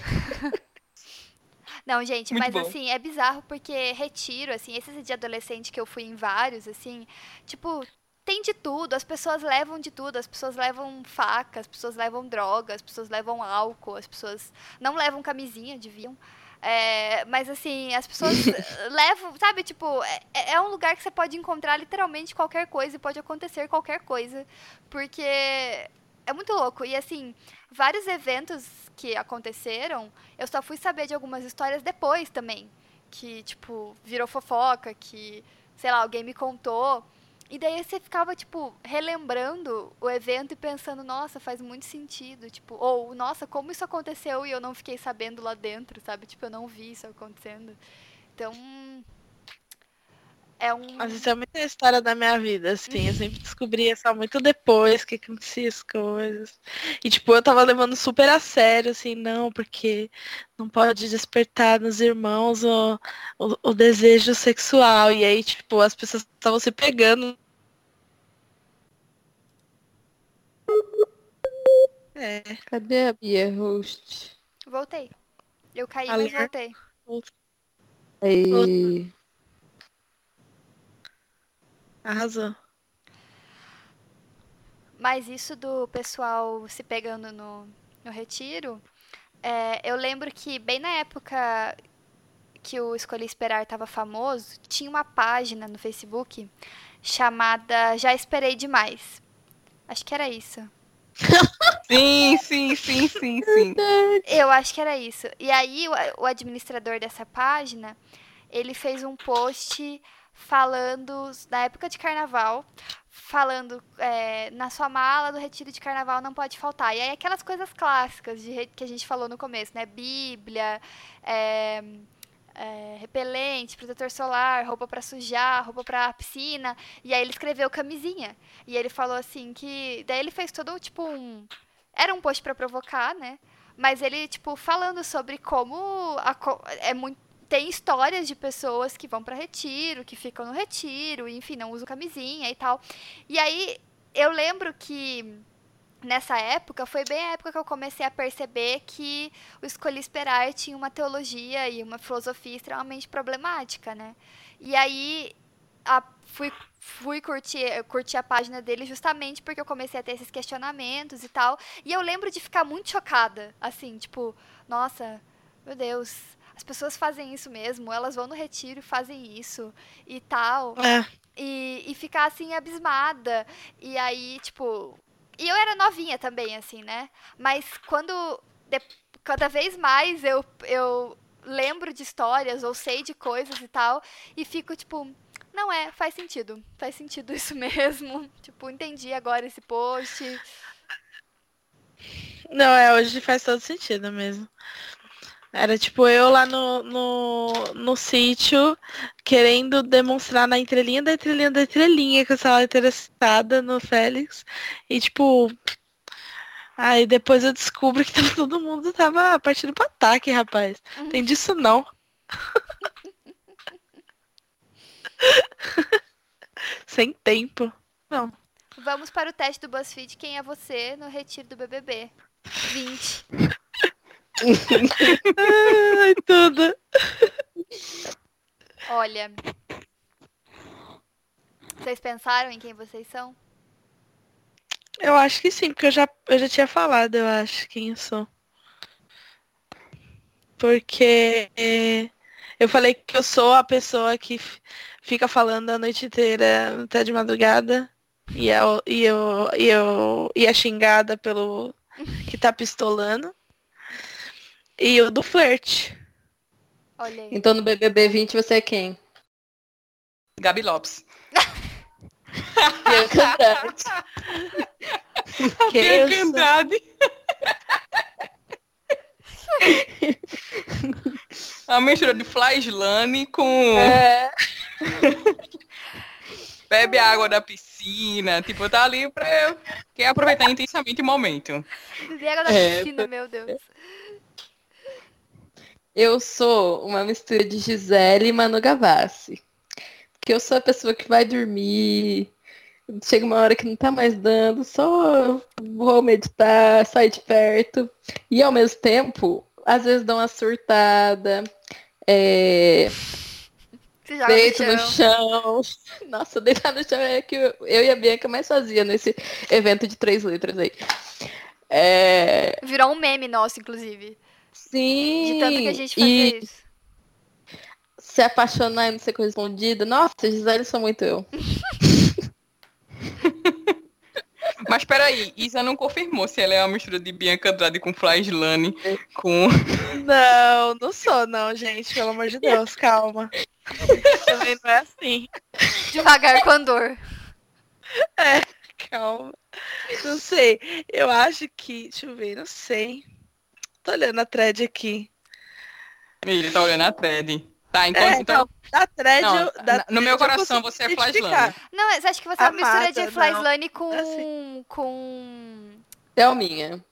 Speaker 1: Não, gente,
Speaker 3: Muito
Speaker 1: mas
Speaker 3: bom.
Speaker 1: assim, é bizarro porque retiro, assim, esses de adolescente que eu fui em vários, assim, tipo, tem de tudo, as pessoas levam de tudo, as pessoas levam faca, as pessoas levam droga, as pessoas levam álcool, as pessoas não levam camisinha, deviam. É, mas assim, as pessoas levam, sabe, tipo, é, é um lugar que você pode encontrar literalmente qualquer coisa e pode acontecer qualquer coisa. Porque é muito louco. E assim, vários eventos que aconteceram, eu só fui saber de algumas histórias depois também. Que, tipo, virou fofoca, que, sei lá, alguém me contou. E daí você ficava, tipo, relembrando o evento e pensando, nossa, faz muito sentido. Tipo, ou, nossa, como isso aconteceu e eu não fiquei sabendo lá dentro, sabe? Tipo, eu não vi isso acontecendo. Então. É um.
Speaker 5: Mas isso é muita história da minha vida, assim. Eu sempre descobria só muito depois que acontecia as coisas. E, tipo, eu tava levando super a sério, assim, não, porque não pode despertar nos irmãos o, o, o desejo sexual. E aí, tipo, as pessoas estavam se pegando. É,
Speaker 4: Cadê a Bia Host?
Speaker 1: Voltei. Eu caí,
Speaker 5: Ali,
Speaker 1: mas
Speaker 5: né?
Speaker 1: voltei.
Speaker 4: Aí.
Speaker 5: Arrasou.
Speaker 1: Mas isso do pessoal se pegando no, no retiro, é, eu lembro que bem na época que o Escolhi Esperar estava famoso, tinha uma página no Facebook chamada Já Esperei Demais. Acho que era isso.
Speaker 3: Sim, sim, sim, sim, sim.
Speaker 1: Eu acho que era isso. E aí o, o administrador dessa página, ele fez um post falando da época de carnaval, falando é, na sua mala do retiro de carnaval não pode faltar. E aí aquelas coisas clássicas de, que a gente falou no começo, né? Bíblia, é, é, repelente, protetor solar, roupa pra sujar, roupa pra piscina. E aí ele escreveu camisinha. E ele falou assim que. Daí ele fez todo tipo um. Era um post pra provocar, né? Mas ele, tipo, falando sobre como a é muito. Tem histórias de pessoas que vão pra retiro, que ficam no retiro, enfim, não usam camisinha e tal. E aí eu lembro que nessa época foi bem a época que eu comecei a perceber que o Escolhi Esperar tinha uma teologia e uma filosofia extremamente problemática, né? E aí a- fui, fui curtir, curtir a página dele justamente porque eu comecei a ter esses questionamentos e tal. E eu lembro de ficar muito chocada, assim, tipo, nossa, meu Deus, as pessoas fazem isso mesmo, elas vão no retiro e fazem isso e tal.
Speaker 5: É,
Speaker 1: E, e ficar assim, abismada. E aí, tipo. E eu era novinha também, assim, né? Mas quando. de- cada vez mais eu, eu lembro de histórias ou sei de coisas e tal. E fico, tipo. Não é, faz sentido. Faz sentido isso mesmo. Tipo, entendi agora esse post.
Speaker 5: não, é, hoje faz todo sentido mesmo. Era tipo eu lá no, no, no sítio, querendo demonstrar na entrelinha da entrelinha da entrelinha que eu estava interessada no Félix. E tipo. Aí depois eu descubro que todo mundo tava partindo pro ataque, rapaz. Tem disso não. Sem tempo. Não.
Speaker 1: Vamos para o teste do BuzzFeed. Quem é você no retiro do BBB? 20.
Speaker 5: Ai, tudo.
Speaker 1: Olha. Vocês pensaram em quem vocês são?
Speaker 5: Eu acho que sim, porque eu já, eu já tinha falado, eu acho, quem eu sou. Porque é, eu falei que eu sou a pessoa que fica falando a noite inteira, até de madrugada, e, é, o- e, eu, e, eu, e é xingada pelo que tá pistolando. E o do flerte.
Speaker 1: Olha aí.
Speaker 4: Então no BBB 20 você é quem?
Speaker 3: Gabi Lopes.
Speaker 4: Bianca Andrade.
Speaker 5: Que
Speaker 3: Bianca
Speaker 5: isso?
Speaker 3: Andrade. A mistura de Flyslane com
Speaker 4: É.
Speaker 3: bebe a água da piscina. Tipo, tá ali pra quem aproveitar intensamente o momento.
Speaker 1: Beber água da
Speaker 4: É,
Speaker 1: piscina, meu Deus.
Speaker 4: Eu sou uma mistura de Gisele e Manu Gavassi. Porque eu sou a pessoa que vai dormir. Chega uma hora que não tá mais dando, só vou meditar, sair de perto. E ao mesmo tempo, às vezes dou uma surtada, é, deito
Speaker 1: no chão.
Speaker 4: Nossa, deitar no chão é que eu, eu e a Bianca mais fazia nesse evento de três letras aí. É,
Speaker 1: Virou um meme nosso, inclusive.
Speaker 4: Sim.
Speaker 1: De tanto que a gente
Speaker 4: e-
Speaker 1: fazia isso.
Speaker 4: se apaixonar e não ser correspondida. Nossa, Gisele sou muito eu.
Speaker 3: Mas peraí, Isa não confirmou se ela é uma mistura de Bianca Andrade com Flyslane, com
Speaker 5: Não, não sou, não, gente. Pelo amor de Deus, calma. Também não é assim.
Speaker 1: Devagar com dor.
Speaker 5: Calma. Não sei. Eu acho que. Deixa eu ver, não sei. Tô olhando a thread aqui.
Speaker 3: Ele tá olhando a thread. Tá, enquanto,
Speaker 5: É,
Speaker 3: então.
Speaker 5: não, da thread.
Speaker 3: Não,
Speaker 5: eu- da
Speaker 3: no meu
Speaker 5: thread eu
Speaker 3: coração você é. Flyslane.
Speaker 1: Não, mas acho que você é uma mistura
Speaker 5: Amada,
Speaker 1: de. Flyslane com.
Speaker 5: Assim.
Speaker 1: com.
Speaker 4: Thelminha.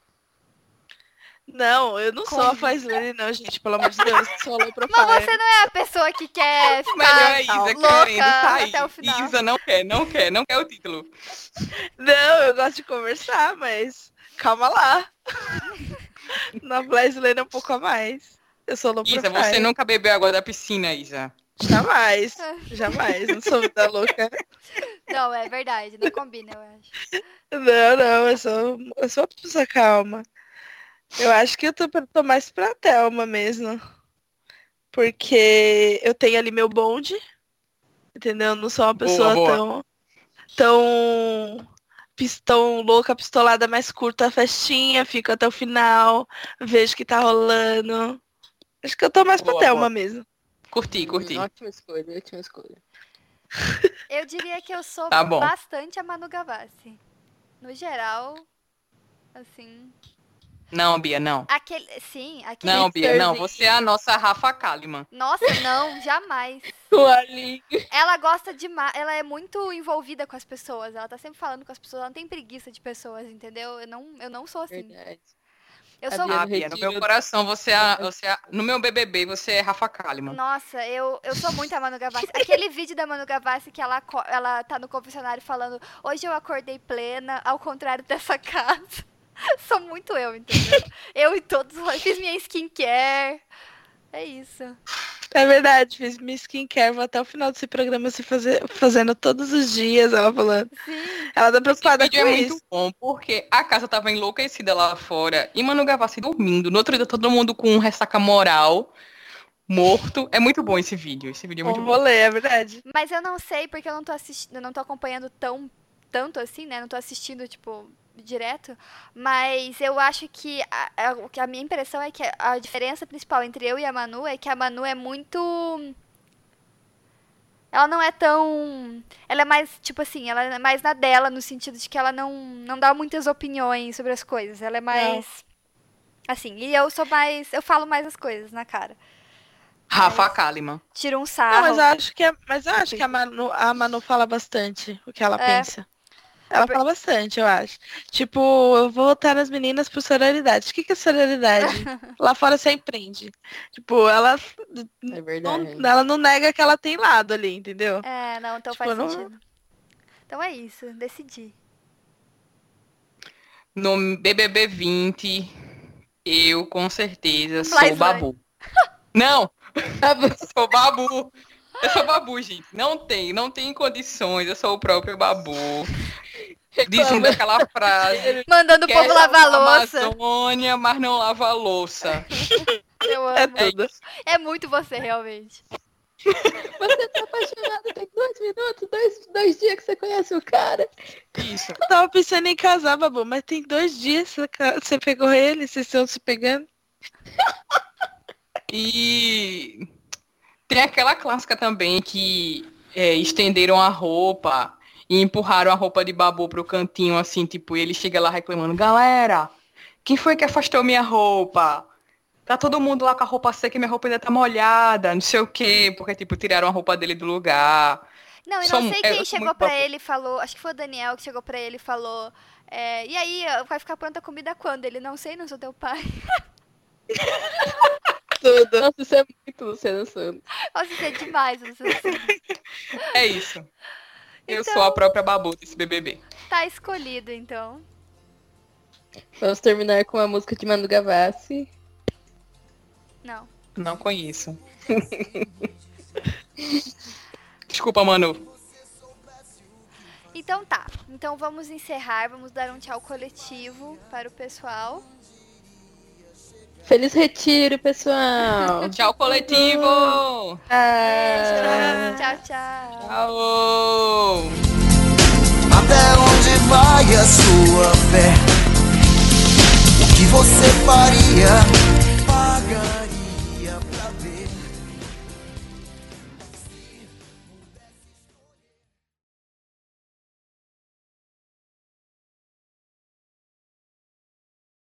Speaker 5: Não, eu não sou a? Flyslane, não, gente. Pelo amor de Deus, eu sou low
Speaker 1: Mas você não é a pessoa que quer
Speaker 3: O melhor é
Speaker 1: ficar
Speaker 3: Isa
Speaker 1: louca
Speaker 3: querendo sair.
Speaker 1: até o final.
Speaker 3: Isa não quer, não quer, não quer o título.
Speaker 5: Não, eu gosto de conversar, mas calma lá. Na Flyslane é um pouco a mais. Eu sou low
Speaker 3: Isa, você nunca bebeu água da piscina, Isa.
Speaker 5: Jamais. Jamais. Não sou vida louca.
Speaker 1: Não, é verdade, não combina, eu acho.
Speaker 5: Não, não, eu sou, eu sou uma pessoa calma. Eu acho que eu tô, tô mais pra Thelma mesmo. Porque eu tenho ali meu bonde. Entendeu? Eu não sou uma
Speaker 3: Boa,
Speaker 5: pessoa
Speaker 3: boa.
Speaker 5: tão. tão. Pistão louca, pistolada mais curta a festinha, fico até o final, vejo que tá rolando. Acho que eu tô mais pra
Speaker 3: Boa,
Speaker 5: Thelma
Speaker 3: boa.
Speaker 5: mesmo.
Speaker 3: Curti, curti.
Speaker 4: Hum, ótima escolha, ótima escolha.
Speaker 1: Eu diria que eu sou
Speaker 3: Tá
Speaker 1: bastante a Manu Gavassi. No geral, assim.
Speaker 3: Não, Bia, não.
Speaker 1: Aquele. Sim, aquele.
Speaker 3: Não, Bia, não. Você é a nossa Rafa Kalimann.
Speaker 1: Nossa, não, jamais.
Speaker 4: O Ali.
Speaker 1: Ela gosta demais, ela é muito envolvida com as pessoas, ela tá sempre falando com as pessoas, ela não tem preguiça de pessoas, entendeu? Eu não, eu não sou assim.
Speaker 4: Verdade.
Speaker 1: Eu
Speaker 4: A
Speaker 1: sou
Speaker 3: Ah,
Speaker 4: no
Speaker 3: Bia, no meu coração, você é, a- você é No meu BBB, você é Rafa Kalimann.
Speaker 1: Nossa, eu, eu sou muito a Manu Gavassi. Aquele vídeo da Manu Gavassi que ela, ela tá no confessionário falando hoje eu acordei plena, ao contrário dessa casa. sou muito eu, entendeu? eu e todos, fiz minha skincare. É isso.
Speaker 5: É verdade, fiz minha skincare, vou até o final desse programa se fazer, fazendo todos os dias, ela falando.
Speaker 1: Sim.
Speaker 5: Ela tá
Speaker 3: Esse
Speaker 5: preocupada
Speaker 3: vídeo
Speaker 5: com
Speaker 3: é
Speaker 5: isso.
Speaker 3: muito bom, porque a casa tava enlouquecida lá fora e Manu Gavassi dormindo. No outro dia, todo mundo com um ressaca moral, morto. É muito bom esse vídeo. Esse vídeo é muito
Speaker 5: Um
Speaker 3: bom.
Speaker 5: rolê, é verdade.
Speaker 1: Mas eu não sei porque eu não tô assistindo, eu não tô acompanhando tão tanto assim, né? Não tô assistindo tipo direto, mas eu acho que a, a, a minha impressão é que a diferença principal entre eu e a Manu é que a Manu é muito ela não é tão ela é mais tipo assim, ela é mais na dela no sentido de que ela não não dá muitas opiniões sobre as coisas, ela é mais assim, e eu sou mais eu falo mais as coisas na cara.
Speaker 3: Rafa Kalimann.
Speaker 1: Tiro um
Speaker 5: Não,
Speaker 1: sarro.
Speaker 5: mas eu acho que, é- mas eu acho que a, Manu, a Manu fala bastante o que ela
Speaker 1: É.
Speaker 5: pensa. Ela fala bastante, eu acho. Tipo, eu vou votar nas meninas por sororidade. O que, que é sororidade? Lá fora você empreende. Tipo, ela
Speaker 4: É
Speaker 5: não,
Speaker 4: verdade.
Speaker 5: ela não nega que ela tem lado ali, entendeu?
Speaker 1: É, não, então
Speaker 5: Tipo,
Speaker 1: faz
Speaker 5: não-
Speaker 1: sentido. Então é isso, decidi.
Speaker 3: No BBB 20, eu com certeza sou
Speaker 1: Flyslane.
Speaker 3: o Babu. Não, sou Babu. Eu sou Babu, gente. Não tem, não tem condições. Eu sou o próprio Babu. Dizendo aquela frase.
Speaker 1: Mandando o povo lavar a louça.
Speaker 3: Amazônia, mas não lava a louça.
Speaker 1: Eu
Speaker 5: É
Speaker 1: amo.
Speaker 5: tudo.
Speaker 1: É muito você, realmente.
Speaker 4: Você tá apaixonado tem dois minutos, dois, dois dias que você conhece o cara.
Speaker 3: Isso.
Speaker 5: Eu tava pensando em casar, babu, mas tem dois dias que você ca- você pegou ele, vocês estão se pegando.
Speaker 3: E tem aquela clássica também que é, estenderam a roupa e empurraram a roupa de babu pro cantinho, assim, tipo, e ele chega lá reclamando, galera, quem foi que afastou minha roupa? Tá todo mundo lá com a roupa seca e minha roupa ainda tá molhada, não sei o quê, porque, tipo, tiraram a roupa dele do lugar.
Speaker 1: Não, eu não sei
Speaker 3: é,
Speaker 1: quem chegou pra
Speaker 3: babu.
Speaker 1: ele e falou. Acho que foi o Daniel que chegou pra ele e falou. é, e aí, vai ficar pronta a comida quando? Ele não sei, não sou teu pai.
Speaker 5: Tudo.
Speaker 4: Nossa, isso é muito Luciano Santos.
Speaker 1: Nossa, isso é demais, não sei se
Speaker 3: É isso. Eu
Speaker 1: Então-
Speaker 3: sou a própria babu desse BBB.
Speaker 1: tá escolhido, então.
Speaker 4: Vamos terminar com a música de Manu Gavassi.
Speaker 1: Não.
Speaker 3: Não conheço. Desculpa, Manu.
Speaker 1: Então tá. Então vamos encerrar, vamos dar um tchau coletivo para o pessoal.
Speaker 4: Feliz retiro, pessoal!
Speaker 3: Tchau, coletivo!
Speaker 4: Ah.
Speaker 1: Tchau, tchau.
Speaker 3: Tchau!
Speaker 2: Até onde vai a sua fé? O que você faria